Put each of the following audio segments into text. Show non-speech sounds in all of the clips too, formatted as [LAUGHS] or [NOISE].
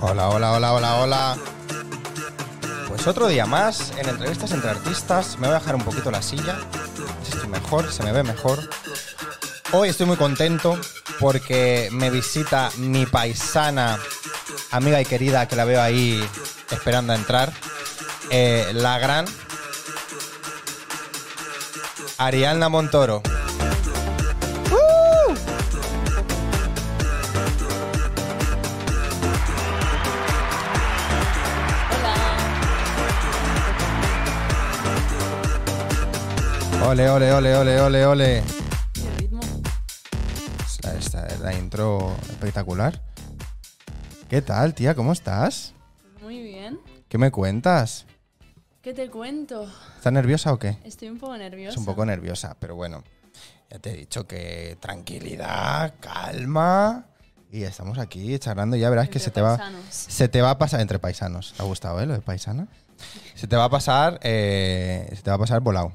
Hola, hola, hola, hola, hola. Pues otro día más en entrevistas entre artistas. Me voy a dejar un poquito la silla. Estoy mejor, se me ve mejor. Hoy estoy muy contento porque me visita mi paisana, amiga y querida, que la veo ahí esperando a entrar. eh, la gran Ariadna Montoro. Ole, ole, ole, ole, ole, ole. Qué ritmo. Esta, esta- la intro espectacular. ¿Qué tal, tía? ¿Cómo estás? Muy bien. ¿Qué me cuentas? ¿Qué te cuento? ¿Estás nerviosa o qué? Estoy un poco nerviosa. Es un poco nerviosa, pero bueno. Ya te he dicho que tranquilidad, calma. Y estamos aquí charlando. Ya verás que se te va. Se te va a pasar entre paisanos. ¿Te ha gustado, eh? Lo de paisana. Se te va a pasar. eh, se te va a pasar volado.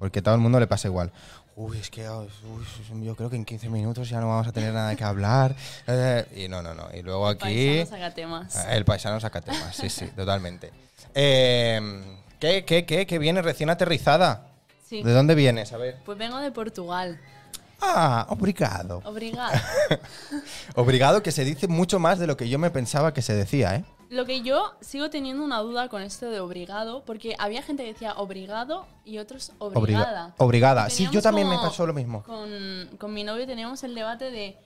Porque a todo el mundo le pasa igual. Uy, es que uy, yo creo que en 15 minutos ya no vamos a tener nada que hablar. [LAUGHS] Eh, y no, no, no. Y luego aquí. Paisanos saca temas. Eh, El paisano saca temas, sí, sí, totalmente. Eh, ¿qué, qué, qué, qué viene recién aterrizada? Sí. ¿De dónde vienes? A ver. Pues vengo de Portugal. Ah, obrigado. Obrigada. [LAUGHS] Obrigado que se dice mucho más de lo que yo me pensaba que se decía, ¿eh? Lo que yo sigo teniendo una duda con esto de obrigado, porque había gente que decía obrigado y otros Obriga- obrigada. Y Sí, yo también me pasó lo mismo. Con, con mi novio teníamos el debate de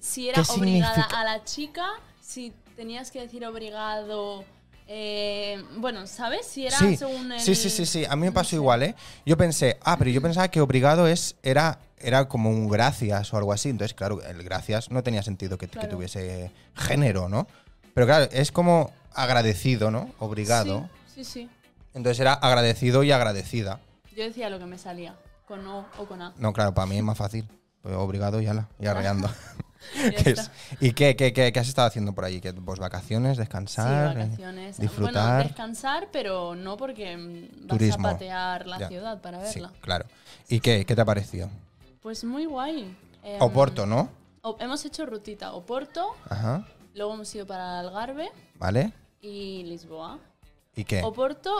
si era ¿Qué obligada significa? a la chica, si tenías que decir obrigado. eh, bueno, ¿sabes? Si era Sí, según el. sí, sí, sí, sí. A mí me pasó igual, ¿eh? Yo pensé, ah, pero yo pensaba que obrigado es, era, era como un gracias o algo así. Entonces, claro, el gracias no tenía sentido que, que tuviese género, ¿no? Pero claro, es como agradecido, ¿no? Obrigado. Sí, sí, sí. Entonces era agradecido y agradecida. Yo decía lo que me salía, con O o con A. No, claro, para mí es más fácil. Pues obrigado y ala, y arreando. [LAUGHS] ¿Y qué, qué, qué, qué has estado haciendo por allí? ¿Qué, pues vacaciones, Sí, descansar, eh, vacaciones. disfrutar? Bueno, descansar, pero no porque mm, vas Turismo. a patear la Ya. ciudad para Sí, verla. claro. ¿Y qué, qué te ha parecido? Pues muy guay. Em, Oporto, ¿no? o- hemos hecho rutita Oporto, Ajá. Luego hemos ido para Algarve ¿Vale? y Lisboa. ¿Y qué? Oporto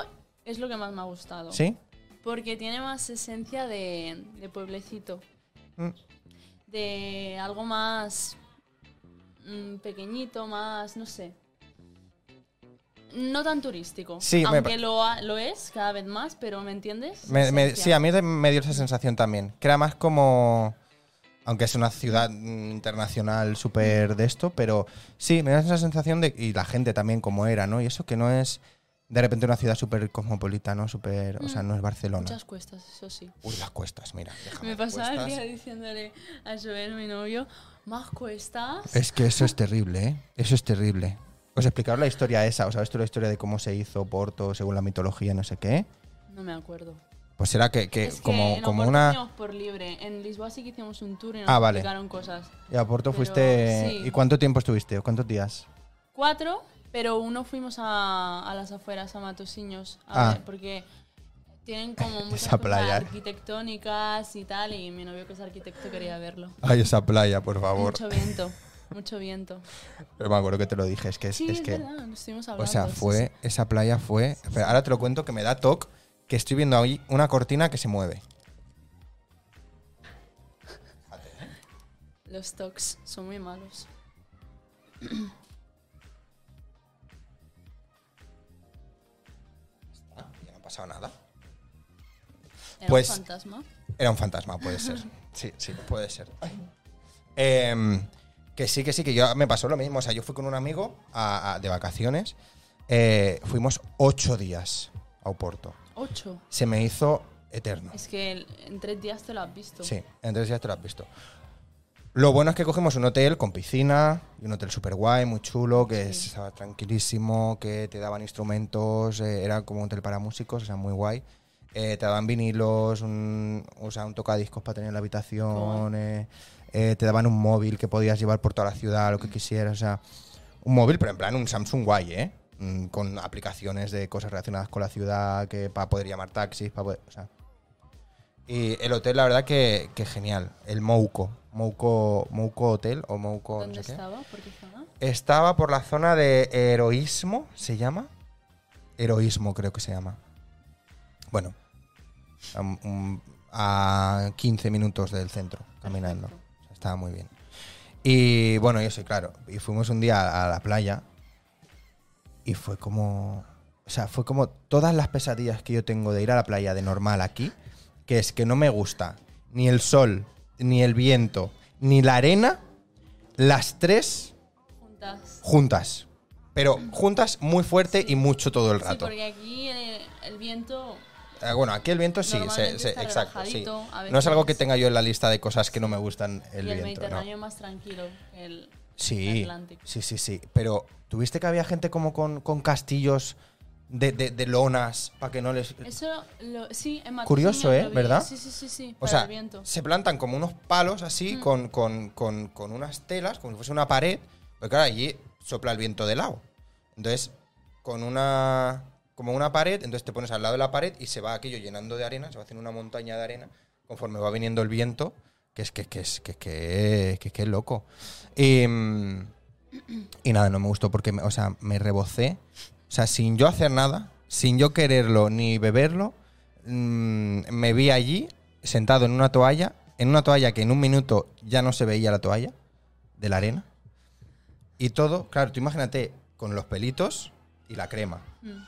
es lo que más me ha gustado. ¿Sí? Porque tiene más esencia de, de pueblecito. Mm. De algo más mm, pequeñito, más, no sé. No tan turístico. Sí, me aunque pa- lo, ha- lo es cada vez más, pero ¿me entiendes? Me- me- Esencia. sí, a mí me dio esa sensación también. Que era más como. Aunque es una ciudad mm, internacional súper de esto, pero sí, me da esa sensación de. Y la gente también como era, ¿no? Y eso que no es de repente una ciudad súper cosmopolita, ¿no? Súper. O sea, no es Barcelona. Muchas cuestas, eso sí. Uy, las cuestas, mira. Me pasaba el día diciéndole a Joel, mi novio, más cuestas. Es que eso es terrible, ¿eh? Eso es terrible. Os explicaros la historia esa, ¿os sabes tú la historia de cómo se hizo Porto según la mitología, no sé qué? No me acuerdo. Pues era que, que es como, como una... por libre. En Lisboa sí que hicimos un tour y nos Ah, vale. cosas. Y a Porto Pero, fuiste... sí. ¿Y cuánto tiempo estuviste? ¿O cuántos días? Cuatro, pero uno fuimos a, a las afueras, a Matosiños, a Ah. ver, porque tienen como [LAUGHS] muchas Esa cosas playa. arquitectónicas y tal, y mi novio que es arquitecto quería verlo. Ay, esa playa, por favor. Mucho viento, mucho viento. [LAUGHS] Pero me acuerdo que te lo dije, es que es, Sí, es es, que... verdad, lo estuvimos hablando. O sea, sí, fue... sí. Esa playa fue... Espera, ahora te lo cuento que me da toque que estoy viendo ahí una cortina que se mueve. Los tocs son muy malos. Ah, ya no ha pasado nada. ¿Era Pues- un fantasma? Era un fantasma, puede ser. Sí, sí, puede ser. Em, que sí, que sí, que yo me pasó lo mismo. O sea, yo fui con un amigo a- a- de vacaciones. Eh, fuimos ocho días a Oporto. Ocho. Se me hizo eterno. Es que en tres días te lo has visto. Sí, entonces ya te lo has visto. Lo bueno es que cogimos un hotel con piscina, un hotel súper guay, muy chulo, que Sí. estaba tranquilísimo, que te daban instrumentos, eh, era como un hotel para músicos, o sea, muy guay. Eh, te daban vinilos, un, o sea, un tocadiscos para tener en la habitación, eh, eh, te daban un móvil que podías llevar por toda la ciudad, lo que quisieras, o sea, un móvil, pero en plan un Samsung guay, ¿eh? Mm, Con aplicaciones de cosas relacionadas con la ciudad, que para poder llamar taxis, para poder, o sea, y el hotel, la verdad que, que genial. El Mouco. Mouco, Mouco Hotel o Mouco ¿Dónde no sé qué. estaba? ¿Por qué zona? estaba por la zona de heroísmo, ¿se llama? Heroísmo creo que se llama. Bueno, a, un- a 15 minutos del centro, caminando. Perfecto. O sea, estaba muy bien. Y bueno, yo sí, claro. Y fuimos un día a la playa y fue como... O sea, fue como todas las pesadillas que yo tengo de ir a la playa de normal aquí, que es que no me gusta ni el sol, ni el viento, ni la arena, las tres Juntas. juntas. Pero juntas muy fuerte y mucho todo el Sí, rato. porque aquí el viento Eh, bueno, aquí el viento sí, se- se- exacto, sí. No es algo que tenga yo en la lista de cosas que no me gustan el y el viento. ¿no? Mediterráneo más tranquilo el Sí, sí, sí, sí. Pero tuviste que había gente como con, con castillos de, de- de lonas para que no les... Eso, lo, sí, en Curioso, ¿eh? lo vi. ¿Verdad? Sí, sí, sí, sí, O para sea, el viento. se plantan como unos palos así Mm. con, con- con- con unas telas, como si fuese una pared, porque claro, allí sopla el viento de lado. Entonces, con una como una pared, entonces te pones al lado de la pared y se va aquello llenando de arena, se va haciendo una montaña de arena conforme va viniendo el viento, que es que, que es que, que, que, que es loco. Y, mm, y nada, no me gustó porque, me- o sea, me rebocé. O sea, sin yo hacer nada, sin yo quererlo ni beberlo, mm, me vi allí sentado en una toalla, en una toalla que en un minuto ya no se veía la toalla de la arena. Y todo, claro, tú imagínate con los pelitos y la crema. Mm.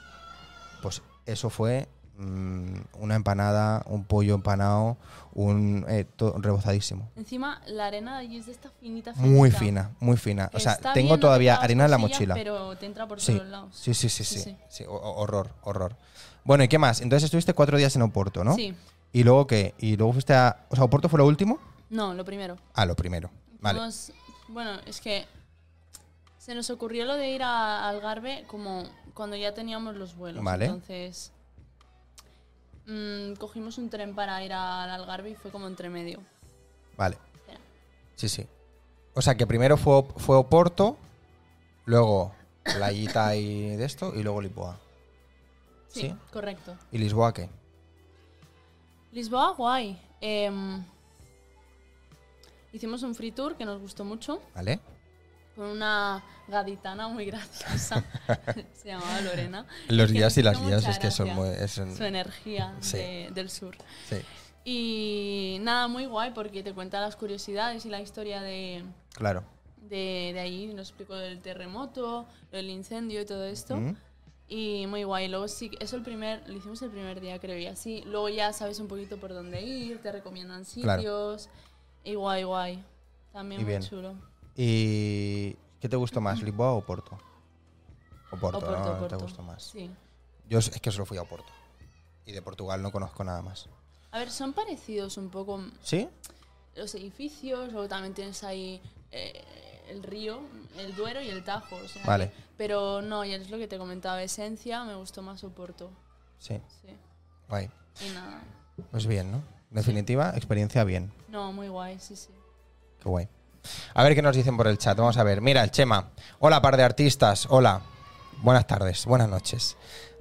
Pues eso fue una empanada, un pollo empanado, un eh, rebozadísimo. Encima, la arena allí es de esta finita, Muy finita, fina, muy fina. O sea, tengo todavía arena en la mochila. Pero te entra por Sí, todos lados. sí, sí, sí, Sí, sí. sí. sí, ho- ho- horror, horror. Bueno, ¿y qué más? Entonces estuviste cuatro días en Oporto, ¿no? Sí. ¿Y luego qué? ¿Y luego fuiste a... O sea, Oporto fue lo último? No, lo primero. Ah, lo primero. Vale. Bueno, es que se nos ocurrió lo de ir a Algarve como cuando ya teníamos los vuelos. Vale. Entonces, mm, cogimos un tren para ir al Algarve y fue como entre medio. Vale. Espera. Sí, sí. O sea, que primero fue, fue Oporto, luego Playita y de esto, y luego Lisboa. Sí, ¿Sí? correcto. ¿Y Lisboa qué? Lisboa, guay. Em, hicimos un free tour que nos gustó mucho ¿Vale? Con una gaditana muy graciosa. [LAUGHS] Se llamaba Lorena. Los guías y las guías es que son muy... es un- Su energía Sí. de- del sur. sí, Y nada, muy guay porque te cuenta las curiosidades y la historia de, claro. de, de ahí. Nos explicó del terremoto, del incendio y todo esto. Mm. Y muy guay. Luego sí, eso el primer, lo hicimos el primer día creo y así. Luego ya sabes un poquito por dónde ir, te recomiendan Claro. sitios. Y guay, guay. También Y muy bien. chulo. ¿Y qué te gustó más, Lisboa o Oporto? Oporto, Oporto, ¿no? Te gustó más. Sí. Yo es que solo fui a Oporto. Y de Portugal no conozco nada más. A ver, son parecidos un poco ¿Sí? los edificios, luego también tienes ahí eh, el río, el Duero y el Tajo. o sea Vale. pero no, ya es lo que te comentaba, esencia, me gustó más Oporto. Sí. Sí. Guay. Y nada. Pues bien, ¿no? En definitiva, experiencia bien. No, muy guay, sí, sí. Qué guay. A ver qué nos dicen por el chat. Vamos a ver. Mira, el Chema. Hola, par de artistas. Hola. Buenas tardes. Buenas noches.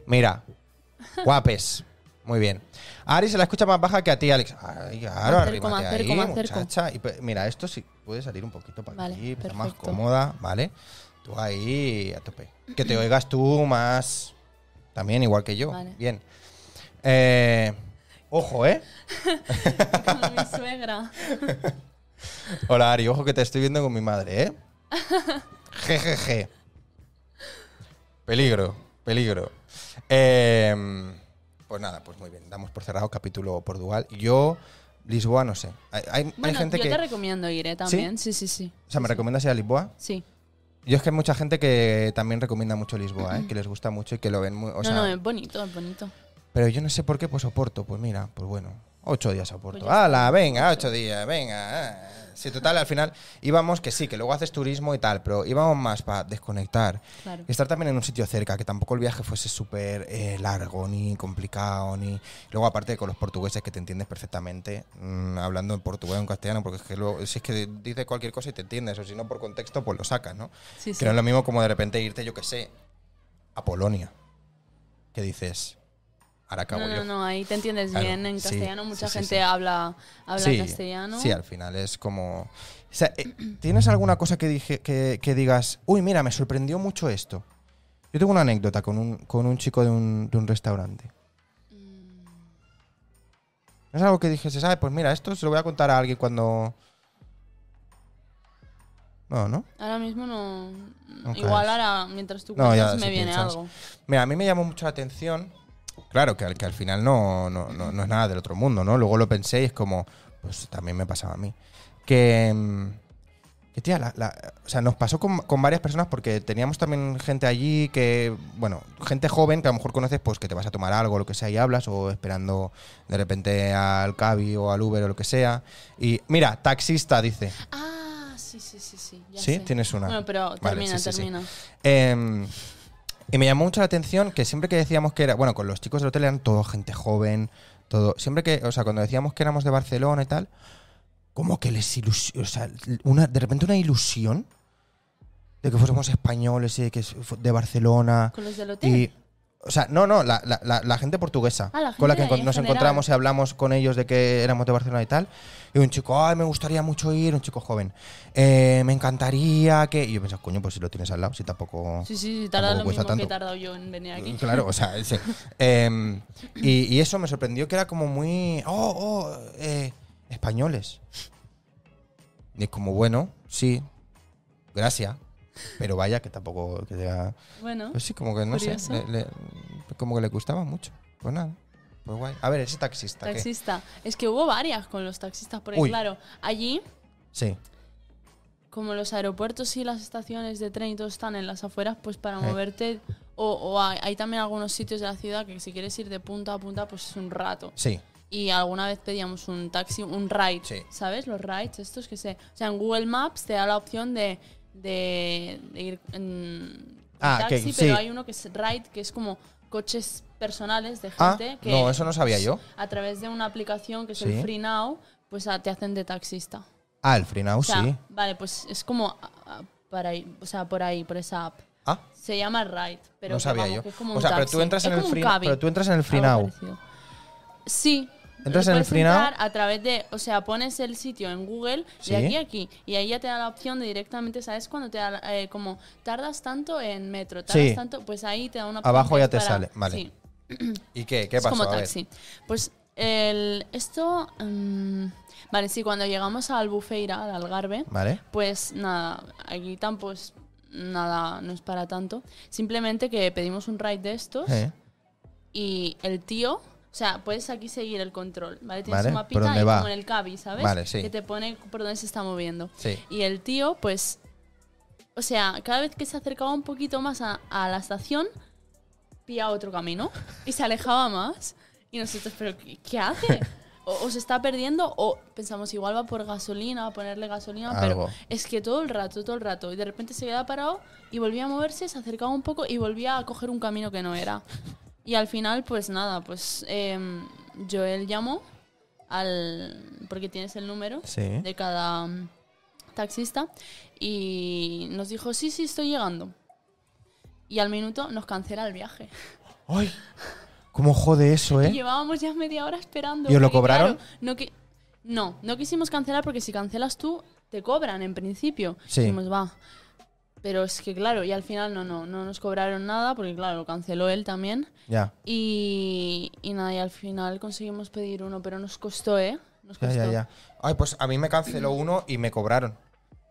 Mira. [LAUGHS] Guapes. Muy bien. A Ari se la escucha más baja que a ti, Alex. Ay, claro, ahí, acerco. muchacha. Y mira, esto sí puede salir un poquito para Vale, aquí, para estar más cómoda, ¿vale? Tú ahí a tope. Que te oigas tú más. También, igual que yo. Vale. Bien. Eh, ojo, ¿eh? [LAUGHS] Como mi suegra. [LAUGHS] Hola Ari, ojo que te estoy viendo con mi madre, ¿eh? [LAUGHS] Jejeje. Peligro, peligro. Eh, pues nada, pues muy bien. Damos por cerrado capítulo Portugal. Yo, Lisboa, no sé. Hay, hay- hay Bueno, gente yo que. te recomiendo ir, ¿eh? También. Sí, sí, sí. O sea, ¿me Sí, recomiendas ir a Lisboa? Sí. Yo es que hay mucha gente que también recomienda mucho Lisboa, ¿eh? que les gusta mucho y que lo ven muy. O no, sea, no, es bonito, es bonito. Pero yo no sé por qué, pues Oporto. Pues mira, pues bueno. Ocho días a Oporto. ¡Hala! Venga, ocho días, venga. ah. Sí, total, al final íbamos que sí, que luego haces turismo y tal, pero íbamos más para desconectar. Claro. Y estar también en un sitio cerca, que tampoco el viaje fuese súper eh, largo, ni complicado, ni... Luego aparte con los portugueses que te entiendes perfectamente, mm, hablando en portugués o en castellano, porque es que luego, si es que dice cualquier cosa y te entiendes, o si no por contexto, pues lo sacas, ¿no? Sí, sí. Que no es lo mismo como de repente irte, yo que sé, a Polonia. Que dices, no, no, no, ahí te entiendes Claro, bien. En sí, castellano mucha sí, gente sí. habla, habla castellano. Sí, al final es como. O sea, eh, [CLEARS THROAT] ¿tienes alguna cosa que, dije, que, que digas, uy, mira, me sorprendió mucho esto? Yo tengo una anécdota con un, con un chico de un, de un restaurante. Mm. Es algo que dijese, ¿sabes? Pues mira, esto se lo voy a contar a alguien cuando. No, ¿no? Ahora mismo no. No igual ahora, mientras tú No, cuentas, me viene piensas. algo. Mira, a mí me llamó mucho la atención. Claro, que, al- que al final no, no, no- no es nada del otro mundo, ¿no? Luego lo pensé y es como, pues también me pasaba a mí. Que, mm, que tía, la- la- o sea, nos pasó con, con varias personas porque teníamos también gente allí que, bueno, gente joven que a lo mejor conoces, pues que te vas a tomar algo, lo que sea, y hablas, o esperando de repente al Cabi o al Uber o lo que sea. Y mira, taxista, dice. Ah, sí, sí, sí, sí. ya ¿Sí? sé. Tienes una. Bueno, pero Vale, termina, sí, termina. Eh, y me llamó mucho la atención que siempre que decíamos que era, bueno, con los chicos del hotel eran todo gente joven, todo, siempre que, o sea, cuando decíamos que éramos de Barcelona y tal, como que les ilusión, o sea, una, de repente una ilusión de que fuésemos españoles y de que de Barcelona ¿Con los del hotel? y o sea, no, no, la, la- gente portuguesa Ah, la con la que en nos general. encontramos y hablamos con ellos de que éramos de Barcelona y tal. Y un chico, ay, me gustaría mucho ir, un chico joven. "Eh, me encantaría que. Y yo pensaba, coño, pues si lo tienes al lado, si tampoco. Sí, sí, sí, tarda lo mismo que he tardado yo en venir aquí. Claro, o sea, sí. [LAUGHS] Em, y, y eso me sorprendió que era como muy. Oh, oh, eh, españoles. Y es como, bueno, sí, gracias. Pero vaya, que tampoco. Que diga- Bueno, pues sí, como que no Curioso. sé. le- le- como que le gustaba mucho. Pues nada. Pues guay. A ver, ese taxista. ¿qué? taxista. Es que hubo varias con los taxistas, porque Uy. claro, allí, Sí. como los aeropuertos y las estaciones de tren y todo están en las afueras, pues para Eh. moverte, o, o hay, hay también algunos sitios de la ciudad que si quieres ir de punta a punta, pues es un rato. Sí. Y alguna vez pedíamos un taxi, un ride, Sí. ¿sabes? Los rides estos que se... O sea, en Google Maps te da la opción de, de, de ir en Ah, taxi, sí. pero hay uno que es ride, que es como coches personales de Ah, gente que no, eso no sabía yo. a través de una aplicación que es Sí. el Free Now, pues ah, te hacen de taxista. Ah, el Free Now, O sea, sí. vale, pues es como ah, ah, para ahí, o sea, por ahí, por esa app. Ah, Se llama Ride, pero no sabía vamos, yo. que es como O un sea, pero taxi. tú entras Es en el como un Pero tú entras en el Free Now. Sí. Entras en el Free Now. a través de, o sea, pones el sitio en Google Sí. de aquí a aquí y ahí ya te da la opción de directamente, ¿sabes? Cuando te da eh, como tardas tanto en metro, tardas Sí. tanto, pues ahí te da una opción Abajo ya es te para- sale, vale. Sí, [CLEARS THROAT] ¿Y qué? ¿Qué es pasó? como A ver. taxi. Pues el, esto, mm, vale, sí, cuando llegamos al Bufeira, al Algarve, Vale. pues nada, aquí tampoco es nada, no es para tanto. Simplemente que pedimos un ride de estos Eh, y el tío, o sea, puedes aquí seguir el control, ¿vale? Tienes Vale, un ¿por mapita como en el Cabi, ¿sabes? Vale, sí. Que te pone por dónde se está moviendo. Sí. Y el tío, pues, o sea, cada vez que se acercaba un poquito más a, a la estación, pillaba otro camino y se alejaba más. Y nosotros, ¿pero qué, qué hace? [LAUGHS] O, o se está perdiendo o pensamos, igual va por gasolina, a ponerle gasolina, Algo. pero es que todo el rato, todo el rato. Y de repente se quedaba parado y volvía a moverse, se acercaba un poco y volvía a coger un camino que no era. Y al final, pues nada, pues em, Joel llamó al... porque tienes el número Sí. de cada mm, taxista y nos dijo, sí, sí, estoy llegando. Y al minuto nos cancela el viaje. [LAUGHS] ¡Ay! ¿Cómo jode eso, Y eh? llevábamos ya media hora esperando. ¿Y os lo cobraron? claro, no, que, no, no quisimos cancelar porque si cancelas tú, te cobran en principio. Sí. Dijimos, va. Pero es que claro, y al final no, no, no nos cobraron nada porque claro, lo canceló él también. Ya. Y, y nada, y al final conseguimos pedir uno, pero nos costó, ¿eh? Nos Ya, costó. ya, ya. Ay, pues a mí me canceló uno y me cobraron.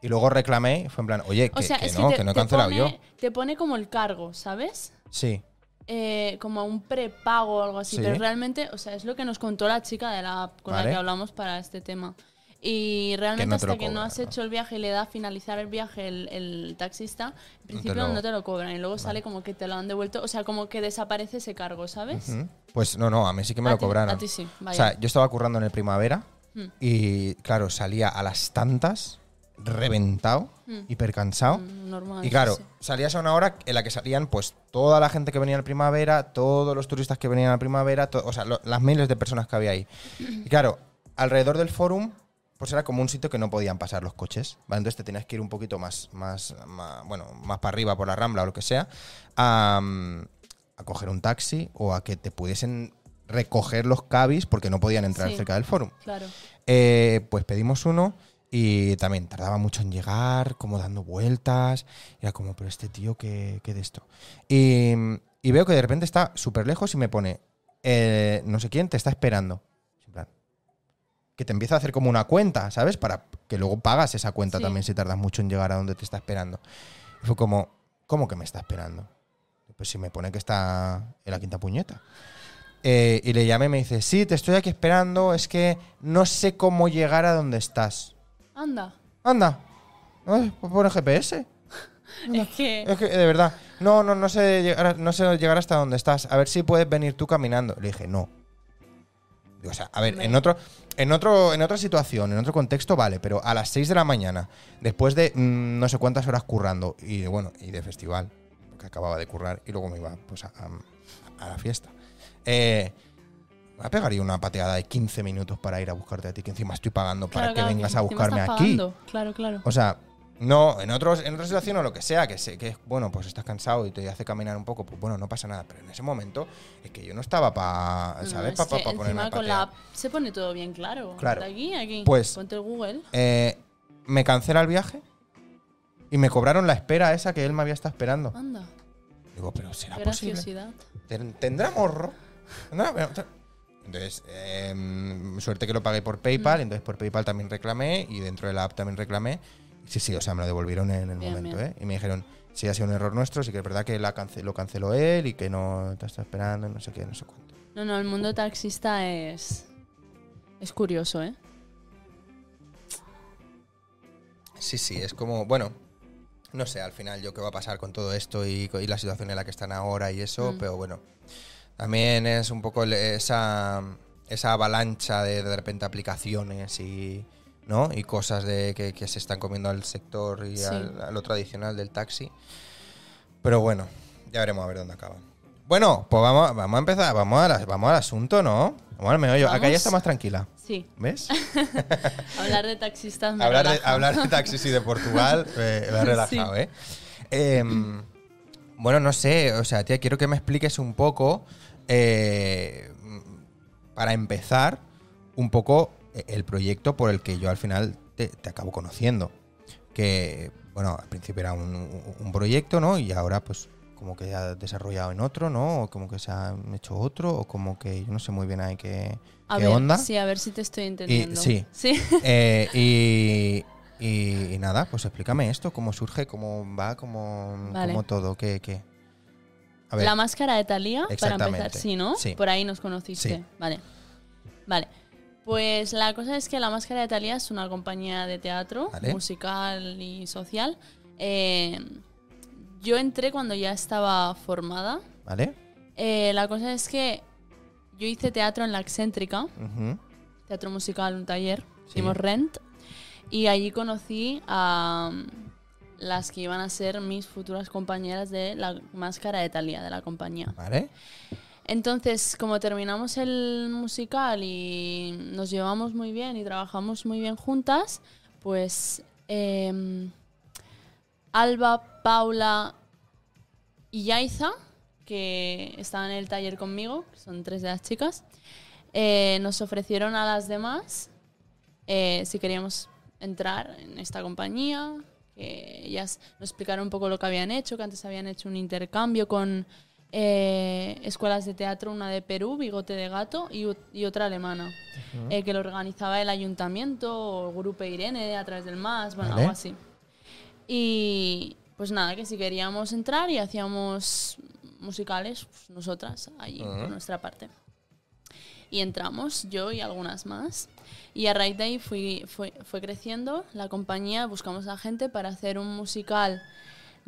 Y luego reclamé y fue en plan, oye, que, O sea, que es no, que, no he cancelado pone, yo. Te pone como el cargo, ¿sabes? Sí. Eh, como un prepago o algo así. Sí. Pero realmente, o sea, es lo que nos contó la chica de la app con Vale. la que hablamos para este tema. Y realmente no hasta que no has ¿no? hecho el viaje y le da a finalizar el viaje el, el taxista, en principio no te lo cobran. Y luego sale como que te lo han devuelto. O sea, como que desaparece ese cargo, ¿sabes? Pues no, no, a mí sí que me A lo cobraron. a ti sí, O vaya. sea, yo estaba currando en el primavera Hmm. y, claro, salía a las tantas, reventado, Hmm. hipercansado. Mm, Normal. Y claro, sí. salías a una hora en la que salían pues toda la gente que venía al primavera, todos los turistas que venían al primavera, to- o sea, lo- las miles de personas que había ahí. Y claro, alrededor del forum pues era como un sitio que no podían pasar los coches, ¿vale? Entonces te tenías que ir un poquito más, más, más- bueno, más para arriba por la Rambla o lo que sea, a, a coger un taxi o a que te pudiesen recoger los cabis porque no podían entrar Sí. cerca del fórum. Claro. Eh, pues pedimos uno y también tardaba mucho en llegar, como dando vueltas. Era como, pero este tío, ¿qué, qué de esto? Y, y veo que de repente está súper lejos y me pone, eh, no sé quién te está esperando. Que te empieza a hacer como una cuenta, ¿sabes? Para que luego pagas esa cuenta Sí. también si tardas mucho en llegar a donde te está esperando. Y fue como, ¿cómo que me está esperando? Pues si me pone que está en la quinta puñeta. Eh, y le llamé y me dice, sí, te estoy aquí esperando, es que no sé cómo llegar a donde estás. Anda. Anda, Ay, pues pone GPS. [LAUGHS] Es que. Es que, de verdad, no, no, no sé, llegar, no sé llegar hasta donde estás. A ver si puedes venir tú caminando. Le dije, no. Digo, o sea, a ver, en otro, en otro, en otra situación, en otro contexto, vale, pero a las 6 de la mañana, después de mm, no sé cuántas horas currando, y bueno, y de festival, porque acababa de currar, y luego me iba pues a, a- a la fiesta. Eh, me pegaría una pateada de 15 minutos para ir a buscarte a ti, que encima estoy pagando para claro, que claro, vengas a buscarme aquí. pagando. Claro, claro. O sea, no, en, otros, en otra situación o lo que sea, que sé que bueno, pues estás cansado y te hace caminar un poco, pues bueno, no pasa nada. Pero en ese momento es que yo no estaba para, No, no, ¿sabes? es Para que ponerme a encima con la app se pone todo bien claro. Claro. De aquí, aquí. Pues- Ponte el Google. Eh, me cancela el viaje y me cobraron la espera esa que él me había estado esperando. Anda. Digo, pero ¿será Qué posible? graciosidad. ¿Ten- ¿Tendrá morro? ¿Tendrá- Entonces, em, suerte que lo pagué por Mm. PayPal, entonces por PayPal también reclamé y dentro de la app también reclamé. Sí, sí, o sea, me lo devolvieron en el Bien, momento, bien. ¿eh? Y me dijeron, sí, ha sido un error nuestro, sí que es verdad que la cance- lo canceló él y que no te está esperando, no sé qué, no sé cuánto. No, no, el mundo taxista es. Es curioso, ¿eh? Sí, sí, es como, bueno, no sé al final yo qué va a pasar con todo esto y, y la situación en la que están ahora y eso, Mm. pero bueno, también es un poco esa, esa avalancha de de repente aplicaciones y, ¿no? y cosas de que, que se están comiendo al sector y Sí. al- a lo tradicional del taxi. Pero bueno, ya veremos a ver dónde acaba. Bueno, pues vamos, vamos a empezar, vamos, a la- vamos al asunto, ¿no? Vamos al meollo. Acá ya está más tranquila, Sí. ¿ves? [LAUGHS] Hablar de taxistas me hablar, de, hablar de taxis y de Portugal [LAUGHS] eh, me ha relajado, Sí. ¿eh? Em, Bueno, no sé, o sea, tía, quiero que me expliques un poco, eh, para empezar, un poco el proyecto por el que yo al final te, te acabo conociendo. Que, bueno, al principio era un, un proyecto, ¿no? Y ahora, pues, como que ha desarrollado en otro, ¿no? O como que se ha hecho otro, o como que yo no sé muy bien ahí qué, A qué ver, onda. Sí, a ver si te estoy entendiendo. sí. [LAUGHS] Sí. Eh, y, y- y nada, pues explícame esto, cómo surge, cómo va, cómo, Vale. cómo todo, qué, qué. A ver, La máscara de Talía, para empezar, sí, ¿no? Sí. Por ahí nos conociste. Sí. Vale. Vale. Pues la cosa es que La Máscara de Talía es una compañía de teatro, Vale. musical y social. Eh, yo entré cuando ya estaba formada. ¿vale? Eh, la cosa es que yo hice teatro en la excéntrica, teatro musical, un taller, Sí. hicimos Rent, y allí conocí a um, las que iban a ser mis futuras compañeras de la máscara de Talía, de la compañía. ¿Vale? Entonces, como terminamos el musical y nos llevamos muy bien y trabajamos muy bien juntas, pues em, Alba, Paula y Yaiza, que estaban en el taller conmigo, son tres de las chicas, eh, nos ofrecieron a las demás eh, si queríamos entrar en esta compañía, que ellas nos explicaron un poco lo que habían hecho, que antes habían hecho un intercambio con eh, escuelas de teatro, una de Perú, Bigote de Gato, y, y otra alemana, eh, que lo organizaba el ayuntamiento o el Grupo Irene a través del MAS, bueno, Vale. algo así. Y pues nada, que si queríamos entrar y hacíamos musicales, pues nosotras, allí, por Ujú. nuestra parte. Y entramos, yo y algunas más. Y a raíz de ahí fui, fue, fue creciendo la compañía, buscamos a gente para hacer un musical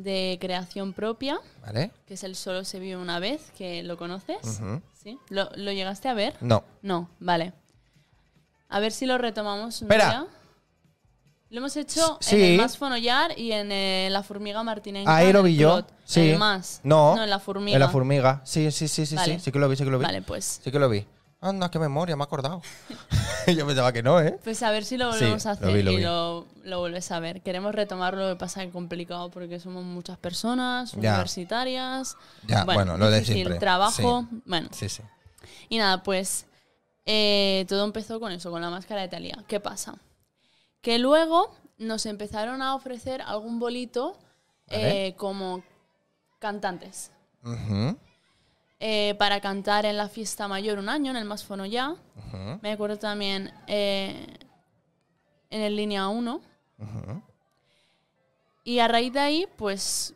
de creación propia, ¿Vale? que es el Solo se vive una vez, que lo conoces. Ujú. ¿Sí? ¿Lo, lo llegaste a ver? No. No, vale. A ver si lo retomamos un Espera. día. Lo hemos hecho en el Más Fonollar y en eh, La Formiga Martinenca. Ahí en lo el vi yo. Clot. Sí. En el Más. No. No, en La Formiga. En la formiga. Sí, sí, sí, sí, Vale. sí. Sí que lo vi, sí que lo vi. Vale, pues. Sí que lo vi. Anda, qué memoria, me he acordado. [LAUGHS] yo pensaba que no, ¿eh? Pues a ver si lo Sí, volvemos a lo hacer vi, lo y lo, lo vuelves a ver. Queremos retomarlo, lo que pasa es complicado porque somos muchas personas, Ya. universitarias. Ya, bueno, lo de difícil, siempre. trabajo. Sí. Bueno, Sí, sí. Y nada, pues eh, todo empezó con eso, con la máscara de Talía. ¿Qué pasa? Que luego nos empezaron a ofrecer algún bolito eh, como cantantes. Ujú, eh, para cantar en la fiesta mayor un año, en el Más Fono Ya. Me acuerdo también eh, en el Línea 1. ujú. Y a raíz de ahí, pues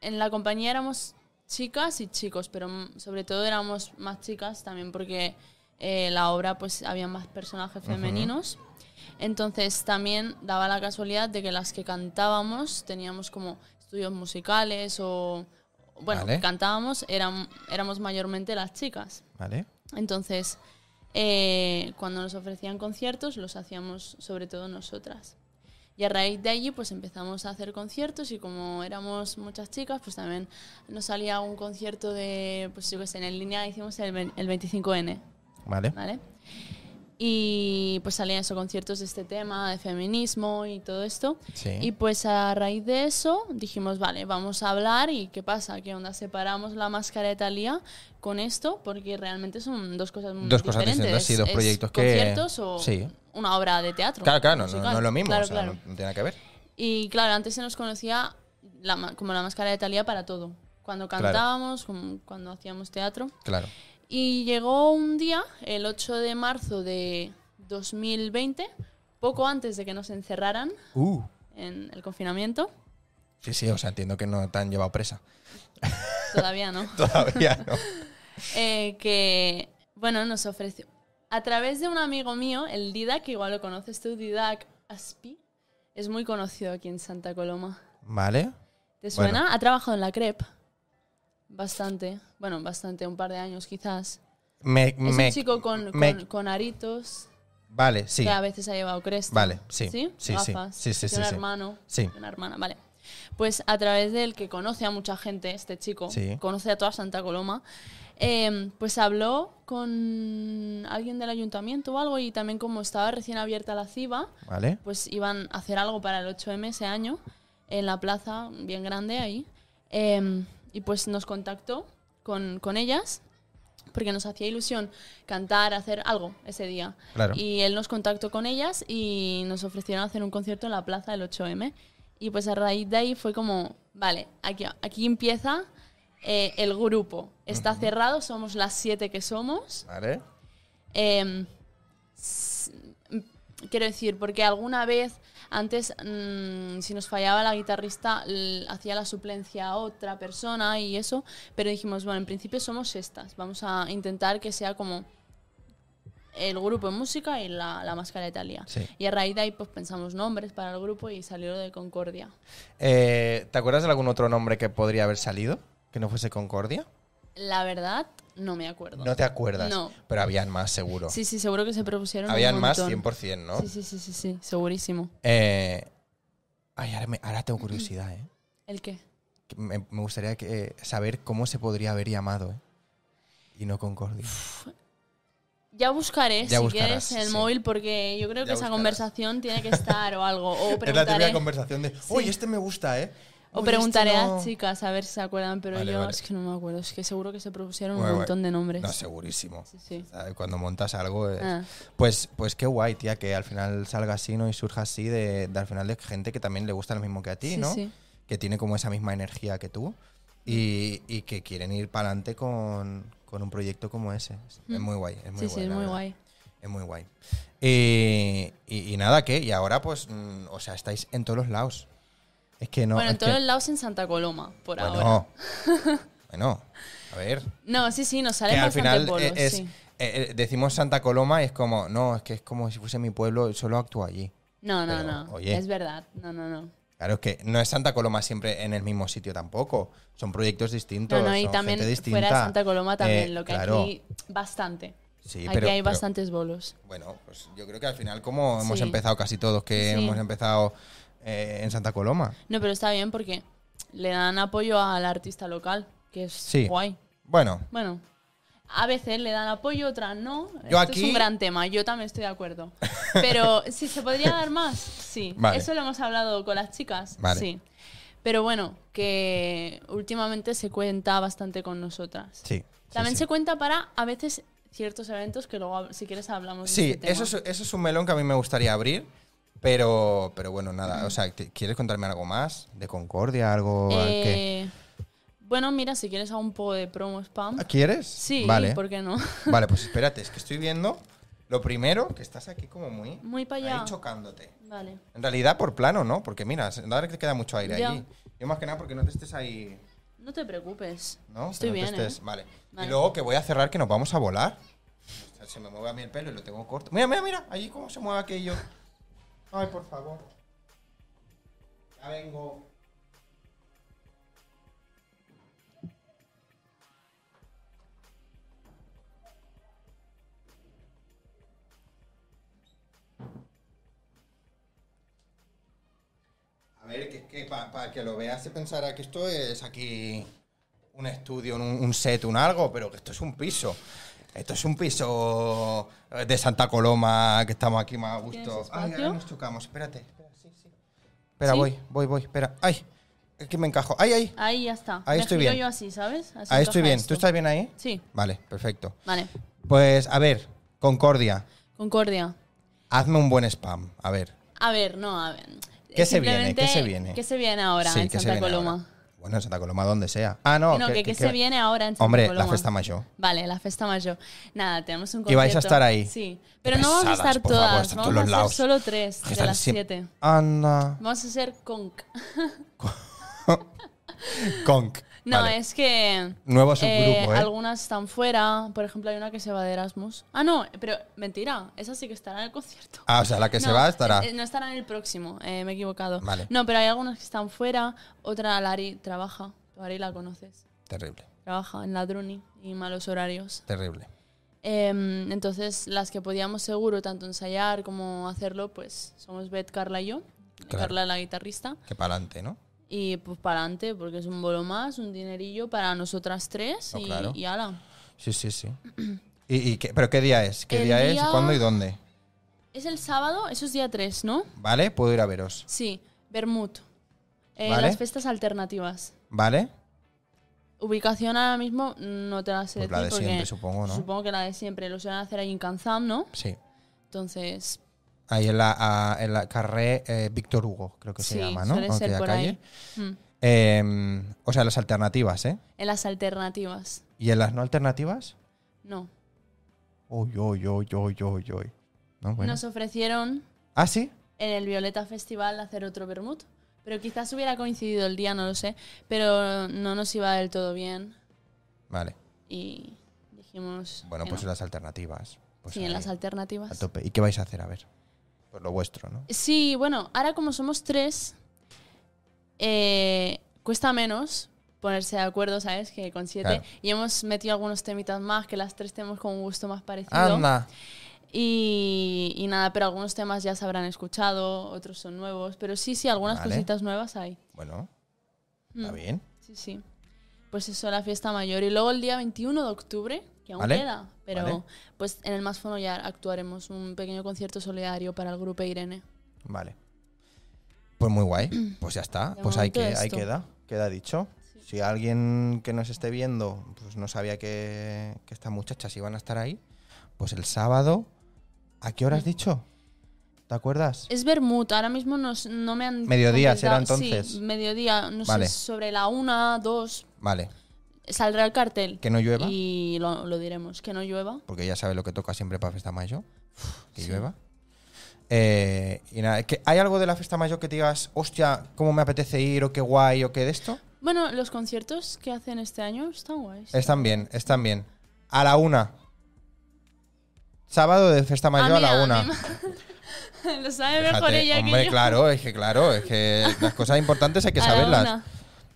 en la compañía éramos chicas y chicos, pero sobre todo éramos más chicas también porque eh, la obra pues había más personajes femeninos. Entonces también daba la casualidad de que las que cantábamos teníamos como estudios musicales o, bueno, Vale. cantábamos, eran, éramos mayormente las chicas. Vale. Entonces, eh, cuando nos ofrecían conciertos, los hacíamos sobre todo nosotras. Y a raíz de allí, pues empezamos a hacer conciertos y como éramos muchas chicas, pues también nos salía un concierto de, pues yo qué sé, en línea hicimos el, el 25N, Vale. ¿vale? Y pues salían esos conciertos de este tema, de feminismo y todo esto. Sí. Y pues a raíz de eso dijimos, vale, vamos a hablar y ¿qué pasa? ¿Qué onda? Separamos la máscara de Talía con esto porque realmente son dos cosas muy Dos cosas diferentes. distintas, sí, dos Es proyectos que- conciertos o sí. una obra de teatro. Claro, claro, no, no- es lo mismo, Claro, o sea, claro. no, tiene nada que ver. Y claro, antes se nos conocía la como la máscara de Talía para todo. Cuando Claro. cantábamos, como cuando hacíamos teatro. Claro. Y llegó un día, el 8 de marzo de 2020, poco antes de que nos encerraran Uh. en el confinamiento. Sí, sí, o sea, entiendo que no te han llevado presa. Todavía no. [LAUGHS] Todavía no. [LAUGHS] Eh, que, bueno, nos ofreció. A través de un amigo mío, el Didac, que igual lo conoces tú, Didac Aspi, es muy conocido aquí en Santa Coloma. Vale. ¿Te Bueno. suena? Ha trabajado en la CREP. Bastante. Bueno, bastante, un par de años quizás. Me, Es me- un chico con, me- con, con aritos, Vale, sí. que a veces ha llevado cresta. Vale, sí. ¿Sí? Sí, sí. Gafas. Sí, sí, sí, un sí. hermano. Sí. Una hermana, vale. Pues a través de él, que conoce a mucha gente, este chico, Sí. conoce a toda Santa Coloma, eh, pues habló con alguien del ayuntamiento o algo y también como estaba recién abierta la CIBA, Vale. pues iban a hacer algo para el 8M ese año en la plaza bien grande ahí. Eh, y pues nos contactó con, con ellas porque nos hacía ilusión cantar, hacer algo ese día. Claro. Y él nos contactó con ellas y nos ofrecieron hacer un concierto en la plaza del 8M. Y pues a raíz de ahí fue como, vale, aquí, aquí empieza eh, el grupo. Está cerrado, somos las siete que somos. Vale. Eh, s- m- quiero decir, porque alguna vez antes, mm, si nos fallaba la guitarrista, hacía la suplencia a otra persona y eso, pero dijimos, bueno, en principio somos estas, vamos a intentar que sea como el grupo en música y la, la máscara de Italia. Sí. Y a raíz de ahí pues pensamos nombres para el grupo y salió lo de Concordia. Eh, ¿Te acuerdas de algún otro nombre que podría haber salido? Que no fuese Concordia. La verdad, no me acuerdo. No te acuerdas. No. Pero habían más, seguro. Sí, sí, seguro que se propusieron un habían más, montón. 100%, ¿no? Sí, sí, sí, sí, sí, segurísimo. Eh, ay, ahora, me- ahora tengo curiosidad, ¿eh? [CLEARS THROAT] ¿El qué? Me, me gustaría que, eh, saber cómo se podría haber llamado, ¿eh? Y no Concordia. Ya buscaré, Ya si buscarás, quieres, en el sí. móvil, porque yo creo que esa conversación tiene que estar o algo. O [LAUGHS] Es la típica conversación de, uy, este me gusta, ¿eh? O preguntaré a no". las chicas a ver si se acuerdan, pero Vale, yo vale. es que no me acuerdo. Es que seguro que se propusieron un montón de nombres. No, segurísimo. Sí, sí. Cuando montas algo, eh, Ah. pues, pues qué guay, tía, que al final salga así, ¿no? Y surja así de, de al final de gente que también le gusta lo mismo que a ti, Sí, ¿no? sí. Que tiene como esa misma energía que tú y, y que quieren ir para adelante con, con un proyecto como ese. Es, es Mm. muy guay, es muy sí, guay. sí, es la muy verdad. guay. Es muy guay. Y, y- y nada, ¿qué? Y ahora, pues, mm, o sea, estáis en todos los lados. Es que no. bueno, en que- todos lados en Santa Coloma, por ahora. bueno, [LAUGHS] bueno, a ver. No, sí, sí, nos Que salen al bastante final eh, es, sí. eh, eh, decimos Santa Coloma y es como, no, es que es como si fuese mi pueblo, solo actúo allí. No, no, pero, no. oye. Es verdad. No, no, no. Claro, es que no es Santa Coloma siempre en el mismo sitio tampoco. Son proyectos distintos. No, no, y son también gente fuera de. Santa Coloma también, Eh, lo que claro. aquí bastante. Sí, aquí pero- hay bastantes bolos. Bueno, pues yo creo que al final, como hemos Sí. empezado casi todos, que Sí. hemos empezado eh, en Santa Coloma. No, pero está bien porque le dan apoyo al artista local, que es Sí. guay. Bueno, Bueno, a veces le dan apoyo, otras no. Yo Esto aquí- es un gran tema, yo también estoy de acuerdo. [LAUGHS] Pero si se podría dar más, sí. Vale. Eso lo hemos hablado con las chicas, Vale. sí. Pero bueno, que últimamente se cuenta bastante con nosotras. sí. También sí. se cuenta para, a veces, ciertos eventos que luego, si quieres, hablamos de Sí, este tema. eso es, eso es un melón que a mí me gustaría abrir. Pero, pero bueno, nada. O sea, ¿te- ¿quieres contarme algo más? ¿De Concordia? ¿Algo que- Eh, Bueno, mira, si quieres hago un poco de promo spam. ¿Ah, ¿Quieres? Sí, Vale. ¿por qué no? [LAUGHS] Vale, pues espérate, es que estoy viendo. Lo primero, que estás aquí como muy. Muy para allá. Ahí chocándote. Vale. En realidad por plano, ¿no? Porque mira, ahora que te queda mucho aire Ya. allí. Yo más que nada porque no te estés ahí, No te preocupes. ¿no? Estoy no te bien, estés- ¿eh? Vale. Vale. Y luego que voy a cerrar que nos vamos a volar. O sea, se me mueve a mí el pelo y lo tengo corto. Mira, mira, mira, allí cómo se mueve aquello. Ay, por favor. Ya vengo. A ver, que, que para que lo veas se pensará que esto es aquí un estudio, un set, un algo, pero que esto es un piso. Esto es un piso eh, de Santa Coloma, que estamos aquí más a gusto. ¿Tienes Ay, ahora nos chocamos, espérate. Espera, sí, sí. Espera, ¿Sí? voy, voy, voy, espera. Ay, es que me encajo. Ay, ay. Ahí ya está. Ahí Me estoy bien. yo así, ¿sabes? Así Ahí estoy bien. esto. ¿Tú estás bien ahí? Sí, Vale, perfecto. vale. Pues, a ver, Concordia, Concordia. hazme un buen spam. A ver. A ver, no, a ver. ¿Qué se viene? ¿Qué se viene? ¿Qué se viene ahora Sí, en ¿qué se Santa Coloma? ahora? Bueno, en Santa Coloma, donde sea. Ah, no. no, que, ¿qué se viene ahora en Santa Hombre, Coloma? la festa mayor. Vale, la festa mayor. Nada, tenemos un ¿Y concierto. vais a estar ahí? Sí. Pero no vamos a estar favor, todas. están vamos todos a lados. solo tres Que de las siete. Anda. Vamos a ser conc. [LAUGHS] Conk. No, Vale. es que. Nuevo eh, subgrupo, ¿eh? Algunas están fuera. Por ejemplo, hay una que se va de Erasmus. Ah, no, pero mentira. Esa sí que estará en el concierto. Ah, o sea, la que se No, va estará. eh, no estará en el próximo, eh, me he equivocado. Vale. No, pero hay algunas que están fuera. Otra, Lari, trabaja. Tú, Lari, la conoces. Terrible, Trabaja en la Druni y malos horarios. terrible. Em, entonces, las que podíamos seguro tanto ensayar como hacerlo, pues somos Beth, Carla y yo. Claro. Carla la guitarrista. Que para adelante, ¿no? Y pues para adelante, porque es un bolo más, un dinerillo para nosotras tres y, claro. y ala. Sí, sí, sí. [CLEARS THROAT] ¿Y, y qué, ¿Pero qué día es? ¿Qué día, es? ¿Cuándo y dónde? Es el sábado, eso es día 3, ¿no? ¿Vale? Puedo ir a veros. Sí, Bermud. Eh, Vale. Las fiestas alternativas. ¿Vale? Ubicación ahora mismo no te la sé Pues la de siempre, supongo, ¿no? Supongo que la de siempre. Lo suelen hacer ahí en Kanzam, ¿no? Sí. Entonces, Ahí en la, a- en la carré eh, Víctor Hugo, creo que se llama, ¿no? suele ser por calle. ahí. Mm. Eh, o sea, las alternativas, ¿eh? En las alternativas. ¿Y en las no alternativas? No. Uy, uy, uy, uy, uy, uy. No, bueno. Nos ofrecieron ¿Ah, sí? en el Violeta Festival hacer otro Bermud. Pero quizás hubiera coincidido el día, no lo sé. Pero no nos iba del todo bien. Vale. Y dijimos. Bueno, pues no. en las alternativas. Pues sí, en las A alternativas. tope. ¿Y qué vais a hacer? A ver. Lo vuestro, ¿no? Sí, bueno, ahora como somos tres, eh, cuesta menos ponerse de acuerdo, ¿sabes? Que con siete. Claro. Y hemos metido algunos temitas más, que las tres tenemos como un gusto más parecido. Anda. Y, y nada, pero algunos temas ya se habrán escuchado, otros son nuevos. Pero sí, sí, algunas Vale. cositas nuevas hay. Bueno, está Mm. bien. Sí, sí. Pues eso, la fiesta mayor. Y luego el día 21 de octubre, que aún Vale. queda, pero Vale. pues en el Más ya actuaremos un pequeño concierto solidario para el grupo Irene. Vale. Pues muy guay. [CLEARS THROAT] Pues ya está. De Pues ahí, que, ahí queda. Queda dicho. Si alguien que nos esté viendo pues no sabía que, que estas muchachas iban a estar ahí, pues el sábado. ¿A qué hora has dicho? ¿Te acuerdas? Es Bermud, ahora mismo nos- no me han. Mediodía será entonces. Sí, mediodía, no Vale. sé, sobre la una, dos. Vale. Saldrá el cartel. Que no llueva. Y lo, lo diremos, que no llueva. Porque ya sabes lo que toca siempre para Festa Mayo. Que llueva. Eh, y nada, que ¿hay algo de la Festa Mayo que te digas, hostia, cómo me apetece ir o qué guay o qué de esto? Bueno, los conciertos que hacen este año están guays. Están bien, están bien. A la una. Sábado de Festa Mayo a, mira, la una. [LAUGHS] lo sabe mejor ella hombre, que yo. claro, es que claro, es que las cosas importantes hay que [LAUGHS] A la saberlas.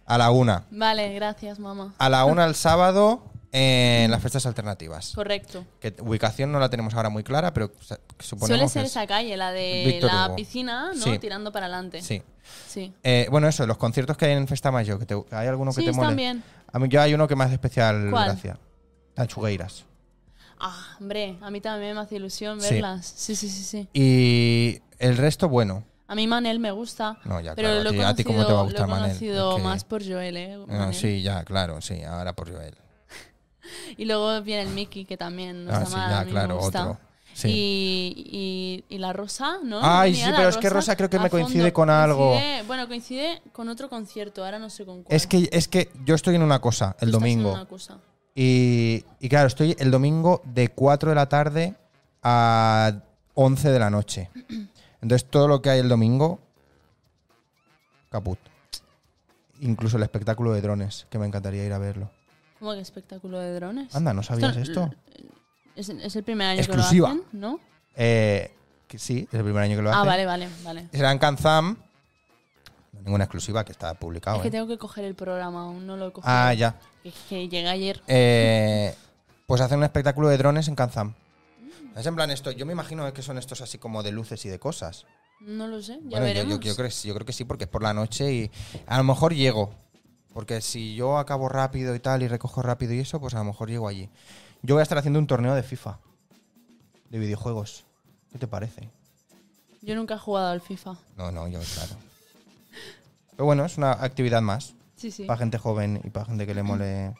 A la una. Vale, gracias, mamá. A la una el sábado en las fiestas alternativas. Correcto. Que ubicación no la tenemos ahora muy clara, pero suponemos Suele que ser es- esa calle, la de Víctor la Hugo. piscina, ¿no? Sí. Tirando para adelante. Sí. Sí. Eh, bueno, eso, los conciertos que hay en Festa Mayo, que te- ¿hay alguno que Sí, te mole? bien. A mí yo hay uno que me hace especial ¿Cuál? gracia. Tanchugueiras. Ah, hombre, a mí también me hace ilusión verlas. Sí, sí, sí, sí. Y el resto, bueno. A mí Manel me gusta. No, ya, pero claro, lo a he ti- a ti cómo te va a conocido- gustar lo he Manel, conocido es que- más por Joel, ¿eh? Ah, sí, ya, claro, sí, ahora por Joel. [LAUGHS] y luego viene el Mickey, que también nos Ah, sí, ya, a mí me claro, gusta. otro. Sí. Y, y, y la rosa, ¿no? Ay, sí, pero es que Rosa creo que me coincide fondo. con algo. Coincide- bueno, coincide con otro concierto, ahora no sé con cuál. Es que, es que yo estoy en una cosa el Tú estás en domingo. una cosa. Y, y claro, estoy el domingo de 4 de la tarde a 11 de la noche. [CLEARS THROAT] Entonces todo lo que hay el domingo, caput. Incluso el espectáculo de drones, que me encantaría ir a verlo. ¿Cómo que espectáculo de drones? Anda, ¿no sabías Esto- esto? Es, es el primer año Exclusiva. que lo hacen, ¿no? Eh, que sí, es el primer año que lo Ah, hacen. vale, vale, vale. Será en Kanzam. Ninguna exclusiva que está publicado. Es que ¿eh? tengo que coger el programa, aún no lo he cogido. Ah, ya. Que, que llegué ayer. Eh, pues hacen un espectáculo de drones en Kanzam. Es en plan esto, yo me imagino que son estos así como de luces y de cosas. No lo sé, ya Bueno, yo, veremos. yo- yo creo, que sí, yo creo que sí, porque es por la noche y a lo mejor llego. Porque si yo acabo rápido y tal y recojo rápido y eso, pues a lo mejor llego allí. Yo voy a estar haciendo un torneo de FIFA, de videojuegos. ¿Qué te parece? Yo nunca he jugado al FIFA. No, no, yo, claro. Pero bueno, es una actividad más Sí, sí. para gente joven y para gente que le mole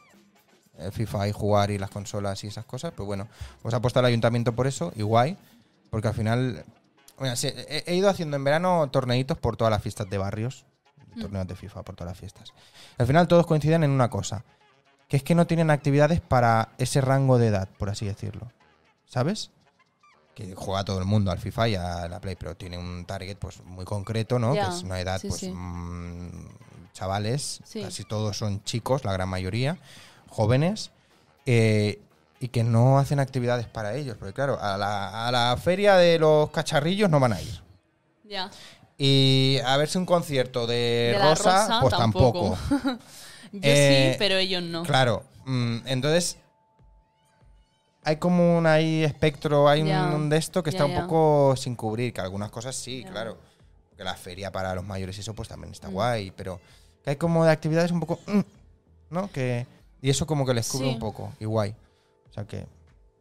FIFA y jugar y las consolas y esas cosas. Pues bueno, pues ha puesto el ayuntamiento por eso y guay, porque al final. Sí, he, he ido haciendo en verano torneitos por todas las fiestas de barrios, torneos de FIFA por todas las fiestas. Al final todos coinciden en una cosa, que es que no tienen actividades para ese rango de edad, por así decirlo. ¿Sabes? Que juega todo el mundo al FIFA y a la Play, pero tiene un target pues muy concreto, ¿no? Que es una edad, sí, pues, sí. mm, chavales, Sí. casi todos son chicos, la gran mayoría, jóvenes, eh, y que no hacen actividades para ellos, porque claro, a la, a la feria de los cacharrillos no van a ir. Ya. Y a verse un concierto de, Rosa, Rosa, pues tampoco. tampoco. [LAUGHS] Yo [LAUGHS] Eh, sí, pero ellos no. Claro, mm, entonces hay como un ahí espectro, hay un de esto que está un poco sin cubrir, que algunas cosas sí, claro. Porque la feria para los mayores y eso pues también está Mm. guay, pero que hay como de actividades un poco, mm, ¿no? Que y eso como que les cubre Sí. un poco y guay. O sea que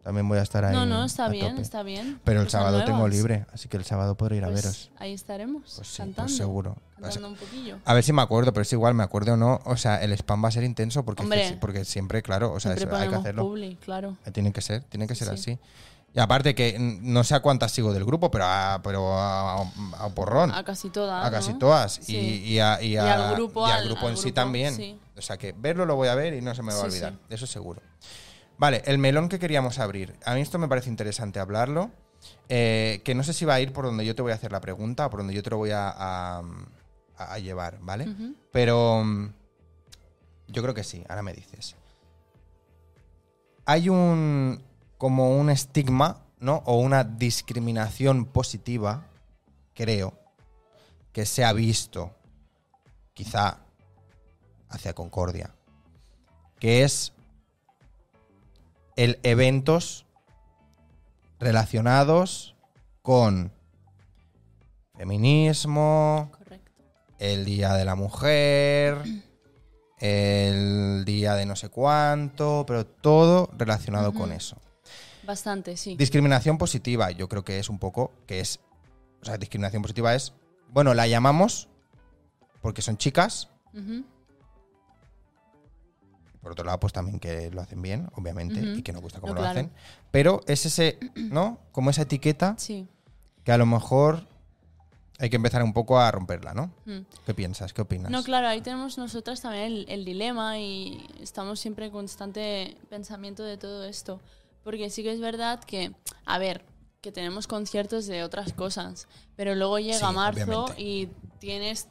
también voy a estar ahí. no, no, está bien, tope. está bien. Pero el sábado tengo libre, así que el sábado podré ir a Pues veros. Ahí estaremos, Pues sí, cantando. pues seguro. Cantando un poquillo. A ver si me acuerdo, pero es igual, me acuerdo o no. O sea, el spam va a ser intenso porque, Hombre. porque siempre, claro, o sea, hay que hacerlo. publi, claro. Eh, Tiene que ser, tiene que ser sí. así. Y aparte que no sé a cuántas sigo del grupo, pero a, pero a, a porrón. A casi todas. A casi ¿no? todas. Sí. Y, y a- y Y a- al grupo, y al al- grupo al en sí también. sí. O sea que verlo lo voy a ver y no se me va a olvidar. sí. Eso seguro. Vale, el melón que queríamos abrir. A mí esto me parece interesante hablarlo. eh, que no sé si va a ir por donde yo te voy a hacer la pregunta o por donde yo te lo voy a, llevar, ¿vale? Pero mm, yo creo que sí, ahora me dices. Hay un como un estigma, ¿no? O una discriminación positiva, creo, que se ha visto quizá hacia Concordia, que es el eventos relacionados con feminismo, Correcto. el día de la mujer, el día de no sé cuánto, pero todo relacionado con eso. Bastante, sí. Discriminación positiva, yo creo que es un poco, que es, o sea, discriminación positiva es, bueno, la llamamos porque son chicas, por otro lado, pues también que lo hacen bien, obviamente, y que nos gusta cómo No, lo claro. hacen, pero es ese, ¿no? Como esa etiqueta Sí. que a lo mejor hay que empezar un poco a romperla, ¿no? Mm. ¿Qué piensas? ¿Qué opinas? No, claro, ahí tenemos nosotras también el, el dilema y estamos siempre en constante pensamiento de todo esto. Porque sí que es verdad que, a ver, que tenemos conciertos de otras cosas, pero luego llega Sí, marzo obviamente. y tienes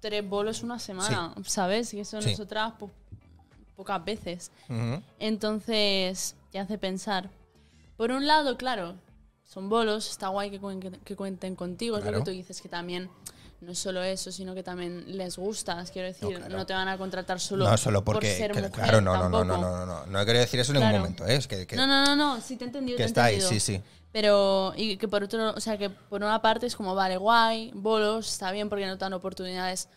tres bolos una semana, ¿sabes? Y eso Sí. nosotras po- pocas veces. Entonces, te hace pensar. Por un lado, claro, son bolos, está guay que, cuen- que cuenten contigo, es lo que tú dices, que también no es solo eso, sino que también les gustas, quiero decir, no, claro. te van a contratar solo, no, solo por porque. ser que- mujer, claro, no, no, no, no, no, no, no. No he querido decir eso en ningún Claro. momento, ¿eh? Es que, que- No, no, no, no, sí te he entendido, que te está ahí, entendido. sí, sí. Pero, y que por otro, o sea, que por una parte es como, vale, guay, bolos, está bien porque nos dan oportunidades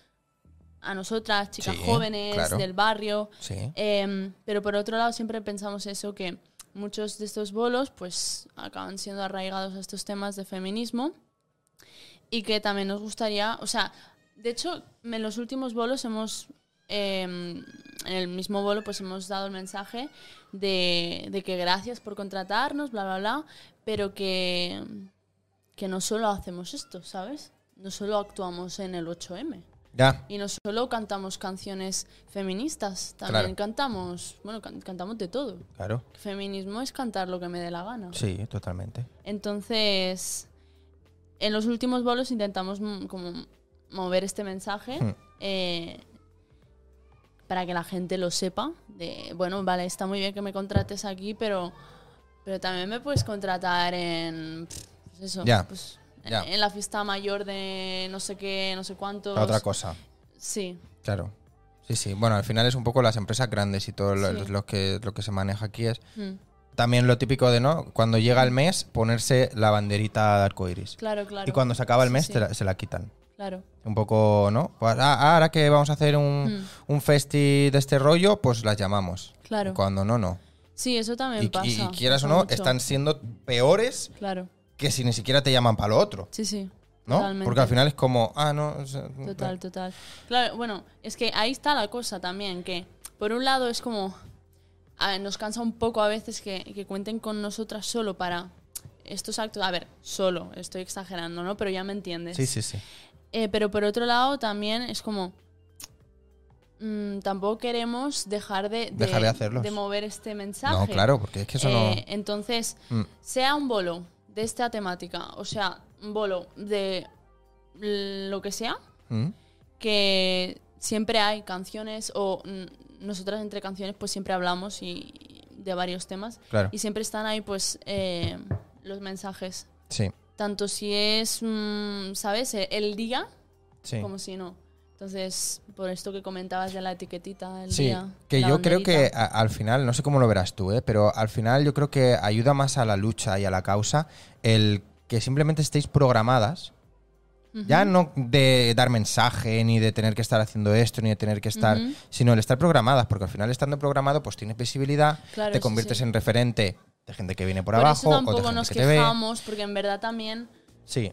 a nosotras, chicas Sí, jóvenes claro. del barrio. Sí. Em, pero por otro lado siempre pensamos eso, que muchos de estos bolos pues acaban siendo arraigados a estos temas de feminismo y que también nos gustaría, o sea, de hecho en los últimos bolos hemos em, en el mismo bolo pues hemos dado el mensaje de, de que gracias por contratarnos, bla, bla, bla, pero que, que no solo hacemos esto, ¿sabes? No solo actuamos en el 8M. Ya, Y no solo cantamos canciones feministas, también Claro. cantamos, bueno, can- cantamos de todo. claro. Feminismo es cantar lo que me dé la gana. Sí, totalmente. Entonces, en los últimos bolos intentamos mm, como mover este mensaje Hmm. eh, para que la gente lo sepa. De, bueno, vale, está muy bien que me contrates aquí, pero, pero también me puedes contratar en... pues eso, pues. En la fiesta mayor de no sé qué, no sé cuántos. La otra cosa. Sí, Claro. Sí, sí. Bueno, al final es un poco las empresas grandes y todo lo, Sí. lo que, lo que se maneja aquí es mm, también lo típico de, ¿no? Cuando llega el mes, ponerse la banderita de arcoiris. claro, claro. Y cuando se acaba el mes, sí, te la- se la quitan. Claro. Un poco, ¿no? Pues, ah, ahora que vamos a hacer un, Mm. un festi de este rollo, pues las llamamos. Claro. Y cuando no, no. Sí, eso también Y, pasa. y- y quieras o no, mucho. están siendo peores Claro. que si ni siquiera te llaman para lo otro, Sí, sí. ¿no? Totalmente. Porque al final es como, ah, no. o sea, Total, total. Claro, bueno, es que ahí está la cosa también, que por un lado es como, a nos cansa un poco a veces que, que cuenten con nosotras solo para estos actos. A ver, solo, estoy exagerando, ¿no? Pero ya me entiendes. Sí, sí, sí. Eh, pero por otro lado también es como, mm, tampoco queremos dejar de, Dejar de de mover este mensaje. No, claro, porque es que eso Eh, Entonces, Mm. sea un bolo de esta temática, o sea, un bolo de lo que sea, no. ¿Mm? que siempre hay canciones o nosotras entre canciones pues siempre hablamos y de varios temas Claro. y siempre están ahí pues eh, los mensajes Sí, tanto si es mm, sabes el, el día sí. como si no entonces por esto que comentabas de la etiquetita el Sí, día que yo creo que a- al final, no sé cómo lo verás tú, ¿eh? pero al final yo creo que ayuda más a la lucha y a la causa el que simplemente estéis programadas. Ya no de dar mensaje, ni de tener que estar haciendo esto, ni de tener que estar, sino el estar programadas, porque al final estando programado, pues tienes visibilidad, Claro, te conviertes sí. en referente de gente que viene por, por abajo eso o de tampoco gente nos que te ve. quejamos porque en verdad también Sí,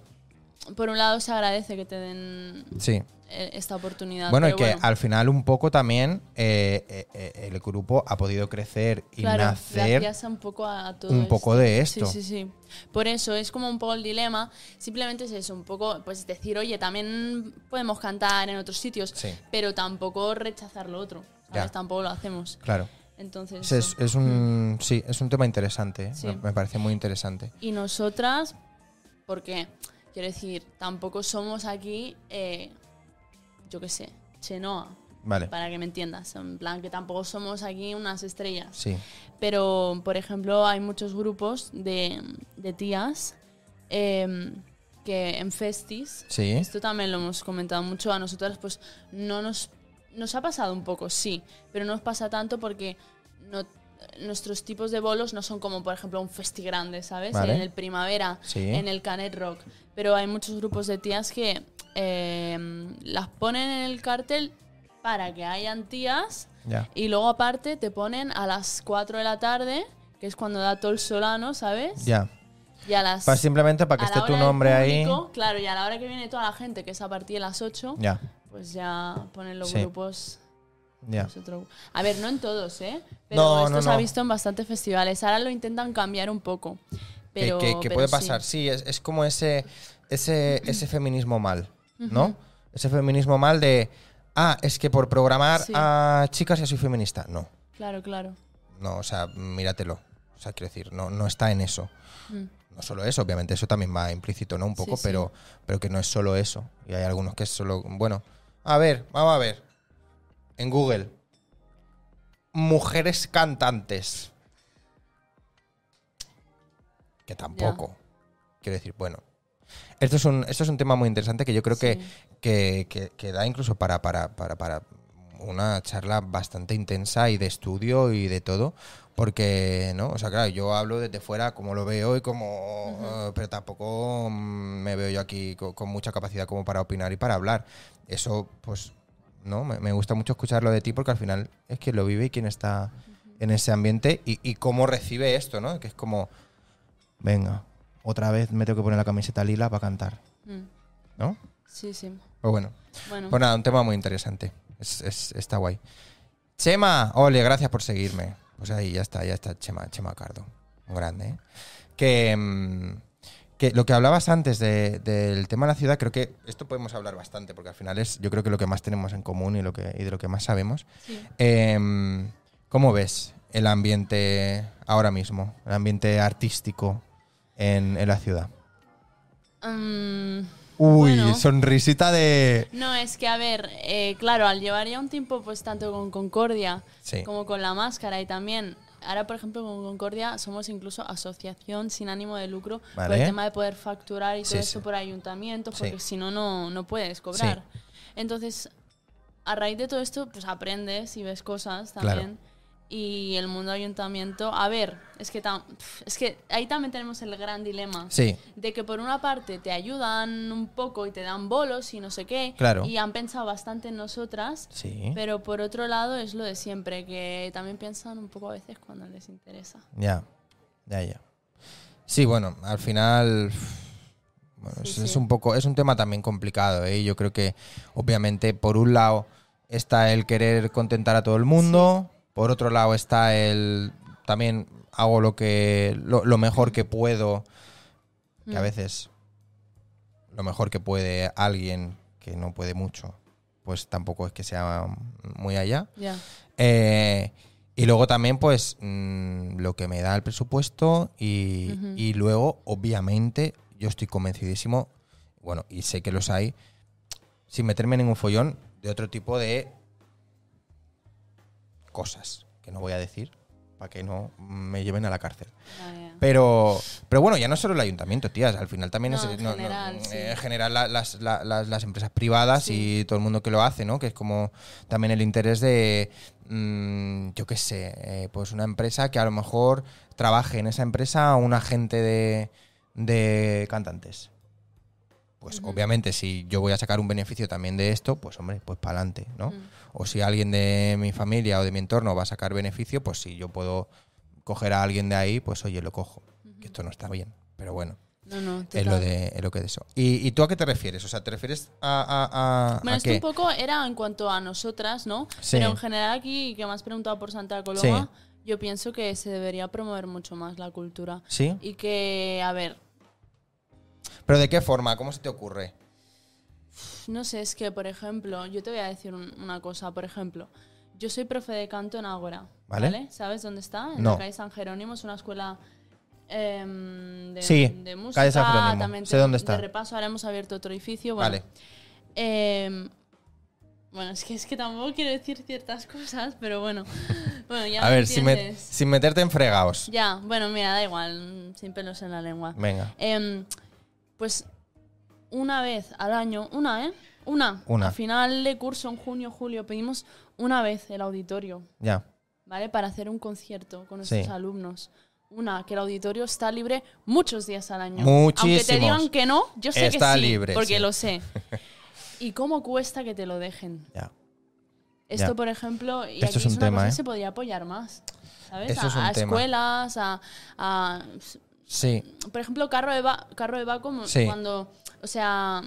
por un lado se agradece que te den sí. eh, esta oportunidad Bueno, y que al final un poco también eh, eh, el grupo ha podido crecer y Claro, nacer gracias a un poco a, todo un poco de Sí, esto. sí, sí. Por eso es como un poco el dilema. Simplemente es eso, un poco, pues decir, oye, también podemos cantar en otros sitios, Sí. pero tampoco rechazar lo otro. Tampoco lo hacemos. Claro. Entonces. Es, un, sí, es un tema interesante. Sí. Me, parece muy interesante. Y nosotras, porque, quiero decir, tampoco somos aquí, eh, yo qué sé, Chenoa, Vale. para que me entiendas. En plan, que tampoco somos aquí unas estrellas. Sí. Pero, por ejemplo, hay muchos grupos de, de tías em, que en festis, Sí. esto también lo hemos comentado mucho, a nosotras pues no nos, nos ha pasado un poco, sí, pero no nos pasa tanto porque no, nuestros tipos de bolos no son como, por ejemplo, un festi grande, ¿sabes? Vale. En el primavera, Sí. en el Canet Rock. Pero hay muchos grupos de tías que em, las ponen en el cartel para que hayan tías Ya. y luego aparte te ponen a las 4 de la tarde, que es cuando da todo el solano, ¿sabes? Ya. Y a las... Pa- simplemente para que esté tu nombre ahí. Claro, y a la hora que viene toda la gente, que es a partir de las 8, Ya. pues ya ponen los Sí. grupos... Otro- A ver, no en todos, ¿eh? Pero No, esto no, se ha visto en bastantes festivales. Ahora lo intentan cambiar un poco. Pero, que, que pero puede pasar, sí, es, es como ese, ese, ese feminismo mal, ¿no? Ese feminismo mal de, ah, es que por programar Sí. a chicas ya soy feminista. No, Claro, claro. no, o sea, míratelo. O sea, quiero decir, no, no está en eso. Mm. No solo eso, obviamente eso también va implícito, ¿no? Un poco, sí. Pero, pero que no es solo eso. Y hay algunos que es solo. Bueno, a ver, vamos a ver. En Google. Mujeres cantantes. Que tampoco. Quiero decir, bueno. Esto es un, esto es un tema muy interesante que yo creo que, Sí. que, que- que da incluso para, para, para, para una charla bastante intensa y de estudio y de todo. Porque, ¿no? O sea, claro, yo hablo desde fuera como lo veo y como... pero tampoco mm, me veo yo aquí co- con, mucha capacidad como para opinar y para hablar. Eso, pues, ¿no? Me, me gusta mucho escucharlo de ti porque al final es quien lo vive y quien está en ese ambiente y, y cómo recibe esto, ¿no? Que es como, venga, otra vez me tengo que poner la camiseta lila para cantar, Mm. ¿no? Sí, sí. Pues bueno. Bueno, Pues nada, un tema muy interesante. Es, es- está guay. Chema, ole, gracias por seguirme. Pues ahí ya está, ya está Chema, Chema Cardo. Un grande, ¿eh? Que, mm, que lo que hablabas antes de- del tema de la ciudad, creo que esto podemos hablar bastante, porque al final es, yo creo que lo que más tenemos en común y, lo que, y de lo que más sabemos. Sí. Em, ¿Cómo ves el ambiente ahora mismo? El ambiente artístico en, en la ciudad. Mm, Uy, bueno. sonrisita de. No, es que, a ver, eh, claro, al llevar ya un tiempo, pues tanto con Concordia Sí. como con la máscara y también, ahora por ejemplo con Concordia somos incluso asociación sin ánimo de lucro por Vale. el tema de poder facturar y todo sí. eso por ayuntamientos, porque si no, no puedes cobrar. Entonces, a raíz de todo esto, pues aprendes y ves cosas Claro. Y el mundo ayuntamiento, a ver, es que, tam- es que ahí también tenemos el gran dilema Sí, de que por una parte te ayudan un poco y te dan bolos y no sé qué, Claro. y han pensado bastante en nosotras, sí. pero por otro lado es lo de siempre, que también piensan un poco a veces cuando les interesa. Ya, ya, ya. Sí, bueno, al final. Bueno, Sí, es, un poco. Es un tema también complicado, ¿eh? Yo creo que, obviamente, por un lado está el querer contentar a todo el mundo. Por otro lado está el. También hago lo que. lo, lo mejor que puedo. Que a Mm. veces. Lo mejor que puede alguien que no puede mucho. Pues tampoco es que sea muy allá. Eh, y luego también, pues, mm, lo que me da el presupuesto y, y luego, obviamente, yo estoy convencidísimo, bueno, y sé que los hay, sin meterme en ningún follón, de otro tipo de cosas que no voy a decir para que no me lleven a la cárcel. ya. Pero, pero bueno, ya no solo el ayuntamiento, tías. Al final también No, es en no, no, general, sí. eh, en general la- las, la- las- las empresas privadas Sí. y todo el mundo que lo hace, ¿no? Que es como también el interés de, mm, yo qué sé, eh, pues una empresa que a lo mejor trabaje en esa empresa un agente de, de cantantes. Pues obviamente si yo voy a sacar un beneficio también de esto, pues hombre, pues para adelante, ¿no? Mm. O si alguien de mi familia o de mi entorno va a sacar beneficio, pues si yo puedo coger a alguien de ahí, pues oye, lo cojo. Que esto no está bien, pero bueno, No, no, es lo, de, es lo que de eso. ¿Y, y tú a qué te refieres? O sea, ¿te refieres a, a, a- Bueno, a esto qué? un poco era en cuanto a nosotras, ¿no? Sí. Pero en general aquí, que me has preguntado por Santa Coloma, yo pienso que se debería promover mucho más la cultura. ¿Sí? Y que, a ver, ¿Pero de qué forma? ¿Cómo se te ocurre? No sé, es que, por ejemplo, yo te voy a decir un- una cosa. Por ejemplo, yo soy profe de canto en Ágora. Vale. ¿Vale? ¿Sabes dónde está? En No. la calle San Jerónimo. Es una escuela em, de, Sí, de música. calle San Jerónimo. También Sé dónde está. De repaso, ahora hemos abierto otro edificio. Bueno, Vale. em, bueno, es que, es que tampoco quiero decir ciertas cosas, pero bueno. [LAUGHS] bueno ya A me ver, sin, entiendes. sin meterte en fregados. Ya, bueno, mira, da igual. mm, Sin pelos en la lengua. Venga. Em, pues una vez al año, una, ¿eh? Una. Una. Al final de curso, en junio, julio, pedimos una vez el auditorio, Ya. ¿vale? Para hacer un concierto con nuestros Sí. alumnos. Una, que el auditorio está libre muchos días al año. Muchísimos. Aunque te digan que no, yo sé Está que sí, libre, porque sí. lo sé. [LAUGHS] ¿Y cómo cuesta que te lo dejen? Ya. Esto, Ya. por ejemplo, y Esto aquí es un una tema, cosa que ¿eh? se podría apoyar más. ¿Sabes? A es un a tema. escuelas, a, a Sí. por ejemplo, carro de, va carro de Baco, Sí. cuando, o sea,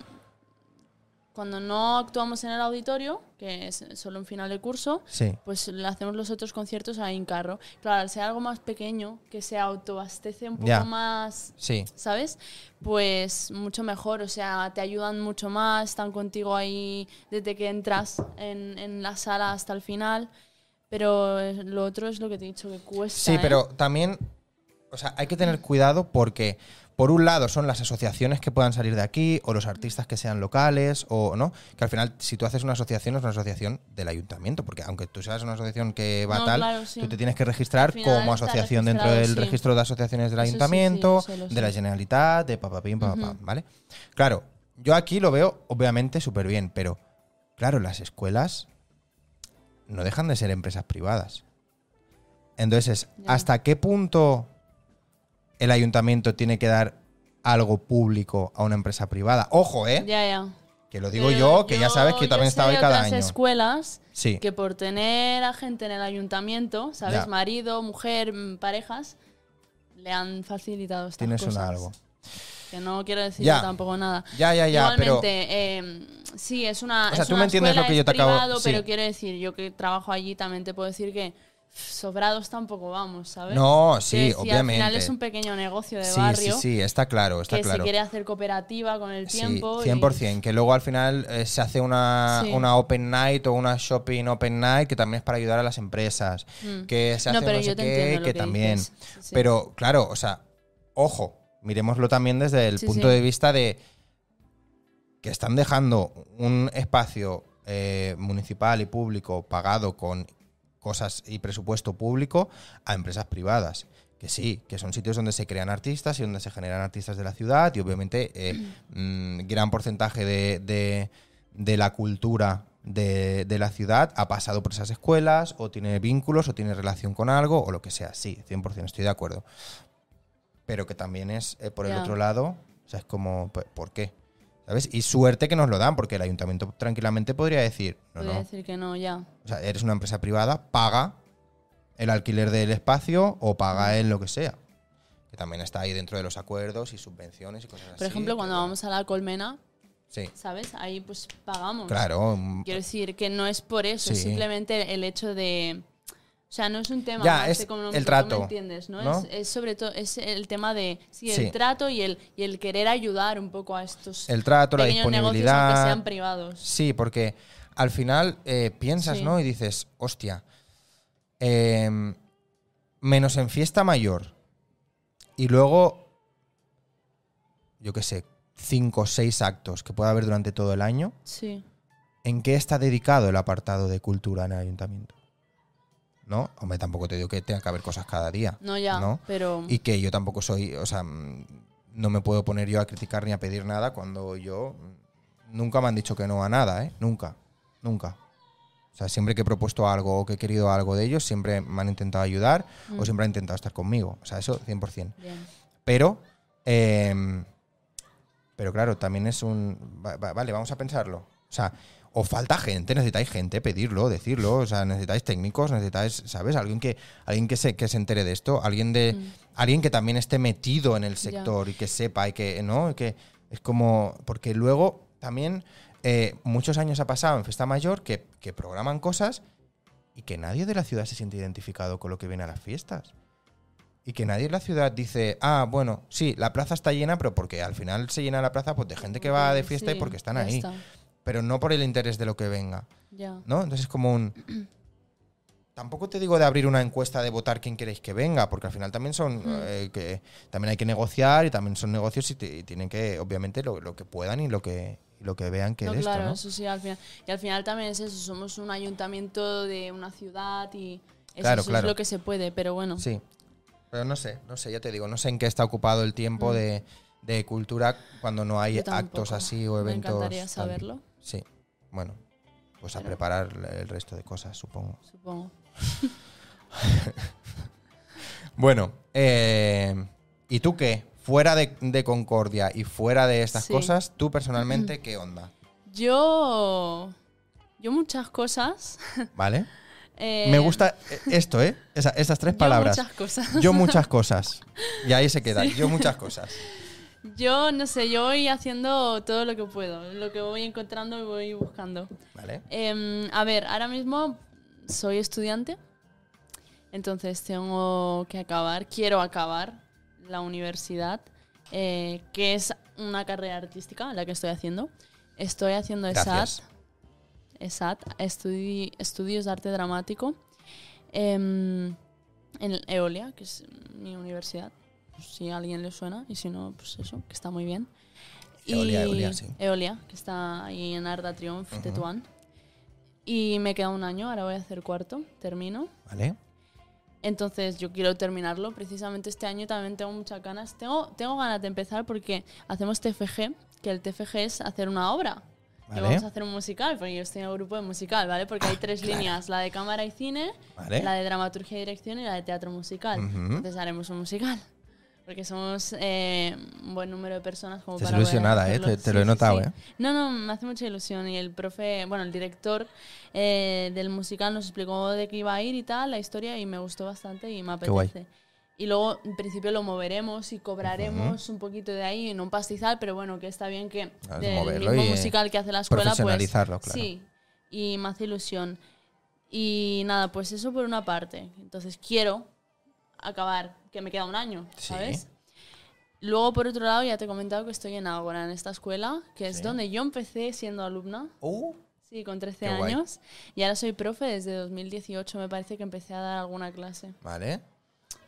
cuando no actuamos en el auditorio, que es solo en final de curso, Sí. pues le hacemos los otros conciertos ahí en carro. Claro, al ser algo más pequeño, que se autoabastece un poco más, Sí. ¿sabes? Pues mucho mejor, o sea, te ayudan mucho más, están contigo ahí desde que entras en, en la sala hasta el final. Pero eh, lo otro es lo que te he dicho, que cuesta. Sí, ¿eh? pero también, o sea, hay que tener cuidado porque, por un lado, son las asociaciones que puedan salir de aquí, o los artistas que sean locales, o no, que al final, si tú haces una asociación, es una asociación del ayuntamiento, porque aunque tú seas una asociación que va No, tal, claro, sí. tú te tienes que registrar como asociación dentro del sí. registro de asociaciones del Eso sí, sí, ayuntamiento, de la Generalitat, de papapim, papapam, ¿vale? Claro, yo aquí lo veo, obviamente, súper bien, pero, claro, las escuelas no dejan de ser empresas privadas. Entonces. ¿hasta qué punto el ayuntamiento tiene que dar algo público a una empresa privada? Ojo, ¿eh? Ya, ya. Que lo digo Pero yo, que ya sabes que yo también estaba ahí de cada otras año. escuelas Sí, que por tener a gente en el ayuntamiento, ¿sabes? Ya. Marido, mujer, mm, parejas, le han facilitado estas tienes cosas. un algo. Que no quiero decir Ya. tampoco nada. Ya, ya, ya, pero... Igualmente, eh, Sí, es una. O sea, es tú una me entiendes escuela, lo que yo te acabo- privado, sí. Pero quiero decir, yo que trabajo allí también te puedo decir que sobrados tampoco vamos, ¿sabes? No, sí, obviamente. Al final es un pequeño negocio de sí, barrio sí, sí, está claro, está que claro. se quiere hacer cooperativa con el tiempo. Sí, 100%. Que luego al final eh, se hace una, Sí. una open night o una shopping open night que también es para ayudar a las empresas. Mm. Que se No, hace pero no sé yo te qué, que que también. Sí. Pero claro, o sea, ojo, miremoslo también desde el punto de vista de que están dejando un espacio eh, municipal y público pagado con cosas y presupuesto público a empresas privadas. Que sí, que son sitios donde se crean artistas y donde se generan artistas de la ciudad y obviamente eh, mm, gran porcentaje de, de- de la cultura de, de la ciudad ha pasado por esas escuelas o tiene vínculos o tiene relación con algo o lo que sea. Sí, 100% estoy de acuerdo. Pero que también es eh, por el otro lado, o sea, es como, ¿por- ¿por qué? ¿Sabes? Y suerte que nos lo dan, porque el ayuntamiento tranquilamente podría decir, no, Podría no, decir que no, ya. o sea, eres una empresa privada, paga el alquiler del espacio o paga el lo que sea. Que también está ahí dentro de los acuerdos y subvenciones y cosas así. Por ejemplo, cuando pero- vamos a la colmena, Sí, ¿sabes? Ahí pues pagamos. claro. Quiero decir que no es por eso, es simplemente el hecho de. O sea, no es un tema Ya, más es económico, el trato, me entiendes, ¿no? ¿no? Es, es sobre todo es el tema de sí, Sí. el trato y el, y el querer ayudar un poco a estos El trato, la pequeños negocios, aunque disponibilidad. sean privados. Sí, porque al final eh, piensas, Sí. ¿no? Y dices, hostia, em, menos en fiesta mayor y luego, yo qué sé, cinco o seis actos que pueda haber durante todo el año, Sí. ¿en qué está dedicado el apartado de cultura en el ayuntamiento? ¿No? Hombre, tampoco te digo que tenga que haber cosas cada día. No ya, ¿no? pero Y que yo tampoco soy, o sea, mm, no me puedo poner yo a criticar ni a pedir nada cuando yo mm, nunca me han dicho que no a nada, ¿eh? Nunca, nunca. O sea, siempre que he propuesto algo o que he querido algo de ellos, siempre me han intentado ayudar o Mm. siempre han intentado estar conmigo. O sea, eso 100%. bien. Pero, em, pero claro, también es un... va- va- vale, vamos a pensarlo. O sea, o falta gente, necesitáis gente, pedirlo, decirlo. O sea, necesitáis técnicos, necesitáis, ¿sabes? Alguien que, alguien que se, que se entere de esto, alguien de. Mm. Alguien que también esté metido en el sector y que sepa y que, ¿no? Y que es como. Porque luego también eh, muchos años ha pasado en Fiesta Mayor que, que programan cosas y que nadie de la ciudad se siente identificado con lo que viene a las fiestas. Y que nadie en la ciudad dice, ah, bueno, sí, la plaza está llena, pero porque al final se llena la plaza pues, de gente que va de fiesta y porque están ahí. está, Pero no por el interés de lo que venga. ¿no? Entonces es como un... [CLEARS THROAT] Tampoco te digo de abrir una encuesta de votar quién queréis que venga, porque al final también son... Mm. eh, que También hay que negociar y también son negocios y, y tienen que, obviamente, lo, lo que puedan y lo que, y lo que vean que No, es esto, claro, ¿no? eso sí, al final. Y al final también es eso, somos un ayuntamiento de una ciudad y eso, Claro, eso claro. es lo que se puede, pero bueno. Sí. Pero no sé, no sé, ya te digo, no sé en qué está ocupado el tiempo Mm. de, de cultura cuando no hay actos así o Me eventos. encantaría tal. Sí, bueno, pues a preparar el resto de cosas, supongo. supongo. [LAUGHS] Bueno, eh, ¿y tú qué? Fuera de, de Concordia y fuera de estas Sí. cosas, tú personalmente, [CLEARS THROAT] ¿qué onda? Yo. Yo muchas cosas. [LAUGHS] ¿Vale? eh, Me gusta esto, ¿eh? Esa- esas tres [LAUGHS] yo palabras. muchas cosas. Yo muchas cosas. Y ahí se queda. Sí. Yo muchas cosas. Yo no sé, yo voy haciendo todo lo que puedo, lo que voy encontrando y voy buscando. ¿Vale? Em, a ver, ahora mismo soy estudiante, entonces tengo que acabar, quiero acabar la universidad, eh, que es una carrera artística la que estoy haciendo. Estoy haciendo Gracias. ESAT, ESAT, estudi- Estudios de Arte Dramático, em, en Eolia, que es mi universidad. Pues, si a alguien le suena, y si no, pues eso, que está muy bien. Eolia, Y- Eolia, sí. Eolia, que está ahí en Arda Triumph, Ujú. Tetuán. Y me queda un año, ahora voy a hacer cuarto, termino. ¿Vale? Entonces yo quiero terminarlo. Precisamente este año también tengo muchas ganas. Tengo, tengo ganas de empezar porque hacemos TFG, que el TFG es hacer una obra. Vamos a hacer un musical, porque yo estoy en el grupo de musical, ¿vale? Porque hay tres Claro. líneas, la de cámara y cine, ¿Vale? la de dramaturgia y dirección y la de teatro musical. Ujú. Entonces haremos un musical. Porque somos eh, un buen número de personas como Estás para poder ilusionada, ¿eh? Te- te lo he notado, ¿eh? No, no, me hace mucha ilusión. Y el profe, bueno, el director eh, del musical nos explicó de qué iba a ir y tal, la historia, y me gustó bastante y me apetece. Y luego, en principio, lo moveremos y cobraremos un poquito de ahí, en un pastizal, pero bueno, que está bien que del moverlo mismo y, musical que hace la escuela, pues profesionalizarlo, claro. sí, y me hace ilusión. Y nada, pues eso por una parte. Entonces quiero acabar, que me queda un año, Sí. ¿sabes? Luego, por otro lado, ya te he comentado que estoy en Ágora, en esta escuela, que es Sí. donde yo empecé siendo alumna. Uh, Sí, con 13 Qué guay. años. Y ahora soy profe desde 2018, me parece que empecé a dar alguna clase. vale.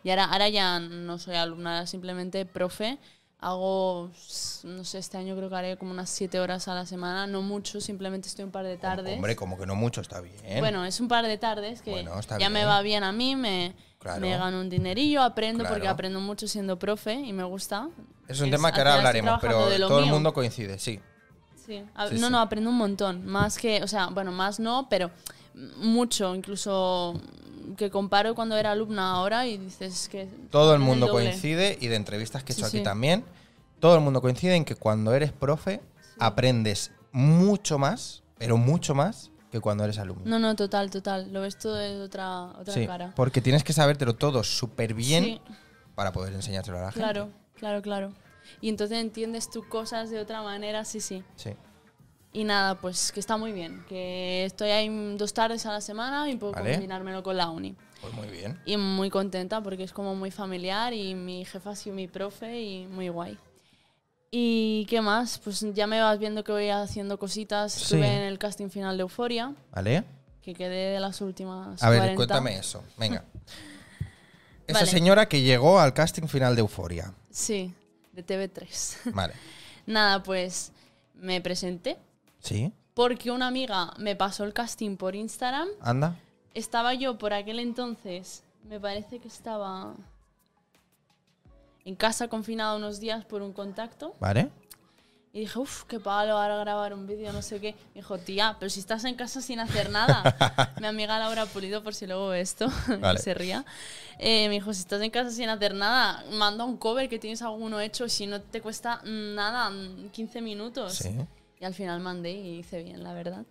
Y ahora, ahora ya no soy alumna, simplemente profe. Hago, no sé, este año creo que haré como unas 7 horas a la semana, no mucho, simplemente estoy un par de tardes. Hombre, como que no mucho está bien. Bueno, es un par de tardes que Bueno, ya me va bien a mí, me, Claro. me gano un dinerillo, aprendo porque aprendo mucho siendo profe y me gusta. es un Es- tema que ahora hablaremos, pero todo el mundo coincide, sí. Sí, a- Sí, no, sí. no, aprendo un montón. Más que, o sea, bueno, más no, pero mucho, incluso que comparo cuando era alumna ahora y dices que... Todo el mundo coincide y de entrevistas que he Sí, hecho aquí sí. también, todo el mundo coincide en que cuando eres profe aprendes mucho más, pero mucho más que cuando eres alumno. No, no, total, total. Lo ves todo de otra, otra sí, cara. porque tienes que sabértelo todo súper bien Sí, para poder enseñárselo a la gente. claro, claro, claro. Y entonces entiendes tú cosas de otra manera, sí, sí. Sí. Y nada, pues que está muy bien. Que estoy ahí dos tardes a la semana y puedo Vale. combinármelo con la uni. Pues muy bien. Y muy contenta porque es como muy familiar y mi jefa ha sido mi profe y muy guay. ¿Y qué más? Pues ya me vas viendo que voy haciendo cositas. Sí. Estuve en el casting final de Euforia, ¿Vale? que quedé de las últimas A ver, 40. cuéntame eso. Venga. [LAUGHS] Esa Vale. señora que llegó al casting final de Euforia. Sí, de TV3. Vale. [LAUGHS] Nada, pues me presenté ¿Sí? porque una amiga me pasó el casting por Instagram. ¿Anda? Estaba yo por aquel entonces, me parece que estaba en casa confinada unos días por un contacto. ¿Vale? Y dije, uff, qué palo, ahora grabar un vídeo, no sé qué. Me dijo, tía, pero si estás en casa sin hacer nada. [LAUGHS] Mi amiga Laura Pulido, por si luego ve esto, [LAUGHS] Vale. se ría. Eh, me dijo, si estás en casa sin hacer nada, manda un cover que tienes alguno hecho, si no te cuesta nada, 15 minutos. Sí. Y al final mandé y hice bien, la verdad.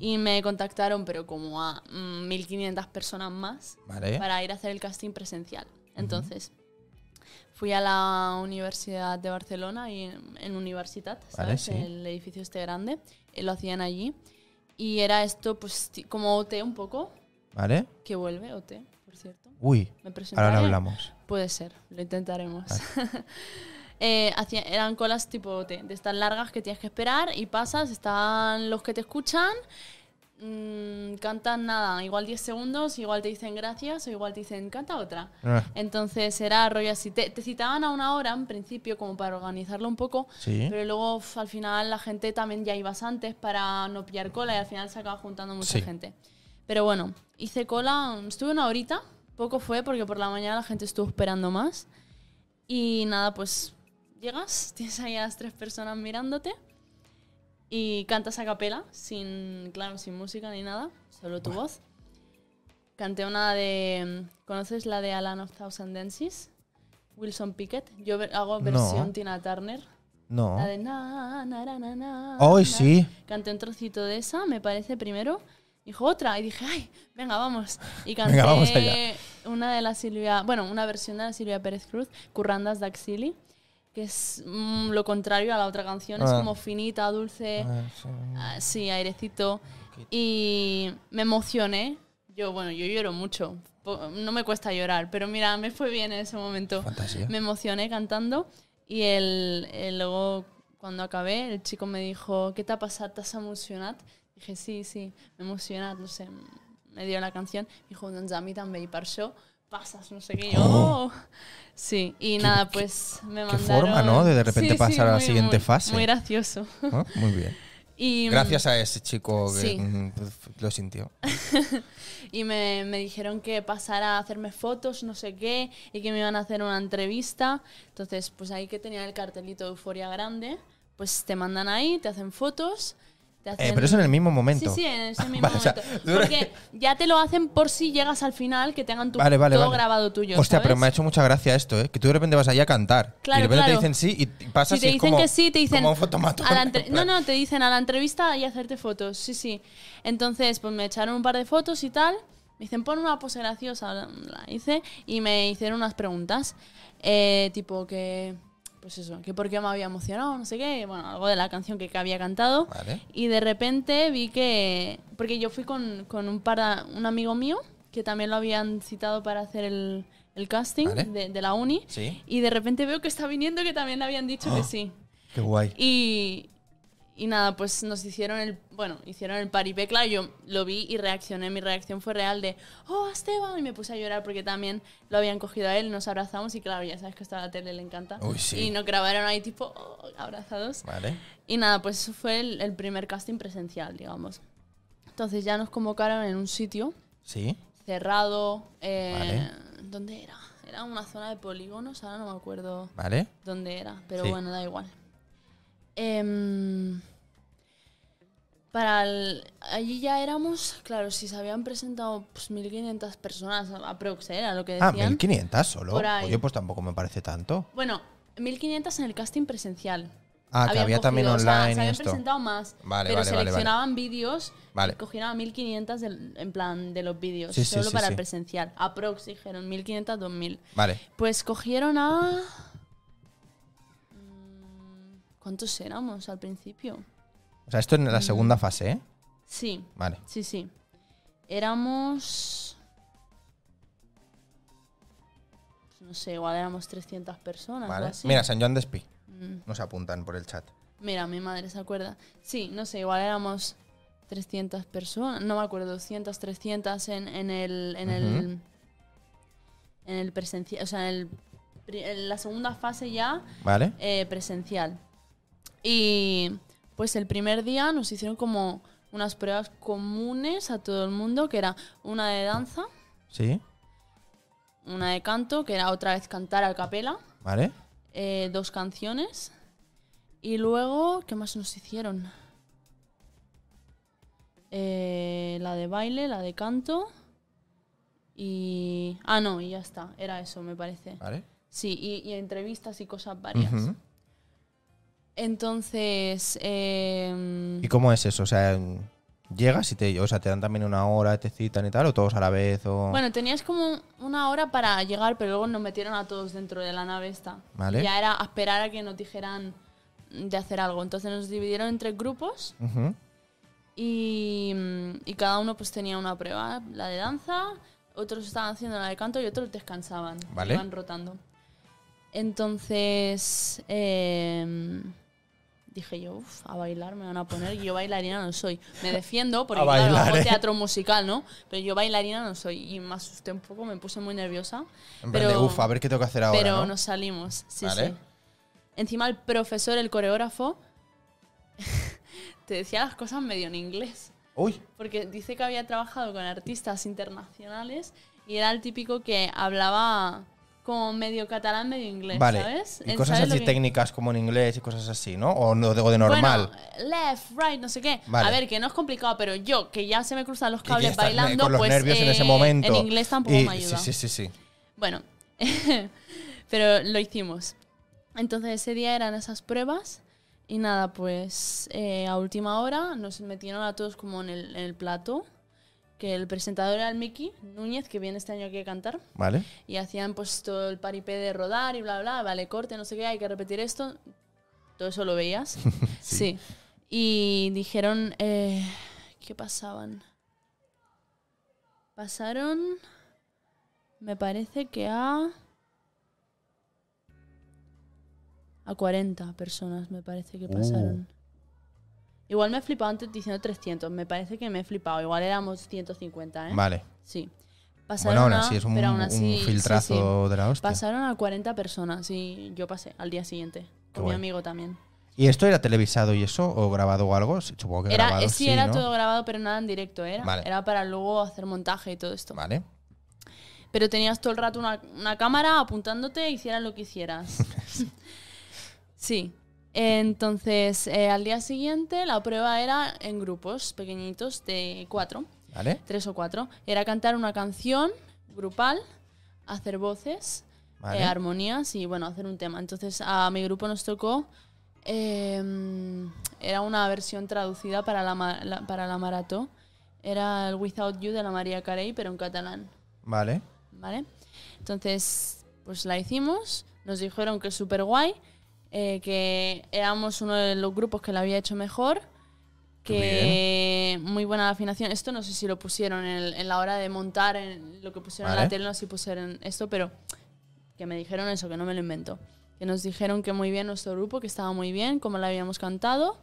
Y me contactaron, pero como a mm, 1500 personas más, Vale. para ir a hacer el casting presencial. Entonces, fui a la Universidad de Barcelona y en, Universitat, Vale, ¿sabes? sí. El edificio este grande. eh, lo hacían allí. Y era esto, pues, como OT un poco, ¿Vale? que vuelve OT, por cierto. Uy. Me Ahora hablamos. Puede ser, lo intentaremos. [LAUGHS] Eh, hacía- eran colas tipo OT, de estas largas que tienes que esperar y pasas, están los que te escuchan, mm, cantan nada, igual 10 segundos, igual te dicen gracias o igual te dicen canta otra. Ah, Entonces era rollo así. Te, te citaban a una hora en principio como para organizarlo un poco, Sí. pero luego al final la gente también ya ibas antes para no pillar cola y al final se acaba juntando mucha Sí. gente. Pero bueno, hice cola, estuve una horita, poco fue porque por la mañana la gente estuvo esperando más. Y nada, pues llegas, tienes ahí a las tres personas mirándote y cantas a capela, sin, claro, sin música ni nada, solo tu voz. Canté una de. ¿Conoces la de Alan of Thousand Dances? Wilson Pickett. Yo hago No. versión Tina Turner. No. La de na, na, na, na, na, ¡Ay, na. sí! Canté un trocito de esa, me parece primero. Dijo otra. Y dije, ¡ay! Venga, vamos. Y canté [LAUGHS] Venga, vamos allá. una de la Silvia. Bueno, una versión de la Silvia Pérez Cruz, Currandas Daxili. Que es mm, lo contrario a la otra canción. Es Ah. como finita, dulce. Ah, sí. Ah, sí, airecito. Y me emocioné. Yo, bueno, yo lloro mucho. Po- No me cuesta llorar, pero mira, me fue bien en ese momento. Fantasía. Me emocioné cantando y el, el- luego cuando acabé el chico me dijo, ¿qué t'ha passat? ¿T'has emocionat? Dije, sí, sí, m'he emocionat, no sé, me dio la canción. Dijo, doncs a mi també, i per això pasas, no sé qué. Yo, Oh. "Oh". Sí, y nada, pues me qué mandaron... forma, ¿no? de de repente Sí, sí, pasar a la siguiente muy- fase. Muy gracioso. Ah, Muy bien. [LAUGHS] Y, Gracias a ese chico que Sí. mm, lo sintió. [LAUGHS] Y me, me dijeron que pasara a hacerme fotos, no sé qué, y que me iban a hacer una entrevista. Entonces, pues ahí que tenía el cartelito de Euforia Grande, pues te mandan ahí, te hacen fotos. Hacen... Eh, pero eso en el mismo momento. Sí, sí, en ese [LAUGHS] mismo Vale, o sea, momento. Porque ya te lo hacen por si llegas al final, que tengan tu, Vale, vale, todo vale. grabado tuyo. Hostia, pero me ha hecho mucha gracia esto, ¿eh? Que tú de repente vas allá a cantar. Claro, y de repente claro. te dicen sí y pasas Si te y es dicen como- que sí, te dicen. Como un fotomatón. a la entre- en plan. No, no, te dicen a la entrevista y hacerte fotos. Sí, sí. Entonces, pues me echaron un par de fotos y tal. Me dicen, pon una pose graciosa. La la hice y me hicieron unas preguntas. eh, tipo que. Pues eso, que por qué me había emocionado, no sé qué. Bueno, algo de la canción que, había cantado. Vale. Y de repente vi que. Porque yo fui con, con un, para, un amigo mío que también lo habían citado para hacer el, el casting Vale. de, de la uni. Sí. Y de repente veo que está viniendo que también le habían dicho que sí. Qué guay. Y, y nada, pues nos hicieron el. Bueno, hicieron el paripé, claro, yo lo vi y reaccioné. Mi reacción fue real de, oh, Esteban. Y me puse a llorar porque también lo habían cogido a él, nos abrazamos y claro, ya sabes que esto a la tele le encanta. Uy, sí. Y nos grabaron ahí tipo, oh, abrazados. Vale. Y nada, pues eso fue el, el primer casting presencial, digamos. Entonces ya nos convocaron en un sitio Sí. cerrado. Eh, Vale. ¿Dónde era? Era una zona de polígonos, ahora no me acuerdo Vale. dónde era, pero Sí. bueno, da igual. Em, para el- allí ya éramos, claro, si se habían presentado pues, 1500 personas, aprox, ¿eh? era lo que Ah, decían. 1500 solo. Oye, pues tampoco me parece tanto. bueno, 1500 en el casting presencial. Ah, que había también cogido, o sea, online se habían esto. presentado más, Vale, pero vale, seleccionaban vídeos y cogieron a 1500 del- en plan de los vídeos, Sí, solo sí, para el presencial. Aprox dijeron 1500, 2000. Vale. Pues cogieron a. Mm, ¿Cuántos éramos al principio? O sea, esto en Mm. la segunda fase, ¿eh? Sí, Vale. sí, sí. Éramos. pues No sé, igual éramos 300 personas. o Vale. así. Mira, San Joan Despí. Mm, Nos apuntan por el chat. Mira, mi madre se acuerda. Sí, no sé, igual éramos 300 personas. No me acuerdo, 200, 300 en, en el. En el. En el presencial. O sea, en, el en la segunda fase ya. Vale. eh, presencial. Y pues el primer día nos hicieron como unas pruebas comunes a todo el mundo, que era una de danza, Sí. una de canto, que era otra vez cantar a capela, Vale. eh, dos canciones. Y luego, ¿qué más nos hicieron? Eh, la de baile, la de canto. Y... Ah, no, y ya está. Era eso, me parece. Vale. Sí, y, y entrevistas y cosas varias. Ujú. Entonces, em, ¿Y cómo es eso? O sea, llegas y te, o sea, te dan también una hora, te citan y tal, o todos a la vez, o... bueno, tenías como una hora para llegar, pero luego nos metieron a todos dentro de la nave esta. Vale. Ya era a esperar a que nos dijeran de hacer algo. Entonces nos dividieron en tres grupos Ujú. y, mm, y cada uno pues tenía una prueba. La de danza, otros estaban haciendo la de canto y otros descansaban. Vale. Iban rotando. Entonces em, dije yo, "Uf, a bailar me van a poner. Y yo bailarina no soy. Me [LAUGHS] defiendo porque claro, hago ¿eh? teatro musical, ¿no? Pero yo bailarina no soy. Y me asusté un poco, me puse muy nerviosa. En plan de, pero- uff, a ver qué tengo que hacer ahora, pero ¿no? nos salimos, sí, Vale. sí. Encima el profesor, el coreógrafo, [LAUGHS] te decía las cosas medio en inglés. Uy, Porque dice que había trabajado con artistas internacionales y era el típico que hablaba como medio catalán, medio inglés, vale. ¿sabes? Y cosas sabe lo así que- técnicas como en inglés y cosas así, ¿no? O, no, o de normal. Bueno, left, right, no sé qué. Vale. A ver, que no es complicado, pero yo, que ya se me cruzan los cables estás bailando, con los pues nervios en ese eh, momento. en inglés tampoco y- me ayuda. Sí, sí, sí, sí. Bueno, [LAUGHS] pero lo hicimos. Entonces ese día eran esas pruebas y nada, pues eh, a última hora nos metieron a todos como en el, en el plato, que el presentador era el Miki Núñez, que viene este año aquí a cantar, Vale. y hacían pues todo el paripé de rodar y bla, bla, vale, corte, no sé qué, hay que repetir esto. Todo eso lo veías. [LAUGHS] sí. Y dijeron, eh, ¿qué pasaban? Pasaron, me parece que a... A 40 personas, me parece que pasaron. Igual me he flipado antes diciendo 300, me parece que me he flipado. Igual éramos 150, ¿eh? Vale. Sí. Bueno, Pasaron aún a- así es un, aún así, sí, filtrazo sí. de la hostia. Pasaron a 40 personas y yo pasé al día siguiente. Qué Con mi guay. amigo también. ¿Y esto era televisado y eso? ¿O grabado o algo? Sí, Supongo que Era, grabado eh, sí, sí, era ¿no? todo grabado, pero nada en directo. Era, Vale. era para luego hacer montaje y todo esto. Vale. Pero tenías todo el rato una, una cámara apuntándote, hicieras lo que hicieras. [LAUGHS] sí. Entonces, eh, al día siguiente la prueba era en grupos pequeñitos de cuatro, Vale. tres o cuatro. Era cantar una canción grupal, hacer voces, Vale. eh, armonías y bueno, hacer un tema. Entonces a mi grupo nos tocó, eh, era una versión traducida para la, la- para la maratón, Era el Without You de la María Carey, pero en catalán. Vale. ¿Vale? Entonces, pues la hicimos. Nos dijeron que es súper guay. Eh, que éramos uno de los grupos que la había hecho mejor. Que muy buena afinación. Esto no sé si lo pusieron en, el- en la hora de montar, en lo que pusieron en Vale. la tele, no sé si pusieron esto, pero que me dijeron eso, que no me lo invento. Que nos dijeron que muy bien nuestro grupo, que estaba muy bien, como la habíamos cantado.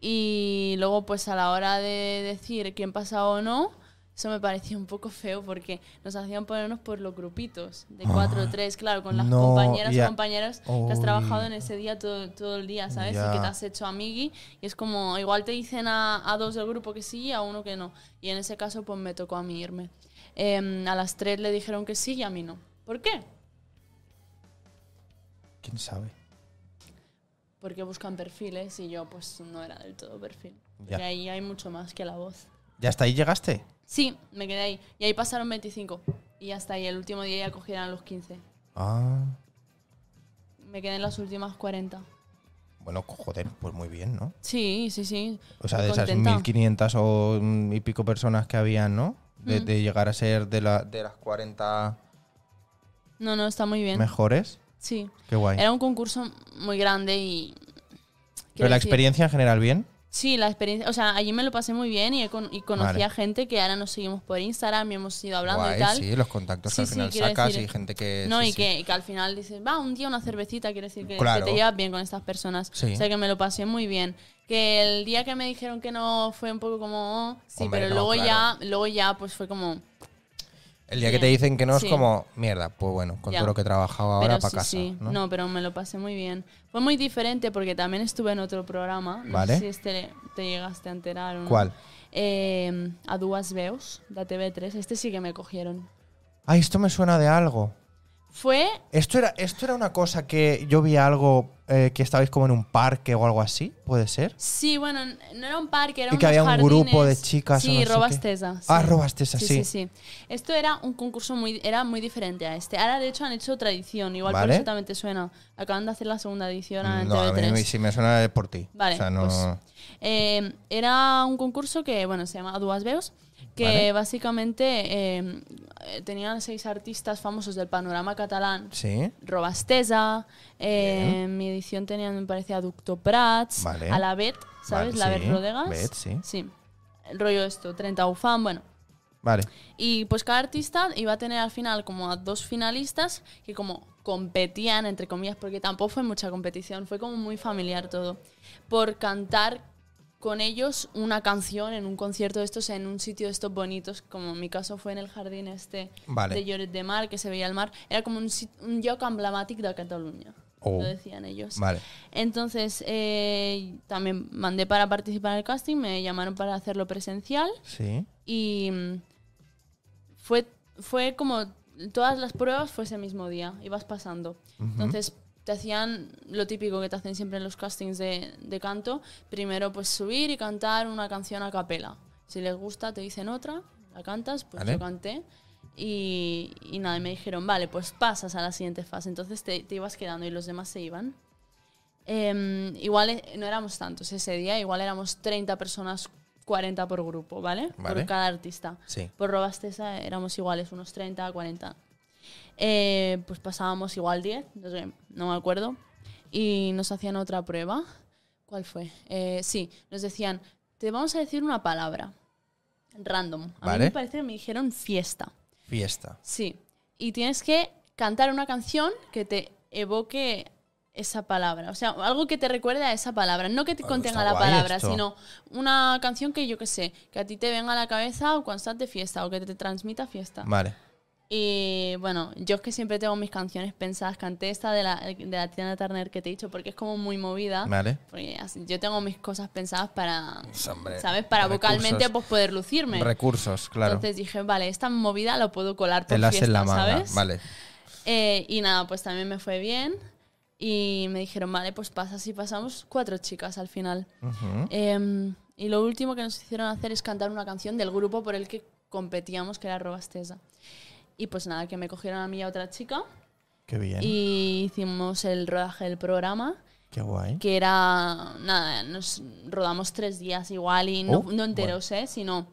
Y luego, pues a la hora de decir quién pasaba o no, eso me parecía un poco feo porque nos hacían ponernos por los grupitos de 4 o 3, claro, con las no, compañeras compañeros que has trabajado en ese día todo, todo el día, ¿sabes? Y que te has hecho amigui. Y es como, igual te dicen a, a dos del grupo que sí y a uno que no. Y en ese caso, pues me tocó a mí irme. Em, a las 3 le dijeron que sí y a mí no. ¿Por qué? ¿Quién sabe? Porque buscan perfiles y yo pues no era del todo perfil. Ya. Y ahí hay mucho más que la voz. ¿Ya hasta ahí llegaste? Sí, me quedé ahí. Y ahí pasaron 25. Y hasta ahí, el último día ya cogieron los 15. Ah. Me quedé en las últimas 40. Bueno, joder, pues muy bien, ¿no? Sí, sí, sí. O sea, Muy de esas contenta. 1500 o mm, y pico personas que habían, ¿no? De, Mm. de llegar a ser de, la, de las 40 No, no, está muy bien. mejores. Sí. Qué guay. Era un concurso muy grande y... Pero la decir- experiencia en general, bien. Sí, la experiencia. O sea, allí me lo pasé muy bien y, he con- y conocí Vale. a gente que ahora nos seguimos por Instagram y hemos ido hablando Guay, y tal. sí, los contactos Sí, que al final sacas decir- y gente que. No, sí, y que, que al final dices, va, un día una cervecita, quiere decir que, te llevas bien con estas personas. Sí. O sea, que me lo pasé muy bien. Que el día que me dijeron que no fue un poco como, oh, sí, Hombre, pero no, luego claro. ya, luego ya, pues fue como, El día que te dicen que no es como, mierda, pues bueno, con Ya. todo lo que he trabajado ahora para sí, casa. sí, ¿no? no, pero me lo pasé muy bien. Fue muy diferente porque también estuve en otro programa. No Vale. sé si este te llegaste a enterar o no. ¿Cuál? Eh, a Duas Veus, de TV3. Este sí que me cogieron. Ay, esto me suena de algo. Fue Esto era, esto era una cosa que yo vi algo eh, que estabais como en un parque o algo así, ¿puede ser? Sí, bueno, no era un parque, era Y que unos había un grupo de chicas o Sí, no sé qué. Robastesa. sí. Ah, Robastesa, sí. sí. Sí, sí, Esto era un concurso muy, era muy diferente a este. Ahora, de hecho, han hecho tradición. Igual Vale. por eso también te suena. Acaban de hacer la segunda edición en No, a TV3. mí sí me suena de por ti. Vale, O sea, no. pues, Eh, era un concurso que, bueno, se llama Duas Veus, que Vale. básicamente eh, tenían seis artistas famosos del panorama catalán. Sí. Robastesa, eh, en mi edición tenían, me parece, a Ducto Prats, Vale. a la Bet, ¿sabes? Vale, la sí, Bet Rodegas. Bet, sí. Sí. El rollo esto, 30 UFAM, bueno. Vale. Y pues cada artista iba a tener al final como a dos finalistas que como competían, entre comillas, porque tampoco fue mucha competición, fue como muy familiar todo, por cantar con ellos una canción en un concierto de estos, en un sitio de estos bonitos, como en mi caso fue en el jardín este Vale. de Lloret de Mar, que se veía el mar, era como un, un lloc emblemàtic de Cataluña, Oh. lo decían ellos. Vale. Entonces, eh, también mandé para participar en el casting, me llamaron para hacerlo presencial Sí. y mm, fue, fue como todas las pruebas fue ese mismo día, ibas pasando. Entonces te hacían lo típico que te hacen siempre en los castings de, de canto, primero pues subir y cantar una canción a capela. Si les gusta te dicen otra, la cantas, pues Vale. yo canté. Y, y nada, y me dijeron, vale, pues pasas a la siguiente fase. Entonces te, te ibas quedando y los demás se iban. Em, igual eh, no éramos tantos ese día, igual éramos 30 personas, 40 por grupo, ¿vale? Vale. Por cada artista. Sí. Por Robastesa éramos iguales, unos 30, 40. Eh, pues pasábamos igual 10, no, sé, no me acuerdo. Y nos hacían otra prueba. ¿Cuál fue? Eh, sí, nos decían, te vamos a decir una palabra. Random. A Vale. mí me parece que me dijeron fiesta. Fiesta. Sí. Y tienes que cantar una canción que te evoque esa palabra. O sea, algo que te recuerde a esa palabra. No que te contenga la palabra, esto. sino una canción que yo que sé, que a ti te venga a la cabeza cuando estás de fiesta o que te transmita fiesta. Vale. Y bueno, yo es que siempre tengo mis canciones pensadas. Canté esta de la, de la Tina Turner que te he dicho porque es como muy movida. Vale. Porque yo tengo mis cosas pensadas para, Pues, hombre, ¿sabes? Para recursos. vocalmente pues poder lucirme. Recursos, claro. Entonces dije, vale, esta movida lo puedo colar por Telas fiesta, en la manga. ¿sabes? Vale. Eh, y nada, pues también me fue bien. Y me dijeron, vale, pues pasas y pasamos cuatro chicas al final. Ujú. Eh, y lo último que nos hicieron hacer es cantar una canción del grupo por el que competíamos, que era Robastesa. Y pues nada, que me cogieron a mí y a otra chica Qué bien. y hicimos el rodaje del programa. Qué guay. que era, nada, nos rodamos tres días igual y no, Oh, no enteros, ¿eh? Sino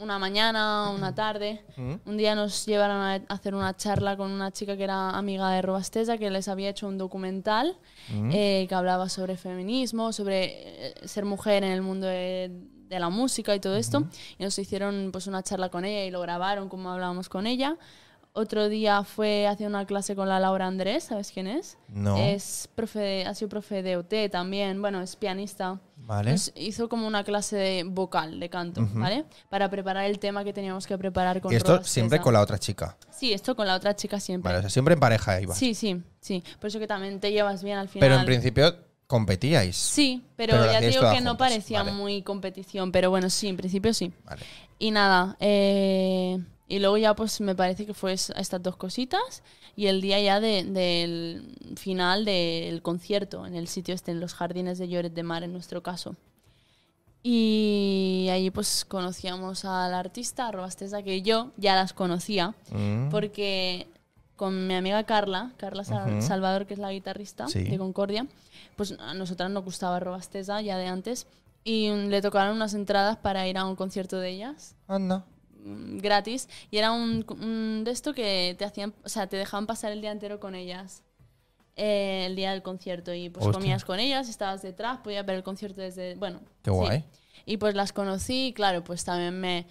una mañana, una tarde. Un día nos llevaron a hacer una charla con una chica que era amiga de Robastesa, que les había hecho un documental eh, que hablaba sobre feminismo, sobre eh, ser mujer en el mundo de, de la música y todo esto. Y nos hicieron pues una charla con ella y lo grabaron como hablábamos con ella. Otro día fue hacer una clase con la Laura Andrés, ¿sabes quién es? No. Es profe de- ha sido profe de OT también, bueno, es pianista. Vale. Nos hizo como una clase de vocal, de canto, ¿vale? Para preparar el tema que teníamos que preparar con Y esto Rodas siempre César. con la otra chica. Sí, esto con la otra chica siempre. Vale, o sea, siempre en pareja ibas. sí, sí, sí. Por eso que también te llevas bien al final. Pero en principio competíais. Sí, pero, ya digo que no parecía vale. muy competición, pero bueno, sí, en principio sí. Vale. Y nada, eh, y luego ya pues me parece que fue es- estas dos cositas y el día ya de- del final del concierto en el sitio este, en los jardines de Lloret de Mar en nuestro caso. Y allí pues conocíamos al artista, Robastesa, que yo ya las conocía, Mm. porque con mi amiga Carla, Carla Sal- Ujú. Salvador, que es la guitarrista Sí. de Concordia, pues a nosotras nos gustaba Robastesa ya de antes y le tocaron unas entradas para ir a un concierto de ellas Anda. mm, gratis y era un, un de esto que te hacían, o sea, te dejaban pasar el día entero con ellas. eh, el día del concierto y pues Hostia. comías con ellas, estabas detrás, podías ver el concierto desde, bueno, Qué sí. guay. Y pues las conocí y claro, pues también me,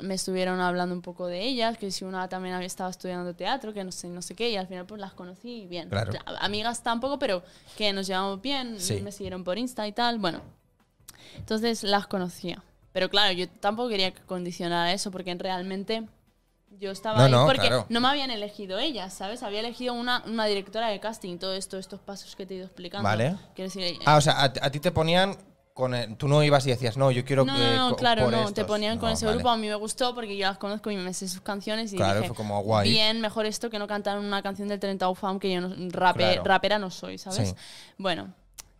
me estuvieron hablando un poco de ellas, que si una también había estado estudiando teatro, que no sé, no sé qué, y al final pues las conocí bien. Claro. A- Amigas tampoco, pero que nos llevamos bien, Sí. me siguieron por Insta y tal, bueno. Entonces las conocía. Pero claro, yo tampoco quería que condicionara eso, porque realmente yo estaba No, ahí no, porque claro. no me habían elegido ellas, ¿sabes? Había elegido una, una directora de casting, todo esto, estos pasos que te he ido explicando. Vale. Quiero decir, Ah, o sea, a, a ti te ponían con el- tú no ibas y decías, no, yo quiero no, que. no, claro, no. Te estos". ponían con ese vale. grupo. A mí me gustó porque yo las conozco y me sé sus canciones. Y Claro, dije, fue como guay. Bien, mejor esto que no cantar una canción del 30 UFAM que yo no, rape- Claro. rapera no soy, ¿sabes? Sí. Bueno,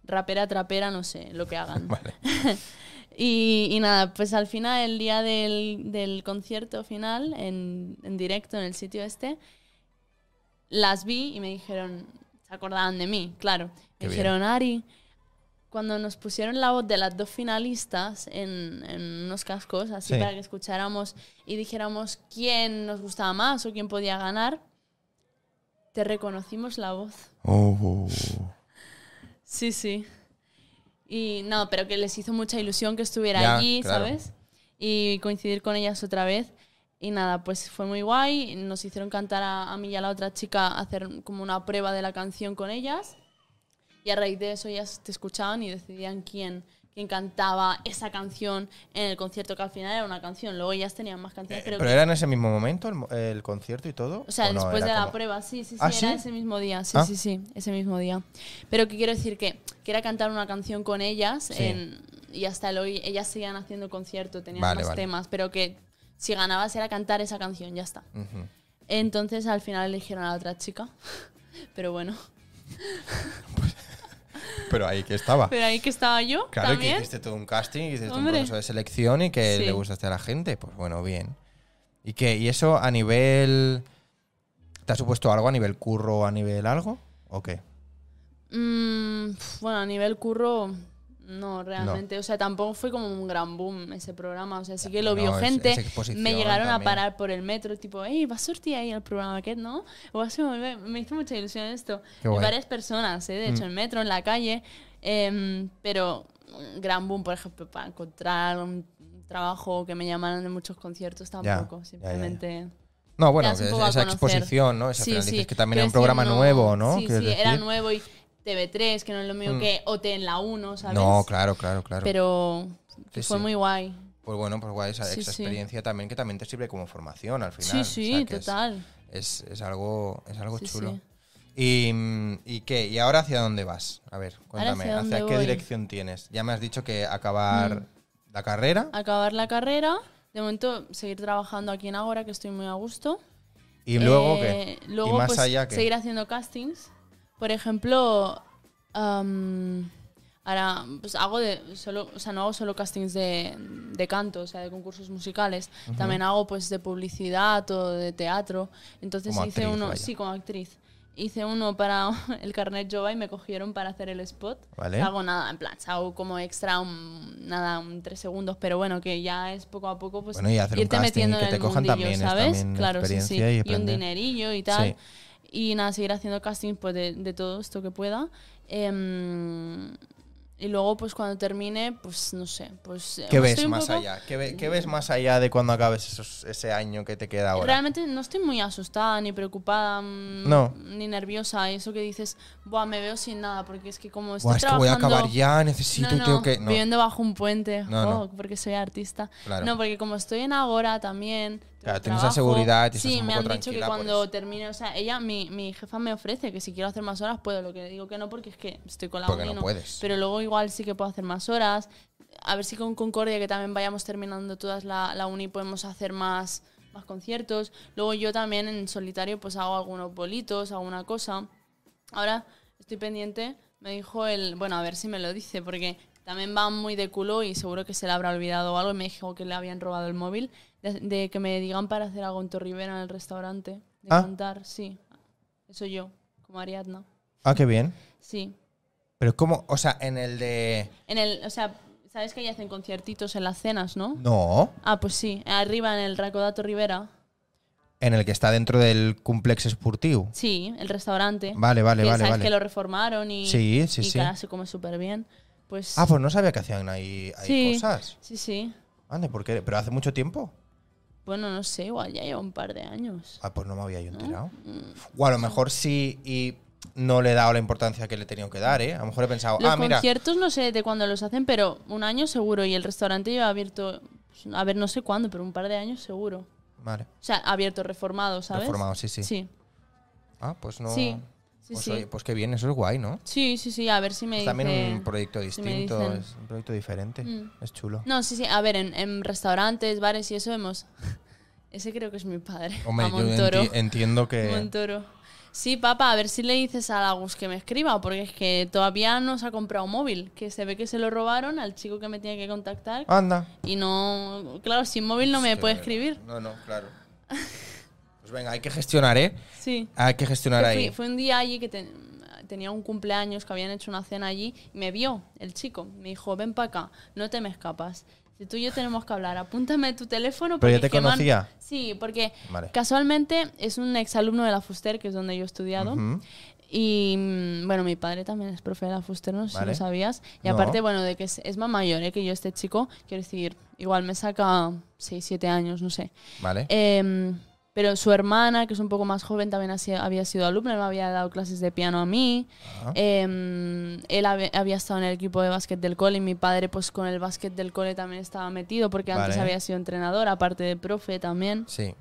rapera, trapera, no sé, lo que hagan. [LAUGHS] Vale. [LAUGHS] Y, y nada, pues al final, el día del, del concierto final, en, en directo en el sitio este, las vi y me dijeron, se acordaban de mí, claro. Qué Me bien. dijeron, Ari, cuando nos pusieron la voz de las dos finalistas en, en unos cascos, así Sí. para que escucháramos y dijéramos quién nos gustaba más o quién podía ganar, te reconocimos la voz. Oh. Sí, sí. Y no, pero que les hizo mucha ilusión que estuviera Ya, allí, claro. ¿sabes? Y coincidir con ellas otra vez. Y nada, pues fue muy guay. Nos hicieron cantar a, a mí y a la otra chica, hacer como una prueba de la canción con ellas. Y a raíz de eso ellas te escuchaban y decidían quién, quién cantaba esa canción en el concierto, que al final era una canción. Luego ellas tenían más canciones, pero, ¿Pero que- era en ese mismo momento el, el concierto y todo? o sea, después de la como- prueba, sí, sí, sí, ¿Ah, era sí? ese mismo día, sí, Ah. sí, sí, ese mismo día. Pero que quiero decir que, que era cantar una canción con ellas Sí. en- y hasta el hoy ellas seguían haciendo concierto, tenían Vale, más vale. temas, pero que si ganabas era cantar esa canción, ya está. Entonces al final eligieron a la otra chica, [LAUGHS] pero bueno. [LAUGHS] Pero ahí que estaba. Pero ahí que estaba yo Claro, y que también. hiciste todo un casting, hiciste un Hombre. proceso de selección y que Sí. le gustaste a la gente. Pues bueno, bien. ¿Y qué? ¿Y eso a nivel. ¿Te ha supuesto algo a nivel curro, a nivel algo? ¿O qué? Mm, bueno, a nivel curro, no, realmente. O sea, tampoco fue como un gran boom ese programa. O sea, sí que lo No, vio es- gente. es me llegaron a parar por el metro, tipo, hey, ¿vas a sortir ahí el programa aquest, no? O Me hizo mucha ilusión esto. Y. Mm. varias personas, ¿eh? de hecho, en metro, en la calle. em, pero un gran boom, por ejemplo, para encontrar un trabajo que me llamaran de muchos conciertos tampoco. ya, ya. Simplemente. No, bueno, que esa exposición, ¿no? Esa Sí, que también era un programa no- nuevo, ¿no? Sí, sí, era nuevo y TV3, que no es lo mismo Mm. que OT en la 1, ¿sabes? No, claro, claro, claro. Pero Sí, fue sí. muy guay. Pues bueno, pues guay, esa, Sí, esa sí. experiencia también que también te sirve como formación al final. Sí, o sí, sea, que es- total. Es, es algo, es algo chulo. ¿Y, mm, ¿Y qué? ¿Y ahora hacia dónde vas? A ver, cuéntame, hacia ¿hacia, dónde qué voy? Mm. dirección tienes? Ya me has dicho que acabar la carrera Acabar la carrera, de momento seguir trabajando aquí en Agora, que estoy muy a gusto. y luego Eh, qué? Luego, y más pues, allá que seguir haciendo castings. Por ejemplo, am, ahora pues hago de solo, o sea, no hago solo castings de, de canto, o sea, de concursos musicales. También hago pues de publicidad o de teatro. Entonces Como hice actriz, uno, vaya. sí, como actriz. hice uno para [LAUGHS] el carnet Jova y me cogieron para hacer el spot. Vale. Hago nada, en plan, hago como extra, un- nada, un tres segundos, pero bueno, que ya es poco a poco, pues Bueno, y hacer un irte y metiendo que en te el cojan mundillo, también ¿sabes? también claro, sí, sí. experiencia y un dinerillo y tal. Sí. Y nada, seguir haciendo casting pues, de, de todo esto que pueda. Em, y luego, pues cuando termine, pues no sé, pues... eh, ¿Qué ves más poco- allá? ¿Qué, ve- qué ves más allá de cuando acabes esos- ese año que te queda ahora? Realmente no estoy muy asustada, ni preocupada, mm, No. ni nerviosa. Eso que dices, Buah, me veo sin nada, porque es que como estoy Buah, es que voy a trabajando- acabar ya, necesito no, y tengo no, que. No, viviendo bajo un puente, No, no. jo, porque soy artista. Claro. No, porque como estoy en Agora también. Claro, tienes esa seguridad y Sí, me han dicho que cuando eso. termine, o sea, ella, mi, mi jefa me ofrece que si quiero hacer más horas puedo, lo que digo que no porque es que estoy con la Porque no puedes. Pero luego igual sí que puedo hacer más horas. A ver si con Concordia, que también vayamos terminando todas la, la uni, podemos hacer más, más conciertos. Luego yo también en solitario pues hago algunos bolitos, alguna cosa. Ahora estoy pendiente, me dijo el, bueno, a ver si me lo dice, porque también va muy de culo y seguro que se le habrá olvidado algo. Y me dijo que le habían robado el móvil, de, de que me digan para hacer algo en Torribera en el restaurante, de Ah. cantar, sí. Eso yo, como Ariadna. Ah, qué bien. Sí. Pero ¿cómo? O sea, en el de. En el, o sea, ¿sabes que ahí hacen conciertitos en las cenas, no? No. Ah, pues sí, arriba en el Racodato Rivera. En el que está dentro del complex esportivo. Sí, el restaurante. Vale, vale, que vale, sabes vale. que lo reformaron y, Sí, sí, y sí. se come súper bien. Pues Ah, pues no sabía que hacían ahí, ahí Sí. cosas. sí, sí. Ande, ¿por qué? ¿Pero hace mucho tiempo? Bueno, no sé, igual ya lleva un par de años. Ah, pues no me había yo enterado. Mm. O a lo mejor sí y no le he dado la importancia que le he tenido que dar, ¿eh? A lo mejor he pensado, Los ah, mira. conciertos no sé de cuándo los hacen, pero un año seguro. Y el restaurante lleva abierto, pues, a ver, no sé cuándo, pero un par de años seguro. Vale, O sea, abierto, reformado, ¿sabes? reformado, sí, sí. Sí, Ah, pues no. sí, sí. pues, sí. oye, pues qué bien, eso es guay, ¿no? Sí, sí, sí, a ver si me Es dice... también un proyecto si distinto, dicen- es un proyecto diferente. Mm. Es chulo. No, sí, sí, a ver, en, en restaurantes, bares y eso hemos... [LAUGHS] Ese creo que es mi padre, Hombre, a yo Montoro. enti- entiendo que. Montoro. Sí, papá, a ver si le dices a Lagus que me escriba, porque es que todavía no se ha comprado un móvil, que se ve que se lo robaron al chico que me tiene que contactar. Anda. Y no, claro, sin móvil no me que- puede escribir. No, no, claro. [LAUGHS] Pues venga, hay que gestionar, ¿eh? Sí. Hay que gestionar ahí. fui- fue un día allí que te- tenía un cumpleaños, que habían hecho una cena allí, y me vio el chico. Me dijo, ven para acá, no te me escapas. Si tú y yo tenemos que hablar, apúntame tu teléfono. ¿Pero ya te conocía? Sí, porque Vale. casualmente es un exalumno de la Fuster, que es donde yo he estudiado. Y mm, bueno, mi padre también es profe de la Fuster, no sé si lo sabías. Y No. aparte, bueno, de que es, es más mayor ¿eh? que yo este chico, quiero decir, igual me saca 6, 7 años, no sé. Vale. Em, pero su hermana, que es un poco más joven, también ha sido- había sido alumna, me había dado clases de piano a mí. Em, él había estado en el equipo de básquet del cole y mi padre, pues con el básquet del cole también estaba metido porque antes había sido entrenador, aparte de profe también. Sí.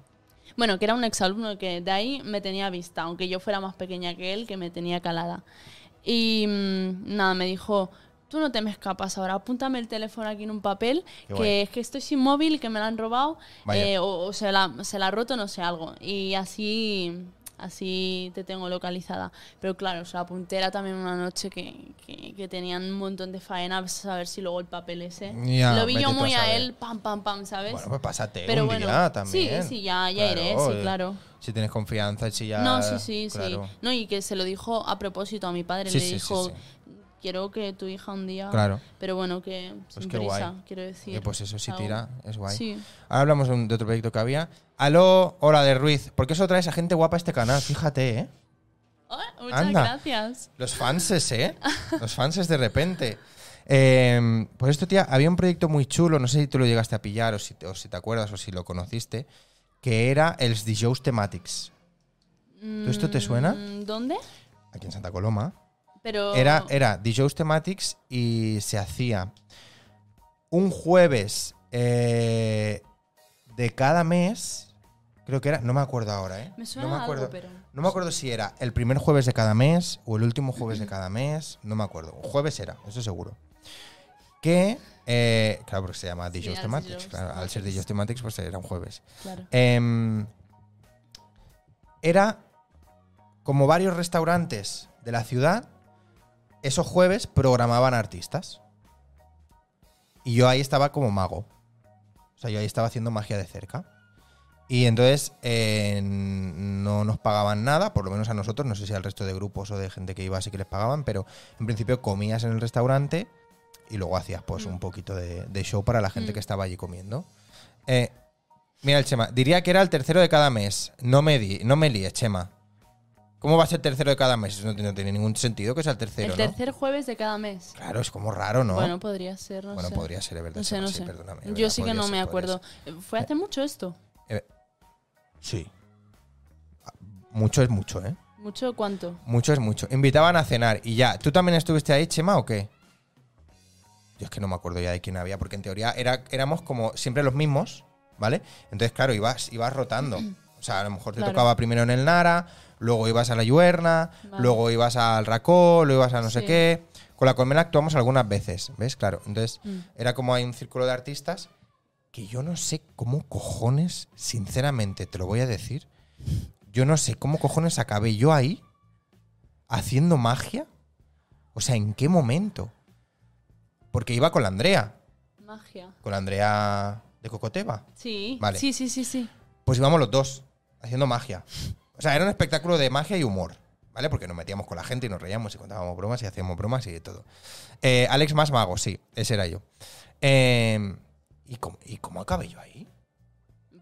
Bueno, que era un exalumno que de ahí me tenía vista, aunque yo fuera más pequeña que él, que me tenía calada. Y mm, nada, me dijo, tú no te me escapas ahora, apúntame el teléfono aquí en un papel, Qué que es que estoy sin móvil, que me lo han robado, eh, o, o se, la, se la ha roto, no sé, algo. Y así, así te tengo localizada. Pero claro, se la apunté era también una noche que, que, que tenían un montón de faenas, a ver si luego el papel ese. Ya, lo vi yo a muy a saber. él, pam, pam, pam, ¿sabes? Bueno, pues pásate Pero un bueno, día también. sí, sí, ya- ya iré, sí, claro. Si tienes confianza si ya. No, sí, sí, claro. sí. No, y que se lo dijo a propósito a mi padre. Sí, le sí, dijo, sí. Quiero que tu hija un día... Claro. Pero bueno, que Pues sin qué prisa, guay. quiero decir. Que pues eso sí algo. tira, es guay. Sí. Ahora hablamos de, un- de otro proyecto que había. Aló, hola de Ruiz. ¿Por qué eso traes a gente guapa a este canal? Fíjate, ¿eh? Oh, muchas Anda. gracias. Los fanses, ¿eh? [LAUGHS] Los fanses de repente. Eh, por esto, tía, había un proyecto muy chulo, no sé si tú lo llegaste a pillar o si te, o si te acuerdas o si lo conociste, que era el DJs Thematics. ¿Tú esto te suena? Mm, ¿Dónde? Aquí en Santa Coloma. Pero... Era, era DJs Thematics y se hacía un jueves eh, de cada mes. Creo que era, no me acuerdo ahora, ¿eh? Me suena no me acuerdo. algo, pero... No me acuerdo si era el primer jueves de cada mes o el último jueves de cada mes. No me acuerdo. Un jueves era, eso seguro. Que, eh, claro, porque se llama Sí, DJs al Thematics. Claro, al ser. DJs Thematics, pues era un jueves. Claro. Em, era como varios restaurantes de la ciudad, esos jueves programaban artistas. Y yo ahí estaba como mago. O sea, yo ahí estaba haciendo magia de cerca. Y entonces eh, no nos pagaban nada, por lo menos a nosotros, no sé si al resto de grupos o de gente que iba sí que les pagaban, pero en principio comías en el restaurante y luego hacías pues un poquito de, de show para la gente Mm. que estaba allí comiendo. Eh, mira el Chema, diría que era el tercero de cada mes. No me, di, no me líes, Chema. ¿Cómo va a ser tercero de cada mes? Eso no, tiene- no tiene ningún sentido que sea el tercero, el ¿no? tercer jueves de cada mes. Claro, es como raro, ¿no? Bueno, podría ser, no Bueno, sé. podría ser, es verdad. No sé, no sí, sé. perdóname, Yo verdad, sí que no ser, me acuerdo. Eh, ¿Fue hace mucho esto? Eh, sí. Mucho es mucho, ¿eh? ¿Mucho cuánto? Mucho es mucho. Invitaban a cenar y ya. ¿Tú también estuviste ahí, Chema, o qué? Yo es que no me acuerdo ya de quién había, porque en teoría era, éramos como siempre los mismos, ¿vale? Entonces, claro, ibas, ibas rotando. O sea, a lo mejor te Claro. tocaba primero en el Nara, luego ibas a la Yuerna, Vale. luego ibas al Racó, luego ibas a no sé qué. Con la colmena actuamos algunas veces, ¿ves? Claro. Entonces, Mm. era como hay un círculo de artistas que yo no sé cómo cojones, sinceramente, te lo voy a decir. Yo no sé cómo cojones acabé yo ahí haciendo magia. O sea, ¿en qué momento? Porque iba con la Andrea, Magia. con la Andrea de Cocoteva. Sí, Vale. sí, sí, sí, sí. Pues íbamos los dos haciendo magia. O sea, era un espectáculo de magia y humor, ¿vale? Porque nos metíamos con la gente y nos reíamos y contábamos bromas y hacíamos bromas y de todo. Eh, Alex más mago, sí, ese era yo. Eh, ¿y, cómo, ¿Y cómo acabé yo ahí?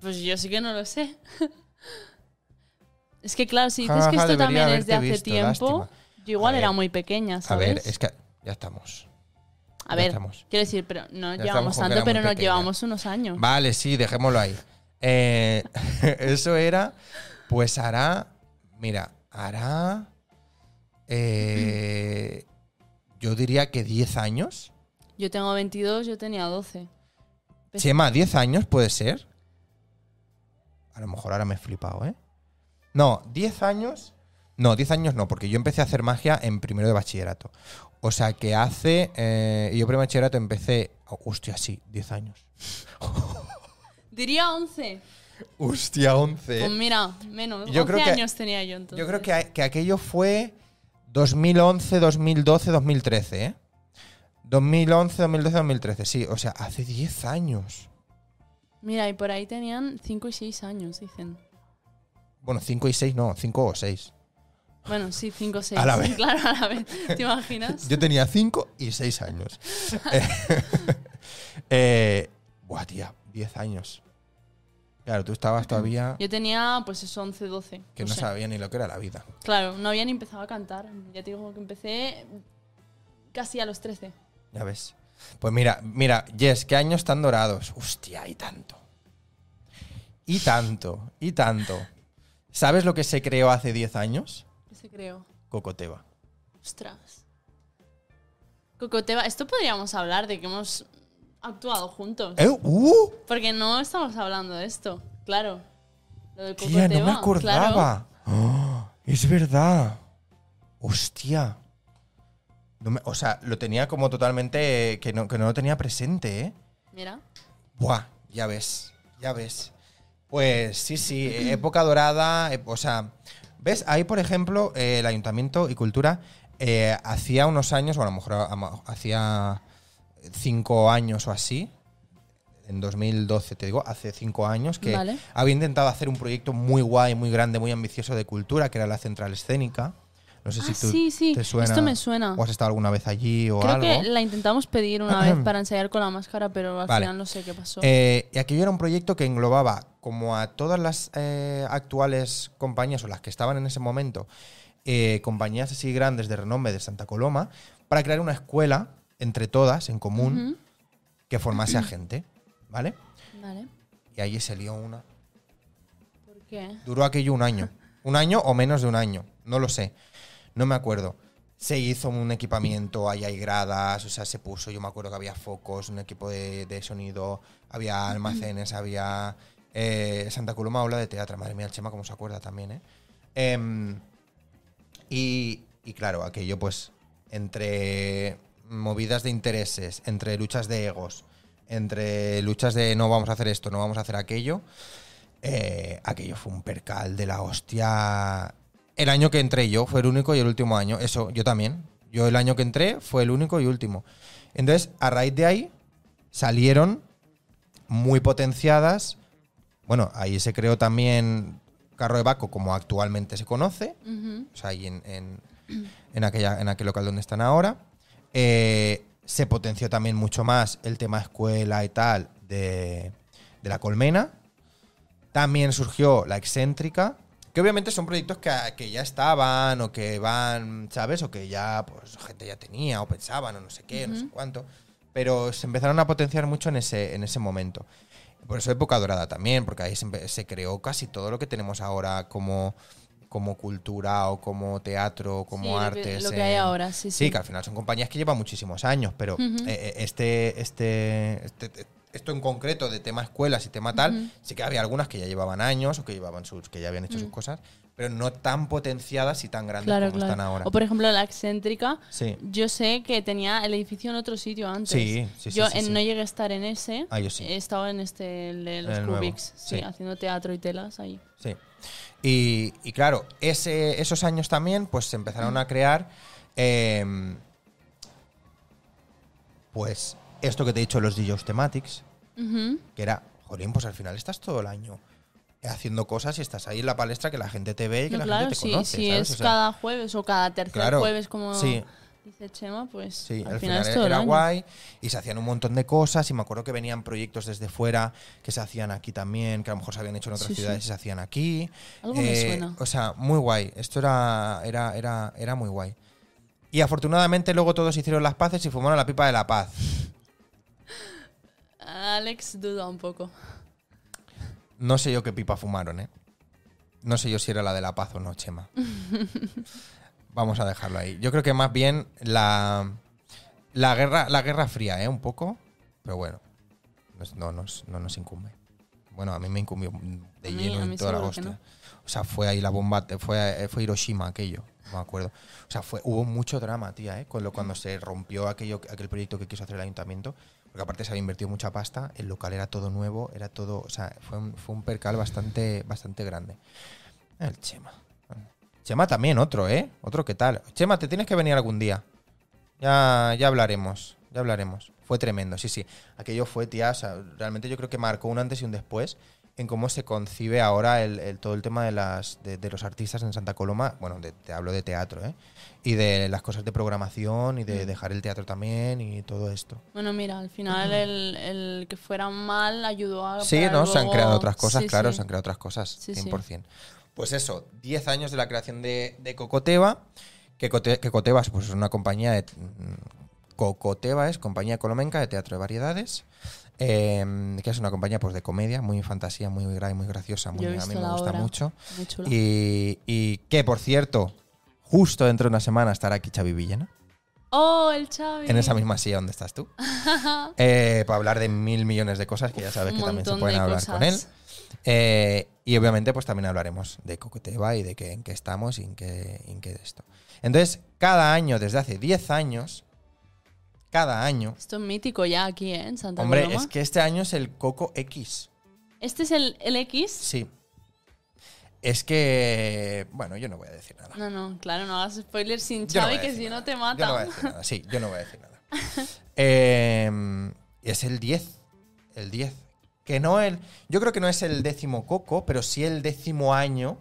Pues yo sí que no lo sé. [LAUGHS] es que claro, si dices Ja, que esto también es de hace visto, tiempo, lástima. yo igual A era muy pequeña, A ¿sabes? ver, es que ya estamos. A ver, quiero decir, pero no Ya llevamos tanto, pero nos llevamos unos años. Vale, sí, dejémoslo ahí. Eh, [LAUGHS] eso era, pues hará, mira, hará, eh, yo diría que 10 años. Yo tengo 22, yo tenía 12. Pues- Chema, 10 años puede ser. A lo mejor ahora me he flipado, ¿eh? No, 10 años. No, 10 años no, porque yo empecé a hacer magia en primero de bachillerato. O sea que hace. eh, yo primero de bachillerato empecé. oh, hostia, sí, 10 años. Diría 11. Hostia, 11. Pues mira, menos. Yo 11 creo que- años tenía yo entonces. Yo creo que, a- que aquello fue 2011, 2012, 2013, ¿eh? 2011, 2012, 2013, sí. O sea, hace 10 años. Mira, y por ahí tenían 5 y 6 años, dicen. Bueno, 5 y 6 no, 5 o 6. Bueno, sí, 5 o 6. A la vez. Claro, a la vez. [LAUGHS] ¿Te imaginas? Yo tenía 5 y 6 años. eh, [LAUGHS] [LAUGHS] eh, buah, tía, 10 años. Claro, tú estabas todavía Yo tenía, pues eso, 11, 12. que no no sé. sabía ni lo que era la vida. Claro, no había ni empezado a cantar. Ya te digo que empecé casi a los 13. Ya ves. Pues mira, mira, Jess, qué años tan dorados. Hostia, y tanto. Y tanto, y tanto. ¿Sabes lo que se creó hace 10 años? ¿Qué se creó? Cocoteva. Ostras. Cocoteva, esto podríamos hablar de que hemos actuado juntos. ¿Eh? ¡Uh! Porque no estamos hablando de esto. Claro. Lo de Tía, no me acordaba. ¡Oh! es verdad. Hostia. No me- o sea, lo tenía como totalmente. Que no, que no lo tenía presente, ¿eh? Mira. Buah, ya ves, ya ves. Pues sí, sí, época dorada, eh, o sea, ¿ves? Ahí, por ejemplo, eh, el Ayuntamiento y Cultura eh, hacía unos años, o a lo mejor hacía cinco años o así, en 2012, te digo, hace cinco años, que Vale. había intentado hacer un proyecto muy guay, muy grande, muy ambicioso de cultura, que era la Central Escénica. No sé si Ah, tú sí, sí. te suena. Esto me suena. O has estado alguna vez allí o Creo algo. que la intentamos pedir una vez [CLEARS THROAT] para ensayar con la máscara, pero al Vale. final no sé qué pasó. Eh, y aquello era un proyecto que englobaba como a todas las eh, actuales compañías o las que estaban en ese momento, eh, compañías así grandes de renombre de Santa Coloma, para crear una escuela entre todas, en común, que formase a gente. ¿Vale? Vale. Y allí se lió una. ¿Por qué? Duró aquello un año. [LAUGHS] Un año o menos de un año. No lo sé. No me acuerdo. Se hizo un equipamiento, ahí hay gradas, o sea, se puso, yo me acuerdo que había focos, un equipo de, de sonido, había almacenes, había... eh, Santa Coloma habla de teatro, madre mía, el Chema como se acuerda también, ¿eh? Em, y, y claro, aquello pues entre movidas de intereses, entre luchas de egos, entre luchas de no vamos a hacer esto, no vamos a hacer aquello, eh, aquello fue un percal de la hostia. El año que entré yo fue el único y el último año. Eso, yo también. Yo el año que entré fue el único y último. Entonces, a raíz de ahí, salieron muy potenciadas. Bueno, ahí se creó también Carro de Baco como actualmente se conoce, o sea, ahí en, en- en aquella, en aquel local donde están ahora. Eh, se potenció también mucho más el tema escuela y tal de, de la colmena. También surgió la excéntrica, que obviamente son proyectos que, que ya estaban o que van, ¿sabes? O que ya pues gente ya tenía o pensaban o no sé qué, no sé cuánto. Pero se empezaron a potenciar mucho en ese, en ese momento. Por eso época dorada también, porque ahí se creó casi todo lo que tenemos ahora como, como cultura o como teatro, como Sí, lo que- artes. Lo que, hay ahora, sí, sí. Sí, que al final son compañías que llevan muchísimos años, pero eh, eh, este, este, este- esto en concreto de tema escuelas y tema tal, sí que había algunas que ya llevaban años o que llevaban sus, que ya habían hecho sus Mm. cosas, pero no tan potenciadas y tan grandes Claro, como claro. están ahora. O por ejemplo, la excéntrica. Sí. Yo sé que tenía el edificio en otro sitio antes. Sí, sí, sí, Yo sí, en- sí. no llegué a estar en ese. Ah, yo sí. He estado en este, el de los el Cubics. Sí. haciendo teatro y telas ahí. Sí. Y, y claro, ese, esos años también, pues se empezaron a crear. em, pues esto que te he dicho, los DJs Thematics, que era, jolín, pues al final estás todo el año haciendo cosas y estás ahí en la palestra que la gente te ve y que No, la claro, gente te si, conoce. si ¿sabes? es O sea, cada jueves o cada tercer Claro, jueves, como sí. Dice Chema, pues Sí, al, al final, final, era guay y se hacían un montón de cosas y me acuerdo que venían proyectos desde fuera que se hacían aquí también, que a lo mejor se habían hecho en otras Sí, sí. ciudades y se hacían aquí. Algo me Eh, suena. O sea, muy guay. Esto era, era, era, era muy guay. Y afortunadamente luego todos hicieron las paces y fumaron la pipa de la paz. [LAUGHS] Alex duda un poco. No sé yo qué pipa fumaron, ¿eh? No sé yo si era la de la paz o no, Chema. [LAUGHS] Vamos a dejarlo ahí. Yo creo que más bien la, la, guerra, la guerra fría, ¿eh? Un poco. Pero bueno, no nos, no nos incumbe. Bueno, a mí me incumbió de mí- lleno en toda la hostia. O sea, fue ahí la bomba, fue, fue Hiroshima aquello, no me acuerdo. O sea, fue, hubo mucho drama, tía, ¿eh? Cuando, cuando se rompió aquello, aquel proyecto que quiso hacer el ayuntamiento. Porque aparte se había invertido mucha pasta, el local era todo nuevo, era todo. O sea, fue un, fue un percal bastante, bastante grande. El Chema. Chema también, otro, ¿eh? Otro que tal. Chema, te tienes que venir algún día. Ya, ya hablaremos, ya hablaremos. Fue tremendo, sí, sí. Aquello fue, tía, o sea, realmente yo creo que marcó un antes y un después en cómo se concibe ahora el, el- todo el tema de, las, de, de los artistas en Santa Coloma. Bueno, de- te hablo de teatro, ¿eh? Y de las cosas de programación y Mm. de dejar el teatro también y todo esto. Bueno, mira, al final el, el que fuera mal ayudó a. Sí, ¿no? Se han luego- creado otras cosas, Sí, claro, sí. se han creado otras cosas, Sí, sí. 100%. Pues eso, 10 años de la creación de, de Cocoteva, que, Cote- que Cocoteva es pues, una compañía de... mm, Cocoteva es compañía colomenca de teatro de variedades, eh, que es una compañía pues, de comedia, muy fantasía, muy, gra- muy graciosa, muy, a mí me gusta obra. mucho. Y, y que, por cierto, justo dentro de una semana estará aquí Xavi Villena, ¡Oh, el Xavi! en esa misma silla donde estás tú, [LAUGHS] eh, para hablar de mil millones de cosas que ya sabes Un que también se pueden de hablar con él. Eh, y obviamente, pues también hablaremos de Cocoteva y de qué, en qué estamos y en qué, en qué de esto. Entonces, cada año, desde hace 10 años, cada año. Esto es mítico ya aquí, ¿eh? En Santa Hombre, Coloma. es que este año es el Coco X. ¿Este es el, el X? Sí. Es que. Bueno, yo no voy a decir nada. No, no, claro, no hagas spoilers sin no Xavi, a que si no te Yo no voy a mata. decir nada. Sí, yo no voy a decir nada. [LAUGHS] Eh, es el 10. El 10. Que no el. Yo creo que no es el décimo Coco, pero sí el décimo año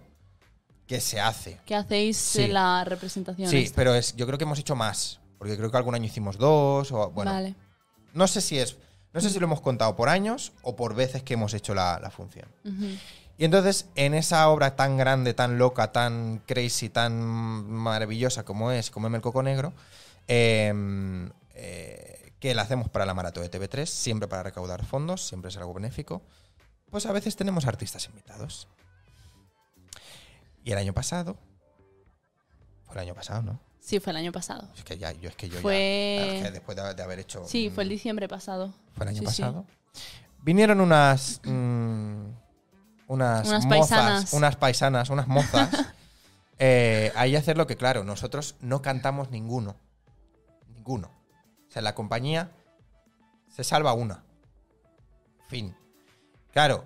que se hace. ¿Qué hacéis Sí. la representación? Sí, esta? pero es, yo creo que hemos hecho más. Porque creo que algún año hicimos dos. O, bueno, Vale. no sé si es. No sé si lo hemos contado por años o por veces que hemos hecho la, la función. Y entonces, en esa obra tan grande, tan loca, tan crazy, tan maravillosa como es Comeme el Coco Negro, eh, eh, que la hacemos para la maratón de TV3, siempre para recaudar fondos, siempre es algo benéfico, pues a veces tenemos artistas invitados. Y el año pasado, fue el año pasado, ¿no? Sí, fue el año pasado. Es que ya, yo es que yo Fue- ya, después de, de haber hecho... Sí, fue el diciembre pasado. fue el año Sí, sí. pasado. Vinieron unas. mm, unas, Unas mozas, paisanas. unas paisanas, unas mozas. [LAUGHS] eh, ahí hacer lo que, claro, nosotros no cantamos ninguno. Ninguno. O sea, la compañía se salva una. Fin. Claro.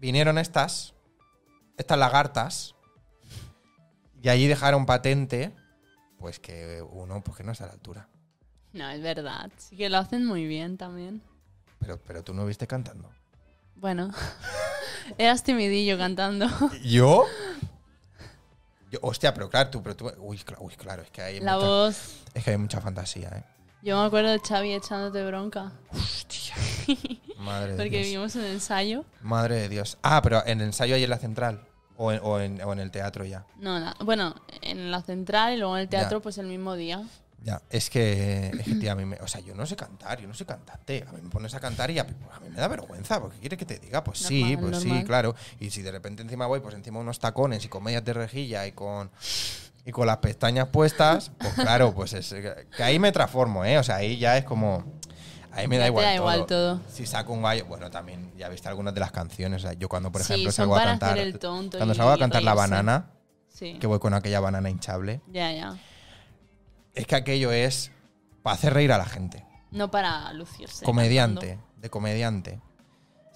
Vinieron estas. Estas lagartas. Y allí dejaron patente. Pues que uno, pues que no está a la altura. No, es verdad. Sí que lo hacen muy bien también. Pero, pero tú no viste cantando. Bueno, [LAUGHS] eras timidillo cantando. ¿Yo? Yo- hostia, pero claro, tú, pero tú, uy, cla- uy, claro, es que hay La mucha, voz. es que hay mucha fantasía, ¿eh? Yo me acuerdo de Xavi echándote bronca. Hostia. [LAUGHS] Madre de Porque Dios. vimos un ensayo. Madre de Dios. Ah, pero en el ensayo ahí en la central. O en, o en- o en el teatro ya. No, la- bueno, en la central y luego en el teatro, Ya. pues el mismo día. Ya, es que, es que, tía, a mí me- o sea, yo no sé cantar, yo no soy cantante. A mí me pones a cantar y a, a mí me da vergüenza, porque quieres que te diga, pues sí, Normal, pues sí, claro. Y si de repente encima voy, pues encima unos tacones y con medias de rejilla y con y con las pestañas puestas, pues claro, pues es que ahí me transformo, ¿eh? O sea, ahí ya es como ahí me da igual, da todo. igual todo. Si saco un gallo, bueno, también ya viste algunas de las canciones, o sea, yo cuando por ejemplo salgo a cantar el tonto cuando salgo a cantar la banana, Sí. que voy con aquella banana hinchable, Ya, ya. Es que aquello es para hacer reír a la gente. No para lucirse. comediante, cantando. de comediante.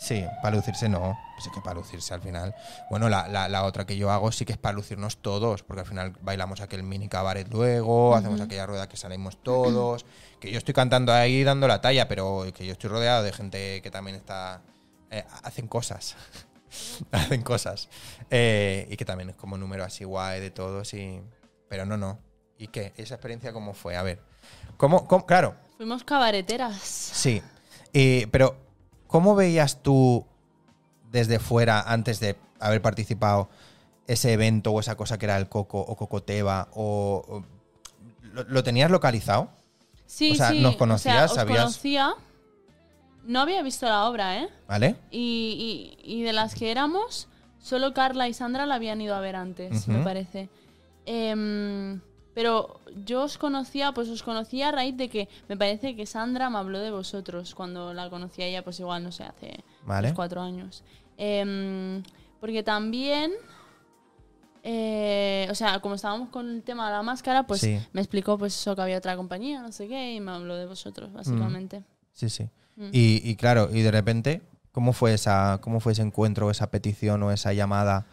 Sí, para lucirse no. Pues es que para lucirse al final. Bueno, la, la- la otra que yo hago sí que es para lucirnos todos, porque al final bailamos aquel mini cabaret luego, hacemos aquella rueda que salimos todos. Que yo estoy cantando ahí dando la talla, pero que yo estoy rodeado de gente que también está. eh, hacen cosas. [LAUGHS] hacen cosas. Eh, y que también es como número así guay de todos. Y, pero no, no. ¿Y qué? ¿Esa experiencia cómo fue? A ver. ¿Cómo, cómo- claro, Fuimos cabareteras. Sí, pero ¿cómo veías tú desde fuera, antes de haber participado, ese evento o esa cosa que era el Coco o Cocoteva? O, o- ¿lo, lo tenías localizado? Sí, O sea, sí. ¿nos conocías? O sea, ¿Sabías? conocía. No había visto la obra, ¿eh? ¿Vale? Y, y- y de las que éramos, solo Carla y Sandra la habían ido a ver antes, me parece. Em, pero yo os conocía, pues os conocía a raíz de que me parece que Sandra me habló de vosotros cuando la conocía ella, pues igual, no sé, hace Vale. cuatro años. Em, porque también, eh, o sea, como estábamos con el tema de la máscara, pues Sí. me explicó pues eso que había otra compañía, no sé qué, y me habló de vosotros, básicamente. Sí, sí. Mm. Y, y claro, y de repente, ¿cómo fue, esa, ¿cómo fue ese encuentro, esa petición o esa llamada?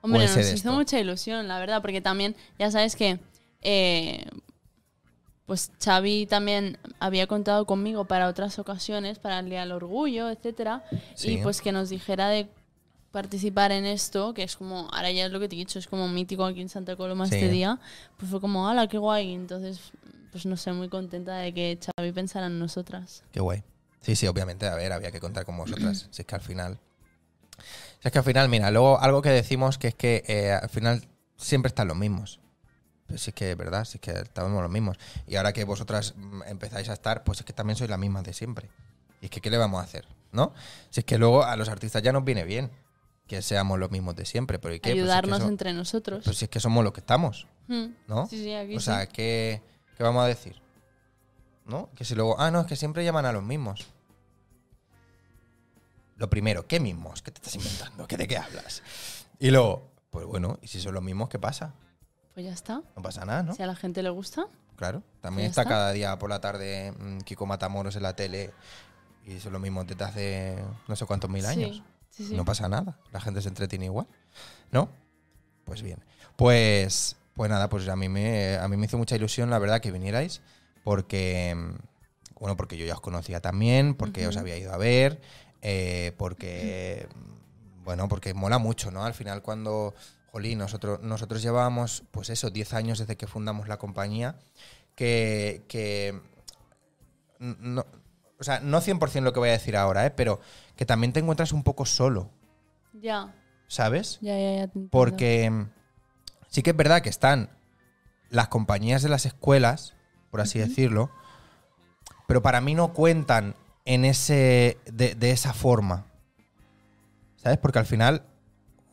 Hombre, nos hizo mucha ilusión, la verdad, porque también, ya sabes que, eh, pues Xavi también había contado conmigo para otras ocasiones, para el Día del Orgullo, etcétera, Sí. y pues que nos dijera de participar en esto, que es como, ahora ya es lo que te he dicho, es como mítico aquí en Santa Coloma Sí. este día, pues fue como, ala, qué guay, entonces, pues no sé, muy contenta de que Xavi pensara en nosotras. Qué guay. Sí, sí, obviamente, a ver, había que contar con vosotras. [CLEARS THROAT] si es que al final. Si es que al final, mira, luego algo que decimos que es que eh, al final siempre están los mismos. Si es que, ¿verdad? Si es que estamos los mismos. Y ahora que vosotras mm, empezáis a estar, pues es que también sois las mismas de siempre. Y es que, ¿qué le vamos a hacer? ¿No? Si es que luego a los artistas ya nos viene bien que seamos los mismos de siempre. Pero ¿y qué? Pues es que Ayudarnos so- entre nosotros. pues si es que somos los que estamos, Mm. ¿no? Sí, sí, aquí O sí. sea, ¿qué, qué vamos a decir? ¿No? Que si luego, ah, no, es que siempre llaman a los mismos. Lo primero, ¿qué mismos? ¿Qué te estás inventando? ¿Qué de qué hablas? Y luego, pues bueno, ¿y si son los mismos, qué pasa? Pues ya está. No pasa nada, ¿no? Si a la gente le gusta. Claro. También está, está. cada día por la tarde mm, Kiko Matamoros en la tele y son los mismos desde hace no sé cuántos mil años. Sí, sí, sí. No pasa nada. La gente se entretiene igual. ¿No? Pues bien. Pues, pues nada, pues a mí, me, a mí me hizo mucha ilusión, la verdad, que vinierais. Porque, mm, bueno, porque yo ya os conocía también, porque os había ido a ver, eh, porque, mm, bueno, porque mola mucho, ¿no? Al final cuando, jolín, nosotros, nosotros llevábamos, pues eso, 10 años desde que fundamos la compañía, que, que no, o sea, no 100% lo que voy a decir ahora, ¿eh? pero que también te encuentras un poco solo, Ya, ¿sabes? ya, ya, ya. Porque sí que es verdad que están las compañías de las escuelas, por así decirlo, pero para mí no cuentan en ese de, de esa forma. ¿Sabes? Porque al final,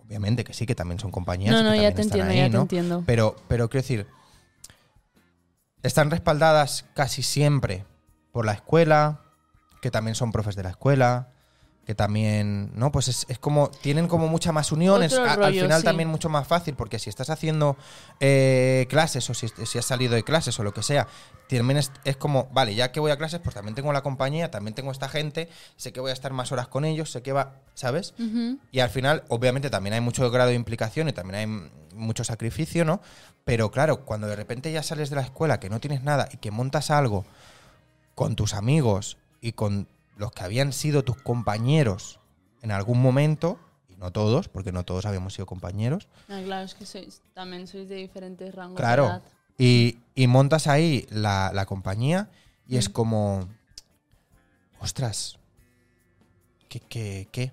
obviamente que sí, que también son compañías. No, no, que ya te entiendo, ahí, ya te ¿no? entiendo. Pero, pero quiero decir, están respaldadas casi siempre por la escuela, que también son profes de la escuela, que también, ¿no? Pues es, es como, tienen como mucha más unión, es al final sí. también mucho más fácil, porque si estás haciendo eh, clases o si, si has salido de clases o lo que sea, también es, es como, vale, ya que voy a clases, pues también tengo la compañía, también tengo esta gente, sé que voy a estar más horas con ellos, sé que va, ¿sabes? Y al final, obviamente, también hay mucho grado de implicación y también hay mucho sacrificio, ¿no? Pero claro, cuando de repente ya sales de la escuela, que no tienes nada y que montas algo con tus amigos y con los que habían sido tus compañeros en algún momento, y no todos, porque no todos habíamos sido compañeros, Ah, claro, es que sois, también sois de diferentes rangos Claro. de edad. y, y montas ahí la, la compañía y es Mm. como, ostras, ¿qué, qué, qué?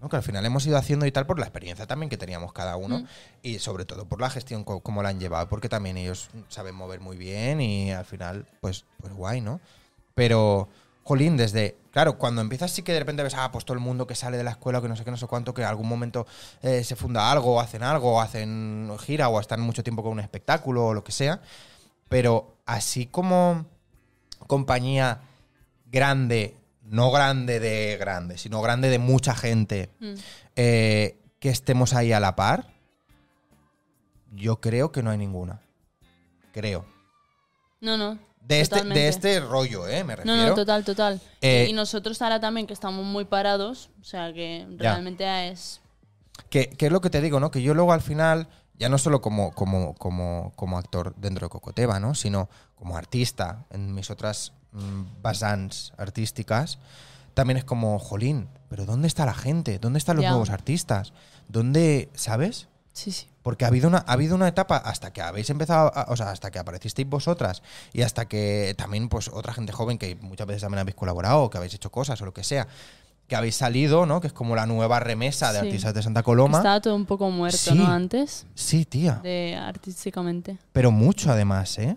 ¿No? Que al final hemos ido haciendo y tal por la experiencia también que teníamos cada uno Mm. y sobre todo por la gestión, co- cómo la han llevado, porque también ellos saben mover muy bien y al final, pues, pues guay, ¿no? Pero, jolín, desde, claro, cuando empiezas sí que de repente ves, ah, pues todo el mundo que sale de la escuela, que no sé qué, no sé cuánto, que en algún momento eh, se funda algo, o hacen algo, o hacen gira, o están mucho tiempo con un espectáculo, o lo que sea. Pero así como compañía grande, no grande de grande, sino grande de mucha gente, Mm. eh, que estemos ahí a la par, yo creo que no hay ninguna. Creo. No, no. De este, totalmente. de este rollo, ¿eh? Me No, refiero. no, total, total. Eh, y nosotros ahora también que estamos muy parados, o sea que Ya. realmente es... Que, que es lo que te digo, ¿no? Que yo luego al final, ya no solo como, como, como, como actor dentro de Cocoteva, ¿no? Sino como artista en mis otras mm, basans artísticas, también es como, jolín, pero ¿dónde está la gente? ¿Dónde están los Ya. nuevos artistas? ¿Dónde, ¿sabes? Sí, sí. Porque ha habido una, ha habido una etapa hasta que habéis empezado, a- o sea, hasta que aparecisteis vosotras y hasta que también, pues, otra gente joven que muchas veces también habéis colaborado, o que habéis hecho cosas o lo que sea, que habéis salido, ¿no? Que es como la nueva remesa de Sí. artistas de Santa Coloma. Estaba todo un poco muerto, Sí. ¿no? Antes, Sí, tía. de artísticamente. Pero mucho además, ¿eh?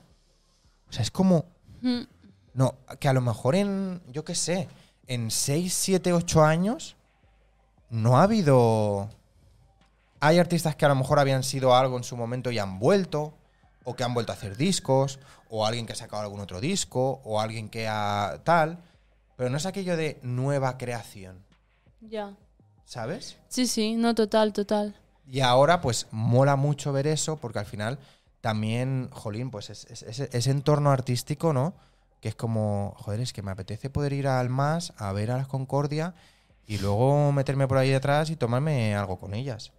O sea, es como. Mm. No, que a lo mejor en. Yo qué sé. En 6, 7, 8 años. No ha habido. Hay artistas que a lo mejor habían sido algo en su momento y han vuelto. O que han vuelto a hacer discos. O alguien que ha sacado algún otro disco. O alguien que ha. tal. Pero no es aquello de nueva creación. Ya. ¿Sabes? Sí, sí, no, total, total. Y ahora, pues, mola mucho ver eso, porque al final también, jolín, pues es, es- ese- ese entorno artístico, ¿no? Que es como, joder, es que me apetece poder ir al MAS a ver a las Concordia y luego meterme por ahí detrás y tomarme algo con ellas.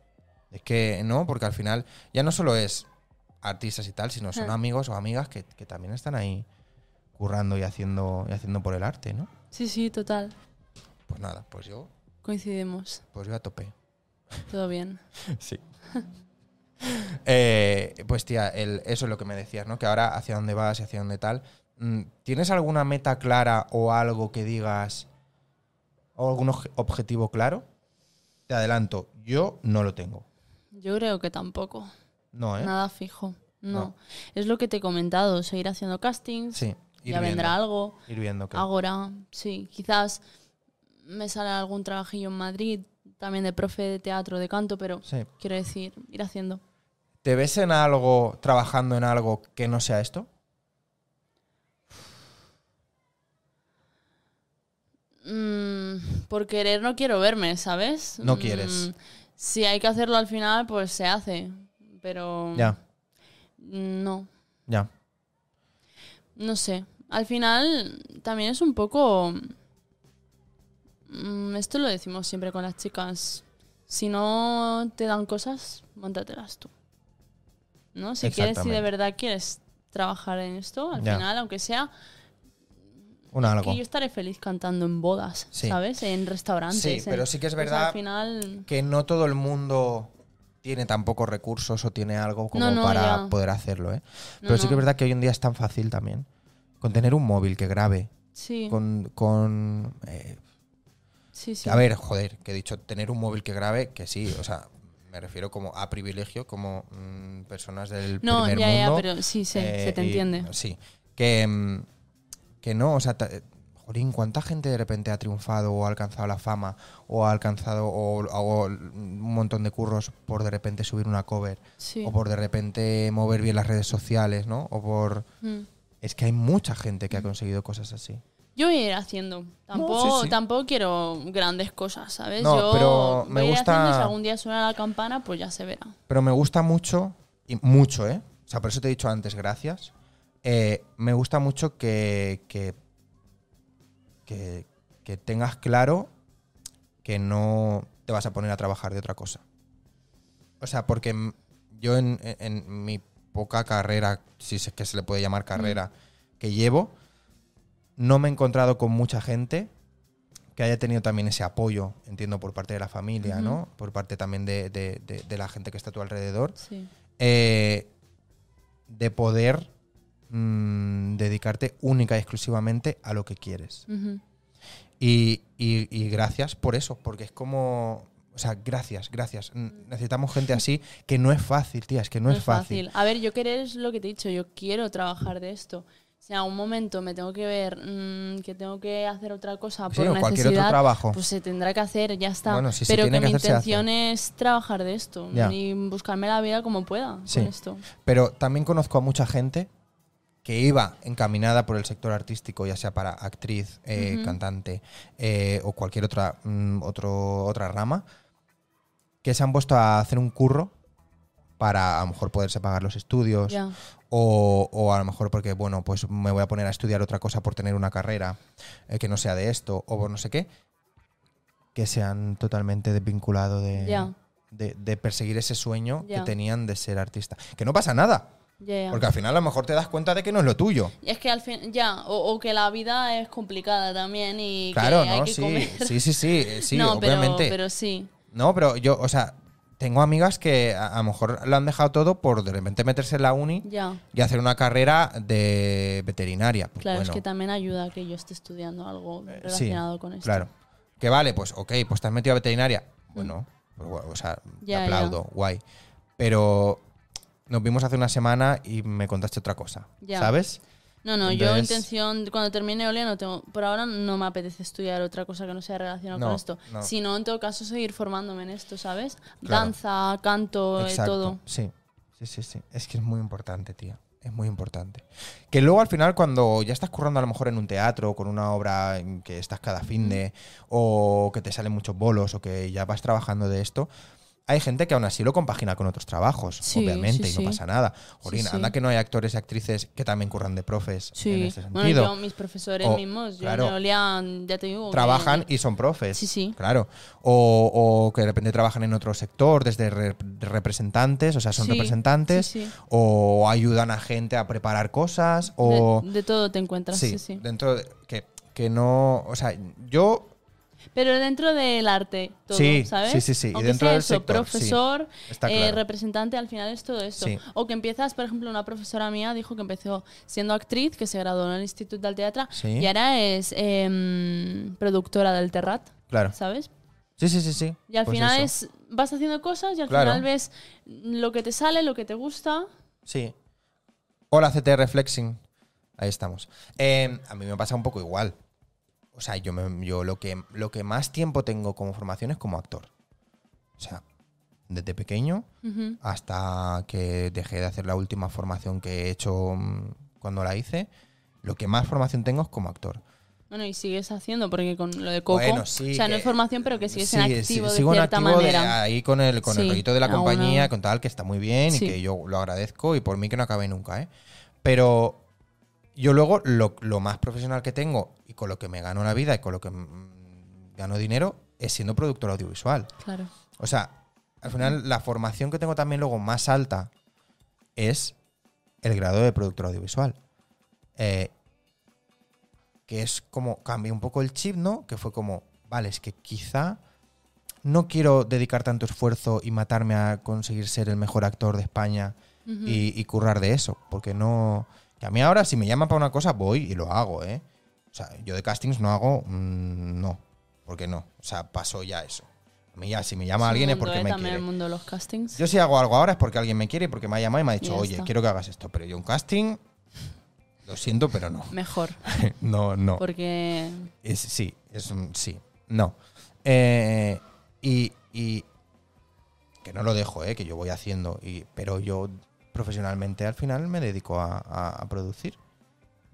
Es que, ¿no? Porque al final ya no solo es artistas y tal, sino son amigos o amigas que, que también están ahí currando y haciendo, y haciendo por el arte, ¿no? Sí, sí, total. Pues nada, pues yo, Coincidimos. pues yo a tope. Todo bien. [LAUGHS] Sí. Eh, pues tía, el- eso es lo que me decías, ¿no? Que ahora hacia dónde vas y hacia dónde tal. Mm, ¿Tienes alguna meta clara o algo que digas o algún obje- objetivo claro? Te adelanto, yo no lo tengo. Yo creo que tampoco. No, ¿eh? Nada fijo. No. No. Es lo que te he comentado, seguir haciendo castings. Sí. ir ya vendrá algo. Ir viendo que- Ahora, sí, quizás me sale algún trabajillo en Madrid, también de profe de teatro, de canto, pero Sí. quiero decir, ir haciendo. ¿Te ves en algo, trabajando en algo que no sea esto? Mm, por querer no quiero verme, ¿sabes? No quieres. Mm, si hay que hacerlo al final, pues se hace. Pero Ya, no, ya. no sé. Al final también es un poco... mm, esto lo decimos siempre con las chicas. Si no te dan cosas, montatelas tú. ¿No? Si quieres, si de verdad quieres trabajar en esto, al Ya. final, aunque sea, Un algo. que yo estaré feliz cantando en bodas, Sí. ¿sabes? En restaurantes. Sí, en- pero sí que es pues verdad al final, que no todo el mundo tiene tan pocos recursos o tiene algo como No, no, para ya. poder hacerlo, ¿eh? No, Pero sí que no. es verdad que hoy en día es tan fácil también. Con tener un móvil que grabe, sí, con... con eh, sí, sí. A ver, joder, que he dicho tener un móvil que grabe, que sí, o sea, me refiero como a privilegio, como mm, personas del no, primer ya, ya, mundo. pero sí, se, eh, se te y- entiende. sí, que, mm, que no, o sea, eh, jolín, ¿cuánta gente de repente ha triunfado o ha alcanzado la fama o ha alcanzado o, o un montón de curros por de repente subir una cover Sí. o por de repente mover bien las redes sociales, ¿no? O por... Mm. Es que hay mucha gente que ha conseguido cosas así. Yo voy a ir haciendo. Tampoco, sí, sí. tampoco quiero grandes cosas, ¿sabes? No, Yo pero me voy gusta- haciendo, si algún día suena la campana, pues ya se verá. Pero me gusta mucho, y mucho, ¿eh? O sea, por eso te he dicho antes, gracias. Eh, me gusta mucho que, que, que, que tengas claro que no te vas a poner a trabajar de otra cosa. O sea, porque yo en, en- mi poca carrera, si es que se le puede llamar carrera, que llevo, no me he encontrado con mucha gente que haya tenido también ese apoyo, entiendo, por parte de la familia. ¿no? Por parte también de, de- de- de la gente que está a tu alrededor, Sí. eh, de poder mm, dedicarte única y exclusivamente a lo que quieres. Y, y- y gracias por eso, porque es como... O sea, gracias, gracias. Necesitamos gente así, [LAUGHS] que no es fácil, tía, es que no, es fácil. A ver, yo querer es lo que te he dicho, yo quiero trabajar de esto. Si en algún momento me tengo que ver mm, que tengo que hacer otra cosa Sí, por o cualquier otro necesidad, trabajo. pues se tendrá que hacer, ya está. Bueno, si Pero que, que mi hacer, intención es trabajar de esto Ya. y buscarme la vida como pueda Sí. con esto. Pero también conozco a mucha gente que iba encaminada por el sector artístico, ya sea para actriz, eh, cantante eh, o cualquier otra, mm, otro, otra rama, que se han puesto a hacer un curro para a lo mejor poderse pagar los estudios o, o a lo mejor porque, bueno, pues me voy a poner a estudiar otra cosa por tener una carrera eh, que no sea de esto o por no sé qué, que se han totalmente desvinculado de, Ya. de, de perseguir ese sueño que tenían de ser artista. Que no pasa nada. Porque al final a lo mejor te das cuenta de que no es lo tuyo. Y es que al fin, ya, o, o que la vida es complicada también y Claro, que hay ¿no? que Sí, comer. sí, sí, sí, eh, sí, [LAUGHS] no, obviamente. pero sí. No, pero yo, o sea, tengo amigas que a, lo mejor lo han dejado todo por de repente meterse en la uni Ya. y hacer una carrera de veterinaria. Pues Claro, bueno, es que también ayuda a que yo esté estudiando algo eh, sí, relacionado con esto. Claro. Que vale, pues ok, pues te has metido a veterinaria. Bueno, pues, bueno, o sea, te aplaudo, guay. Pero nos vimos hace una semana y me contaste otra cosa, Ya. ¿sabes? No, no, yo intención, cuando termine Olea, no tengo, por ahora no me apetece estudiar otra cosa que no sea relacionada No, con esto. no. Sino, en todo caso, seguir formándome en esto, ¿sabes? Claro. Danza, canto, eh, todo. Sí, sí, sí, sí. Es que es muy importante, tía. Es muy importante. Que luego al final, cuando ya estás currando a lo mejor en un teatro, con una obra en que estás cada fin de, o que te salen muchos bolos, o que ya vas trabajando de esto, hay gente que aún así lo compagina con otros trabajos, Sí, obviamente, sí, y sí. no pasa nada. Jolín, anda que no hay actores y actrices que también curran de profes en Sí, ese bueno, sentido. yo, mis profesores O- mismos, yo claro. en Olea, ya te digo. trabajan y son profes. Sí, sí. Claro. O, o que de repente trabajan en otro sector, desde re- de representantes, o sea, son representantes, o ayudan a gente a preparar cosas, o... De, de todo te encuentras, sí, sí, sí. dentro de... Que, que no... O sea, yo... Pero dentro del arte, todo, Sí, ¿sabes? sí, sí, sí. Y dentro sea del eso, sector, sí. profesor, Está eh, claro. representante, al final es todo esto. Sí. O que empiezas, por ejemplo, una profesora mía dijo que empezó siendo actriz, que se graduó en el Instituto del Teatro, Sí. y ahora es em, productora del Terrat, Claro. ¿sabes? Sí, sí, sí, sí. Y al Pues final eso. es vas haciendo cosas y al Claro. final ves lo que te sale, lo que te gusta. Sí. Hola, CTR Flexing. Ahí estamos. Eh, a mí me pasa un poco igual. O sea, yo, me- yo lo, que, lo que más tiempo tengo como formación es como actor. O sea, desde pequeño hasta que dejé de hacer la última formación que he hecho mm, cuando la hice, lo que más formación tengo es como actor. Bueno, y sigues haciendo, porque con lo de Coco, Bueno, sí, o sea, no es formación, pero que sigues Sí, en sí, activo de sigo en cierta activo de- manera. ahí con el, con el Sí, rollito de la alguna- compañía, con tal, que está muy bien Sí. y que yo lo agradezco y por mí que no acabe nunca, ¿eh? Pero yo luego lo, lo más profesional que tengo y con lo que me gano la vida y con lo que mm, gano dinero es siendo productor audiovisual. Claro. O sea, al final la formación que tengo también luego más alta es el grado de productor audiovisual. Eh, que es como cambié un poco el chip, ¿no? Que fue como, vale, es que quizá no quiero dedicar tanto esfuerzo y matarme a conseguir ser el mejor actor de España y, y currar de eso, porque no... Que a mí ahora si me llaman para una cosa voy y lo hago, ¿eh? O sea, yo de castings no hago, mm, no, porque no, o sea, pasó ya eso. A mí ya si me llama alguien es porque ¿eh? me quiere. el mundo de los castings. Yo si hago algo ahora es porque alguien me quiere y porque me ha llamado y me ha dicho, oye, quiero que hagas esto, pero yo un casting, lo siento, pero no. [LAUGHS] Mejor, [LAUGHS] no, no. porque Es- sí, es un sí. No. Eh, y, y que no lo dejo, eh, que yo voy haciendo. Y, pero yo profesionalmente al final me dedico a, a- a producir.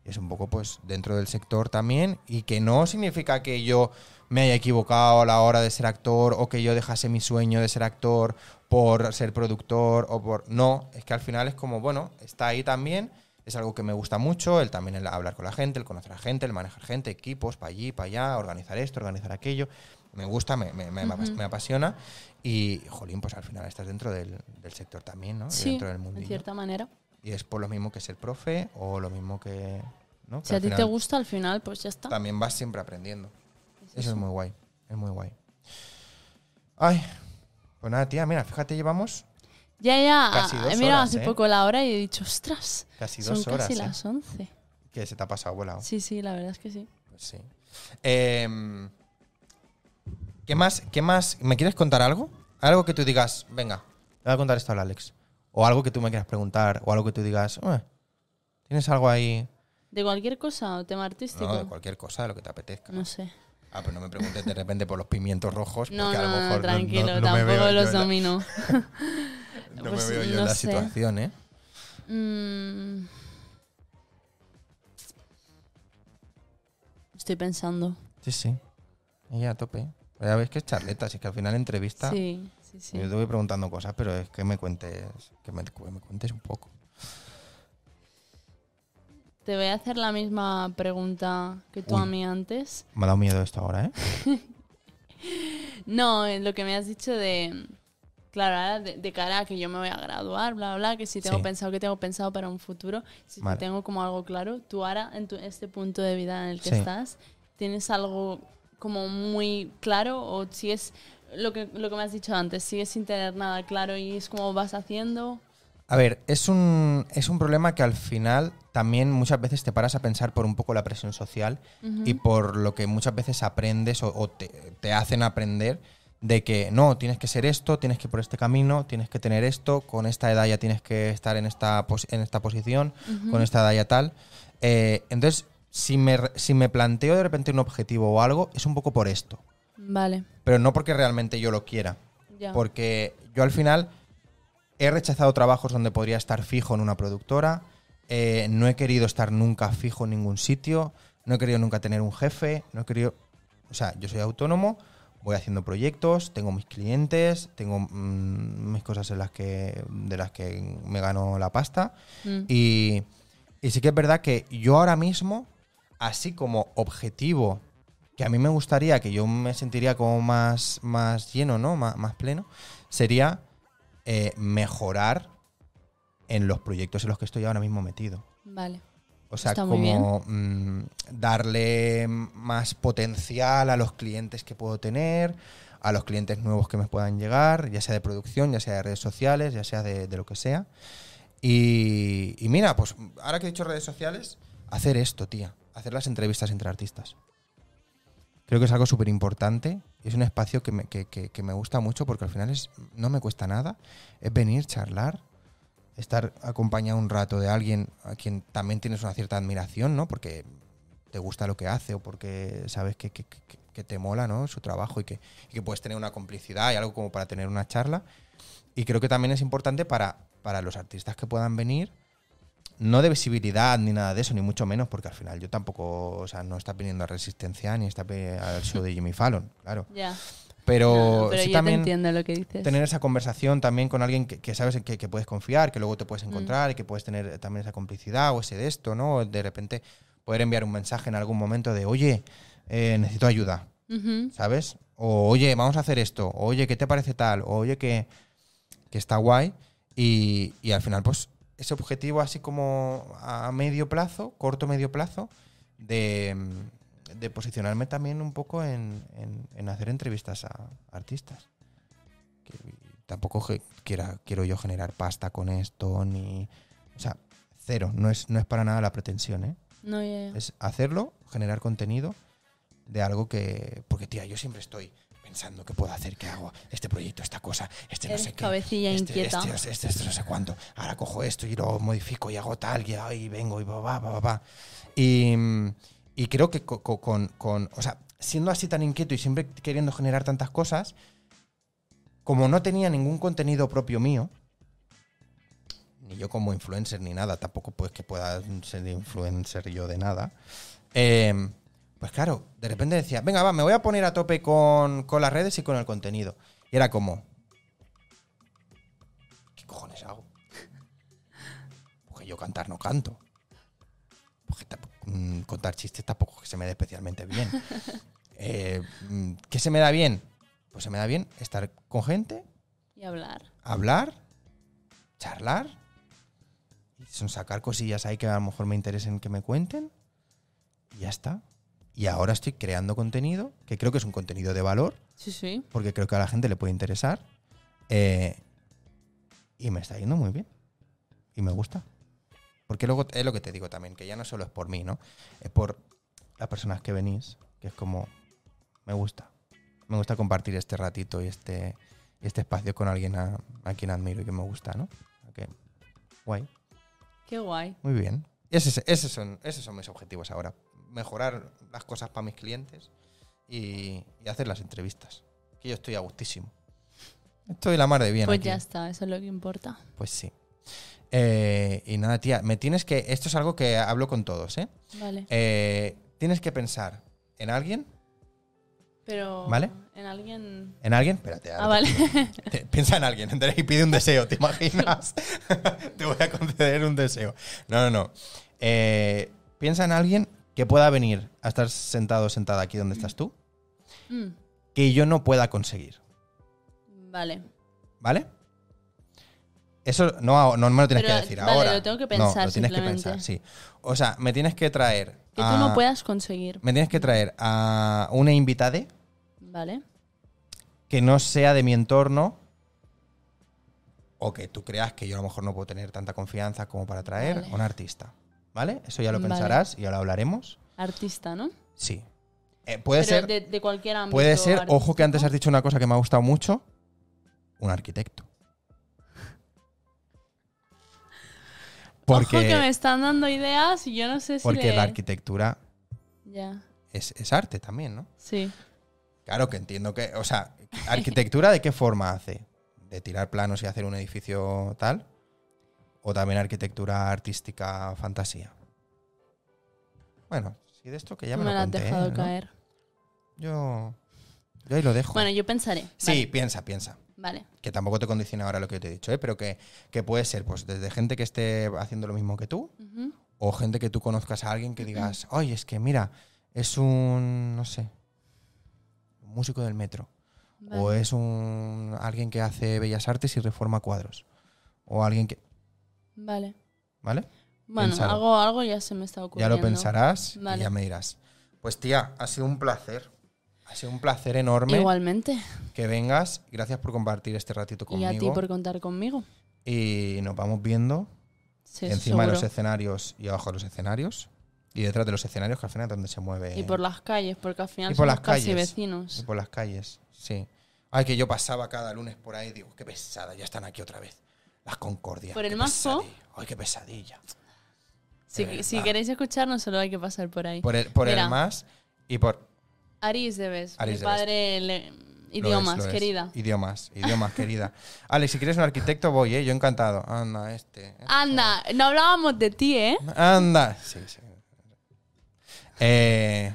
Es un poco pues dentro del sector también. Y que no significa que yo me haya equivocado a la hora de ser actor o que yo dejase mi sueño de ser actor por ser productor o por... No, es que al final es como, bueno, está ahí también. Es algo que me gusta mucho, el también el hablar con la gente, el conocer a gente, el manejar gente, equipos, para allí, para allá, organizar esto, organizar aquello. Me gusta, me, me- me- Ujú. me apasiona. Y, jolín, pues al final estás dentro del, del sector también, ¿no? Sí, dentro del en mundillo. cierta manera. Y es por lo mismo que ser profe o lo mismo que... ¿no? Que Si a ti te gusta, al final, pues ya está. También vas siempre aprendiendo. Eso es muy guay. Es muy guay. Ay, pues nada, tía, mira, fíjate, llevamos Ya, ya. Casi dos he mirado horas, hace ¿eh? poco la hora y he dicho, ostras, casi son dos horas. casi ¿eh? las 11. Que se te ha pasado volado. Sí, sí, la verdad es que sí. Pues sí. Em, ¿Qué más? ¿Qué más? ¿Me quieres contar algo? Algo que tú digas, venga, le voy a contar esto al Alex. O algo que tú me quieras preguntar, o algo que tú digas, "Eh, ¿tienes algo ahí? ¿De cualquier cosa o tema artístico? No, de cualquier cosa, de lo que te apetezca. No sé. Ah, pero no me preguntes de repente por los pimientos rojos, porque No, a lo mejor no, tranquilo, no, tampoco los domino. No Pues me veo yo [LAUGHS] [LAUGHS] en la sé. situación, ¿eh? Mm. Estoy pensando. Sí, sí. Ella a tope. Ya ves que es charleta, así que al final entrevista. Sí, sí, sí. Yo te voy preguntando cosas, pero es que me cuentes, que me, que me cuentes un poco. Te voy a hacer la misma pregunta que tú a mí antes. Me ha dado miedo esto ahora, ¿eh? [LAUGHS] No, lo que me has dicho de. Claro, ahora de, de cara a que yo me voy a graduar, bla, bla, que si tengo Sí. pensado, que tengo pensado para un futuro, si Vale. tengo como algo claro, tú ahora, en tu- este punto de vida en el que Sí. estás, ¿tienes algo como muy claro o sigues lo que, lo que me has dicho antes, sigues sin tener nada claro y es como vas haciendo? A ver, es un, es un problema que al final también muchas veces te paras a pensar por un poco la presión social y por lo que muchas veces aprendes o, o te, te hacen aprender de que no, tienes que ser esto, tienes que ir por este camino, tienes que tener esto, con esta edad ya tienes que estar en esta, pos- en esta posición, con esta edad ya tal. Eh, entonces, si me, si me planteo de repente un objetivo o algo, es un poco por esto, Vale, pero no porque realmente yo lo quiera. ya. Porque yo al final he rechazado trabajos donde podría estar fijo en una productora, eh, no he querido estar nunca fijo en ningún sitio, no he querido nunca tener un jefe, no he querido... O sea, yo soy autónomo, voy haciendo proyectos, tengo mis clientes, tengo mm, mis cosas en las que, de las que me gano la pasta. Mm. Y, y sí que es verdad que yo ahora mismo, así como objetivo, que a mí me gustaría, que yo me sentiría como más, más lleno, ¿no? Más, más pleno, sería eh, mejorar en los proyectos en los que estoy ahora mismo metido. Vale. O sea, Está como mm, darle más potencial a los clientes que puedo tener, a los clientes nuevos que me puedan llegar, ya sea de producción, ya sea de redes sociales, ya sea de, de lo que sea. Y, y mira, pues ahora que he dicho redes sociales, hacer esto, tía. Hacer las entrevistas entre artistas. Creo que es algo súper importante. Es un espacio que me, que- me gusta mucho porque al final es, no me cuesta nada. Es venir, charlar, estar acompañado un rato de alguien a quien también tienes una cierta admiración, ¿no? Porque te gusta lo que hace o porque sabes que, que- que- que te mola, ¿no? Su trabajo y que, y que puedes tener una complicidad y algo como para tener una charla. Y creo que también es importante para, para los artistas que puedan venir, no de visibilidad ni nada de eso, ni mucho menos, porque al final yo tampoco, o sea, no está viniendo a Resistencia ni está al show de Jimmy Fallon, claro. Ya. Pero, No, no, pero sí yo también te entiendo lo que dices. tener esa conversación también con alguien que, que sabes que, que puedes confiar, que luego te Mm. puedes encontrar y que puedes tener también esa complicidad o ese de esto, ¿no? De repente poder enviar un mensaje en algún momento de, oye, eh, necesito ayuda. ¿sabes? O, oye, vamos a hacer esto, o, oye, ¿qué te parece tal? O, oye, que, que está guay. Y, y al final, pues, ese objetivo así como a medio plazo, corto medio plazo, de, de posicionarme también un poco en, en- en hacer entrevistas a artistas. Que tampoco quiera, quiero yo generar pasta con esto, ni... O sea, cero, no es, no es para nada la pretensión, ¿eh? No. Es hacerlo, generar contenido de algo que... Porque, tía, yo siempre estoy pensando qué puedo hacer, qué hago, este proyecto, esta cosa, este no sé qué. cabecilla este, inquieta. Este, este, este no sé cuánto. Ahora cojo esto y lo modifico y hago tal, y ahí vengo y va, va, va, va. Y, y creo que co- co- con, con- O sea, siendo así tan inquieto y siempre queriendo generar tantas cosas, como no tenía ningún contenido propio mío, ni yo como influencer ni nada, tampoco pues que pueda ser influencer yo de nada. eh, pues claro, de repente decía, venga, va, me voy a poner a tope con, con las redes y con el contenido. Y era como, ¿qué cojones hago? Porque yo cantar no canto. Porque mm, contar chistes tampoco que se me dé especialmente bien. [LAUGHS] Eh, mm, ¿Qué se me da bien? Pues se me da bien estar con gente, Y hablar. hablar, charlar, y son sacar cosillas ahí que a lo mejor me interesen que me cuenten, y ya está. Y ahora estoy creando contenido, que creo que es un contenido de valor, Sí, sí. porque creo que a la gente le puede interesar. eh, y me está yendo muy bien. Y me gusta. Porque luego es lo que te digo también, que ya no solo es por mí, ¿no? Es por las personas que venís, que es como, me gusta. Me gusta compartir este ratito y este, este espacio con alguien a, a quien admiro y que me gusta, ¿no? Ok. Guay. Qué guay. Muy bien. Ese- esos, son, esos son mis objetivos ahora. Mejorar las cosas para mis clientes y, y hacer las entrevistas. Que yo estoy a gustísimo. Estoy la mar de bien. Pues aquí. ya está, eso es lo que importa. Pues sí. Eh, y nada, tía, me tienes que. Esto es algo que hablo con todos, ¿eh? Vale. Eh, tienes que pensar en alguien. Pero. ¿Vale? En alguien. ¿En alguien? Espérate. Ah, vale. te- piensa en alguien y pide un deseo, ¿te imaginas? [LAUGHS] [LAUGHS] te voy a conceder un deseo. No, no, no. Eh, piensa en alguien que pueda venir a estar sentado o sentada aquí donde estás tú, Mm, que yo no pueda conseguir. Vale. ¿Vale? Eso no, no me lo tienes Pero, que decir vale, ahora. lo tengo que No, pensar lo tienes que pensar, sí. O sea, me tienes que traer. Que tú no puedas conseguir. Me tienes que traer a una invitada Vale. que no sea de mi entorno o que tú creas que yo a lo mejor no puedo tener tanta confianza como para traer Vale. a un artista. ¿Vale? Eso ya lo Vale. pensarás y ya lo hablaremos. Artista, ¿no? Sí. Eh, puede Pero ser, de, de cualquier ámbito. puede ser, ojo que antes has dicho una cosa que me ha gustado mucho, un arquitecto. [LAUGHS] Porque, Ojo que me están dando ideas y yo no sé si. porque le- la arquitectura Ya. es, es arte también, ¿no? Sí. Claro que entiendo que, o sea, arquitectura de qué forma hace? ¿De tirar planos y hacer un edificio tal? ¿O también arquitectura artística fantasía? Bueno, sí de esto que ya me, me lo has conté, dejado ¿no? caer. Yo, yo ahí lo dejo. Bueno, yo pensaré. sí, piensa, piensa. Vale. Que tampoco te condiciona ahora lo que yo te he dicho, ¿eh? pero que, que puede ser pues desde gente que esté haciendo lo mismo que tú o gente que tú conozcas a alguien que digas, oye, es que mira, es un, no sé, un músico del metro. O es un alguien que hace bellas artes y reforma cuadros. O alguien que. Vale. ¿Vale? Bueno, Piénsalo. algo, algo ya se me está Ya ocurriendo. lo pensarás Vale. y ya me dirás. Pues tía, ha sido un placer. Ha sido un placer enorme Igualmente. que vengas. Gracias por compartir este ratito Y conmigo. a ti por contar conmigo. Y nos vamos viendo Sí, encima de los escenarios y abajo de los escenarios. Y detrás de los escenarios, que al final es donde se mueve. Y por las calles, porque al final Y por somos las casi calles. vecinos. Y por las calles, sí. Ay, que yo pasaba cada lunes por ahí y digo, qué pesada, ya están aquí otra vez. Las Concordias. Por el mazo. Ay, qué pesadilla. Si, si queréis escucharnos, solo hay que pasar por ahí. Por el, por Mira. el más y por. Aris debes. Aris Mi Debes. padre. le- lo Idiomas, es, lo es. querida. Idiomas, idiomas, querida. [LAUGHS] Alex, si quieres un arquitecto, voy, ¿eh? Yo encantado. Anda, este. este. Anda, no hablábamos de ti, ¿eh? Anda. Sí, sí. Eh,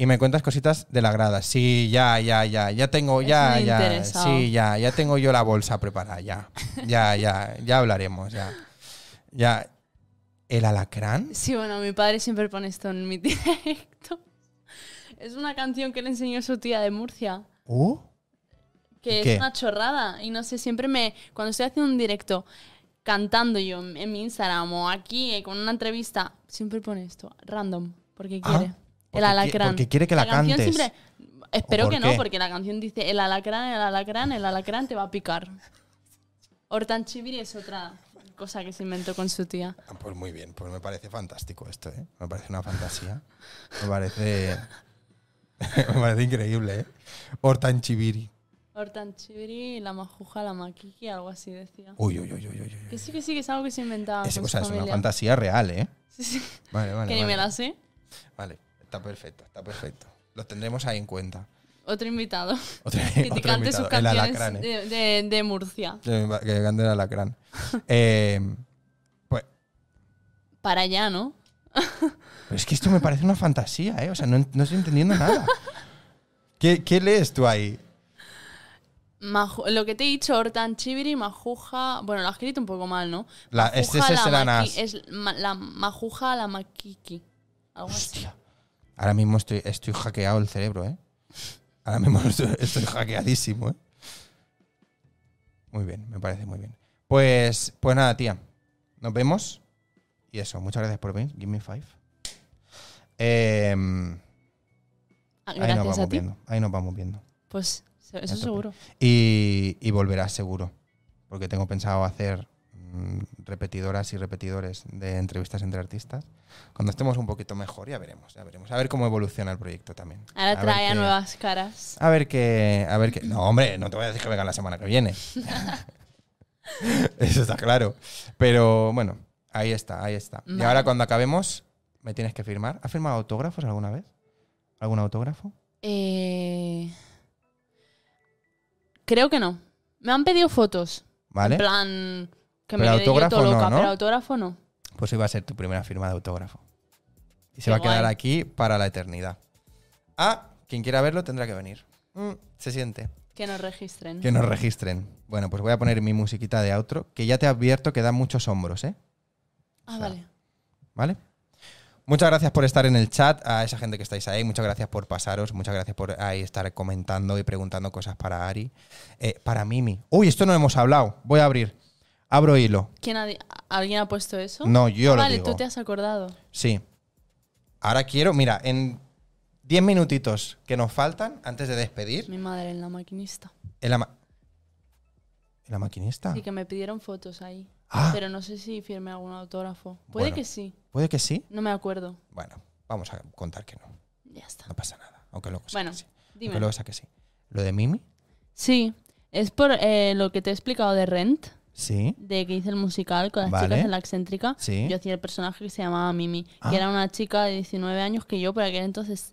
y me cuentas cositas de la grada. Sí, ya, ya, ya. Ya tengo, ya, ya. interesado. Sí, ya. Ya tengo yo la bolsa preparada, ya. Ya, ya. Ya hablaremos, ya. Ya. ¿El alacrán? Sí, bueno, mi padre siempre pone esto en mi [LAUGHS] directo. Es una canción que le enseñó su tía de Murcia. ¿Uh? Que ¿Qué? es una chorrada. Y no sé, siempre me. Cuando estoy haciendo un directo cantando yo en, en mi Instagram o aquí eh, con una entrevista, siempre pone esto, random, porque Ah, quiere. El alacrán. porque quiere que la cantes. siempre- Espero que no, porque la canción dice el alacrán, el alacrán, el alacrán te va a picar. Hortanchiviri es otra cosa que se inventó con su tía. Ah, Pues muy bien, pues me parece fantástico esto, ¿eh? Me parece una fantasía. Me parece. [LAUGHS] me parece increíble, ¿eh? Hortanchiviri. Hortanchiviri, la majuja, la maquiqui, algo así decía. Uy, uy, uy, uy, uy. Que sí, que sí, que es algo que se inventaba. Es, con o su sea, es una fantasía real, ¿eh? Sí, sí, Vale, vale. que ni vale. me la sé. Vale, está perfecto, está perfecto. Lo tendremos ahí en cuenta. Otro invitado. [LAUGHS] Otro, que te otro cante sus invitado, el canciones de, de- de Murcia. Que que cante el alacrán. [LAUGHS] Eh, pues, Para allá, ¿no? [LAUGHS] pero es que esto me parece una fantasía, ¿eh? O sea, no, no estoy entendiendo nada. ¿Qué, qué lees tú ahí? Maju- lo que te he dicho, Hortanchiviri, majuja. Bueno, lo has escrito un poco mal, ¿no? La- este es el la maqui- Es ma- la majuja, la maquiqui. Hostia. Ahora mismo estoy, estoy hackeado el cerebro, ¿eh? Ahora mismo [LAUGHS] estoy, estoy hackeadísimo, ¿eh? Muy bien, me parece muy bien. Pues, pues nada, tía. Nos vemos. Y eso, muchas gracias por venir. Give me five. Ah, Ahí nos vamos a ti. viendo. Ahí nos vamos viendo. Pues eso seguro. Y, y volverás seguro. Porque tengo pensado hacer repetidoras y repetidores de entrevistas entre artistas. Cuando estemos un poquito mejor, ya veremos, ya veremos. A ver cómo evoluciona el proyecto también. Ahora A trae a nuevas caras. A ver qué. A ver qué. No, hombre, no te voy a decir que venga la semana que viene. [LAUGHS] Eso está claro. Pero bueno, ahí está, ahí está. Y ahora cuando acabemos, me tienes que firmar. ¿Has firmado autógrafos alguna vez? ¿Algún autógrafo? Eh, Creo que no. Me han pedido fotos. ¿Vale? En plan. Que Pero me autógrafo todo no, loca, ¿no? pero autógrafo no. Pues iba a ser tu primera firma de autógrafo. Y se va a quedar aquí para la eternidad. Ah, quien quiera verlo tendrá que venir. Mm, se siente. Que nos registren. Que nos registren. Bueno, pues voy a poner mi musiquita de outro, que ya te advierto que da muchos hombros, ¿eh? Ah, vale. ¿Vale? Muchas gracias por estar en el chat, a esa gente que estáis ahí. Muchas gracias por pasaros. Muchas gracias por ahí estar comentando y preguntando cosas para Ari. Eh, para Mimi. Uy, esto no hemos hablado. Voy a abrir. Abro hilo. ¿Quién ha ¿Alguien ha puesto eso? No, yo Ah, lo Vale, digo. tú te has acordado. Sí. Ahora quiero, mira, en 10 minutitos que nos faltan antes de despedir, Mi madre en la maquinista. en la, ma- ¿en la maquinista. Sí, que me pidieron fotos ahí. Ah, Pero no sé si firmé algún autógrafo. Puede Bueno. que sí. puede que sí. No me acuerdo. Bueno, vamos a contar que no. Ya está. No pasa nada. Aunque luego Bueno, sí. Dime. Aunque luego saque sí. Lo de Mimi, Sí, es por eh, lo que te he explicado de Rent, sí. de que hice el musical con las Vale. chicas en la excéntrica. Sí. Yo hacía el personaje que se llamaba Mimi, Ah. que era una chica de 19 años que yo por aquel entonces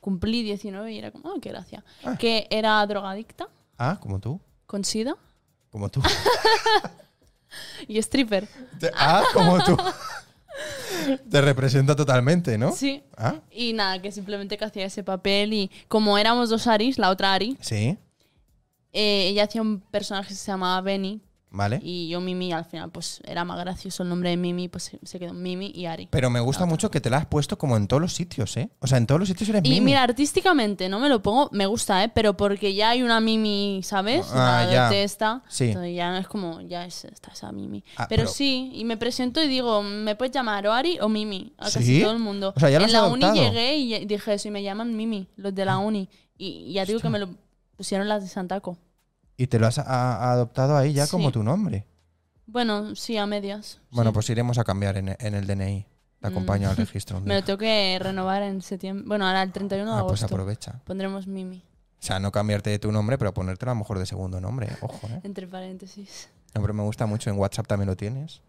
cumplí 19 y era como, ah, qué gracia. Ah. Que era drogadicta, Ah, como tú. con sida Como tú. [LAUGHS] y stripper. Te- ah, como tú. [LAUGHS] Te representa totalmente, ¿no? Sí. Ah, Y nada, que simplemente que hacía ese papel y como éramos dos Aris, la otra Ari, sí. eh, ella hacía un personaje que se llamaba Benny Vale. y yo Mimi al final pues era más gracioso el nombre de Mimi, pues se- quedó Mimi y Ari. Pero me gusta mucho que te la has puesto como en todos los sitios, ¿eh? O sea, en todos los sitios eres Y Mimi. mira, artísticamente no me lo pongo, me gusta, ¿eh? Pero porque ya hay una Mimi, ¿sabes? Ah, la ya. de esta. Sí. Entonces ya no es como, ya es, está esa Mimi. Ah, pero, pero- sí, y me presento y digo, me puedes llamar o Ari o Mimi. A casi ¿Sí? todo el mundo. O sea, ya lo en has la adoptado. uni llegué y dije eso y me llaman Mimi, los de la uni. Y ya digo que me lo pusieron las de Santaco. Y te lo has adoptado ahí ya Sí. como tu nombre. Bueno, sí, a medias. Bueno, sí. pues iremos a cambiar en, en el DNI. Te acompaño al [LAUGHS] registro. Me lo tengo que renovar en septiembre. Bueno, ahora el 31 de Ah, pues agosto. aprovecha. Pondremos Mimi, O sea, no cambiarte de tu nombre, pero ponerte a lo mejor de segundo nombre. Ojo, ¿eh? entre paréntesis. No, pero me gusta mucho. En WhatsApp también lo tienes.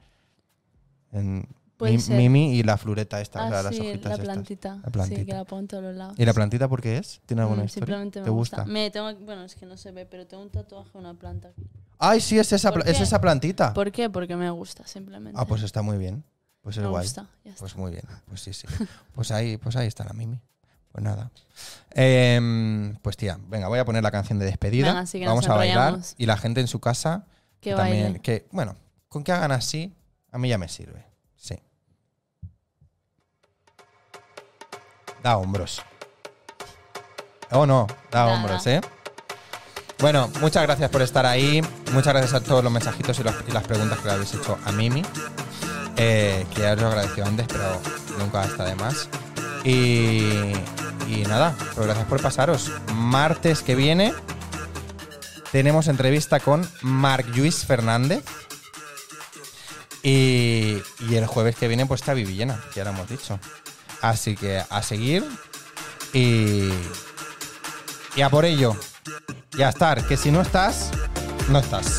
En Mi-. Mimi y la floreta esta, o Ah, sea, las sí, hojitas la estas. plantita. La plantita. Sí, que la pongo en todos los lados. ¿Y la plantita por qué es? ¿Tiene alguna Mm, historia? Simplemente me ¿Te gusta? Me tengo, bueno, es que no se ve, pero tengo un tatuaje de una planta aquí. Ay, sí, es esa, ¿Por pla- es esa plantita. ¿Por qué? Porque me gusta, simplemente. Ah, pues está muy bien. Pues es me guay. gusta, ya está. Pues muy bien. Pues sí, sí. [LAUGHS] Pues ahí, pues ahí está la Mimi. Pues nada. Em, pues tía, venga, voy a poner la canción de despedida. Venga, sí que nos Vamos a bailar. Y la gente en su casa que también. Que, bueno, con que hagan así, a mí ya me sirve. Da hombros. Oh, no, da hombros. ¿eh? Bueno, muchas gracias por estar ahí. Muchas gracias a todos los mensajitos y, los- y las preguntas que le habéis hecho a Mimi. Eh, que ya os lo agradeció antes, pero nunca está de más. Y, y nada, pues gracias por pasaros. Martes que viene tenemos entrevista con Marc Lluís Fernández. Y, y el jueves que viene, pues está Vivillena, que ya lo hemos dicho. Así que a seguir y, y a por ello. Y a estar, que si no estás, no estás.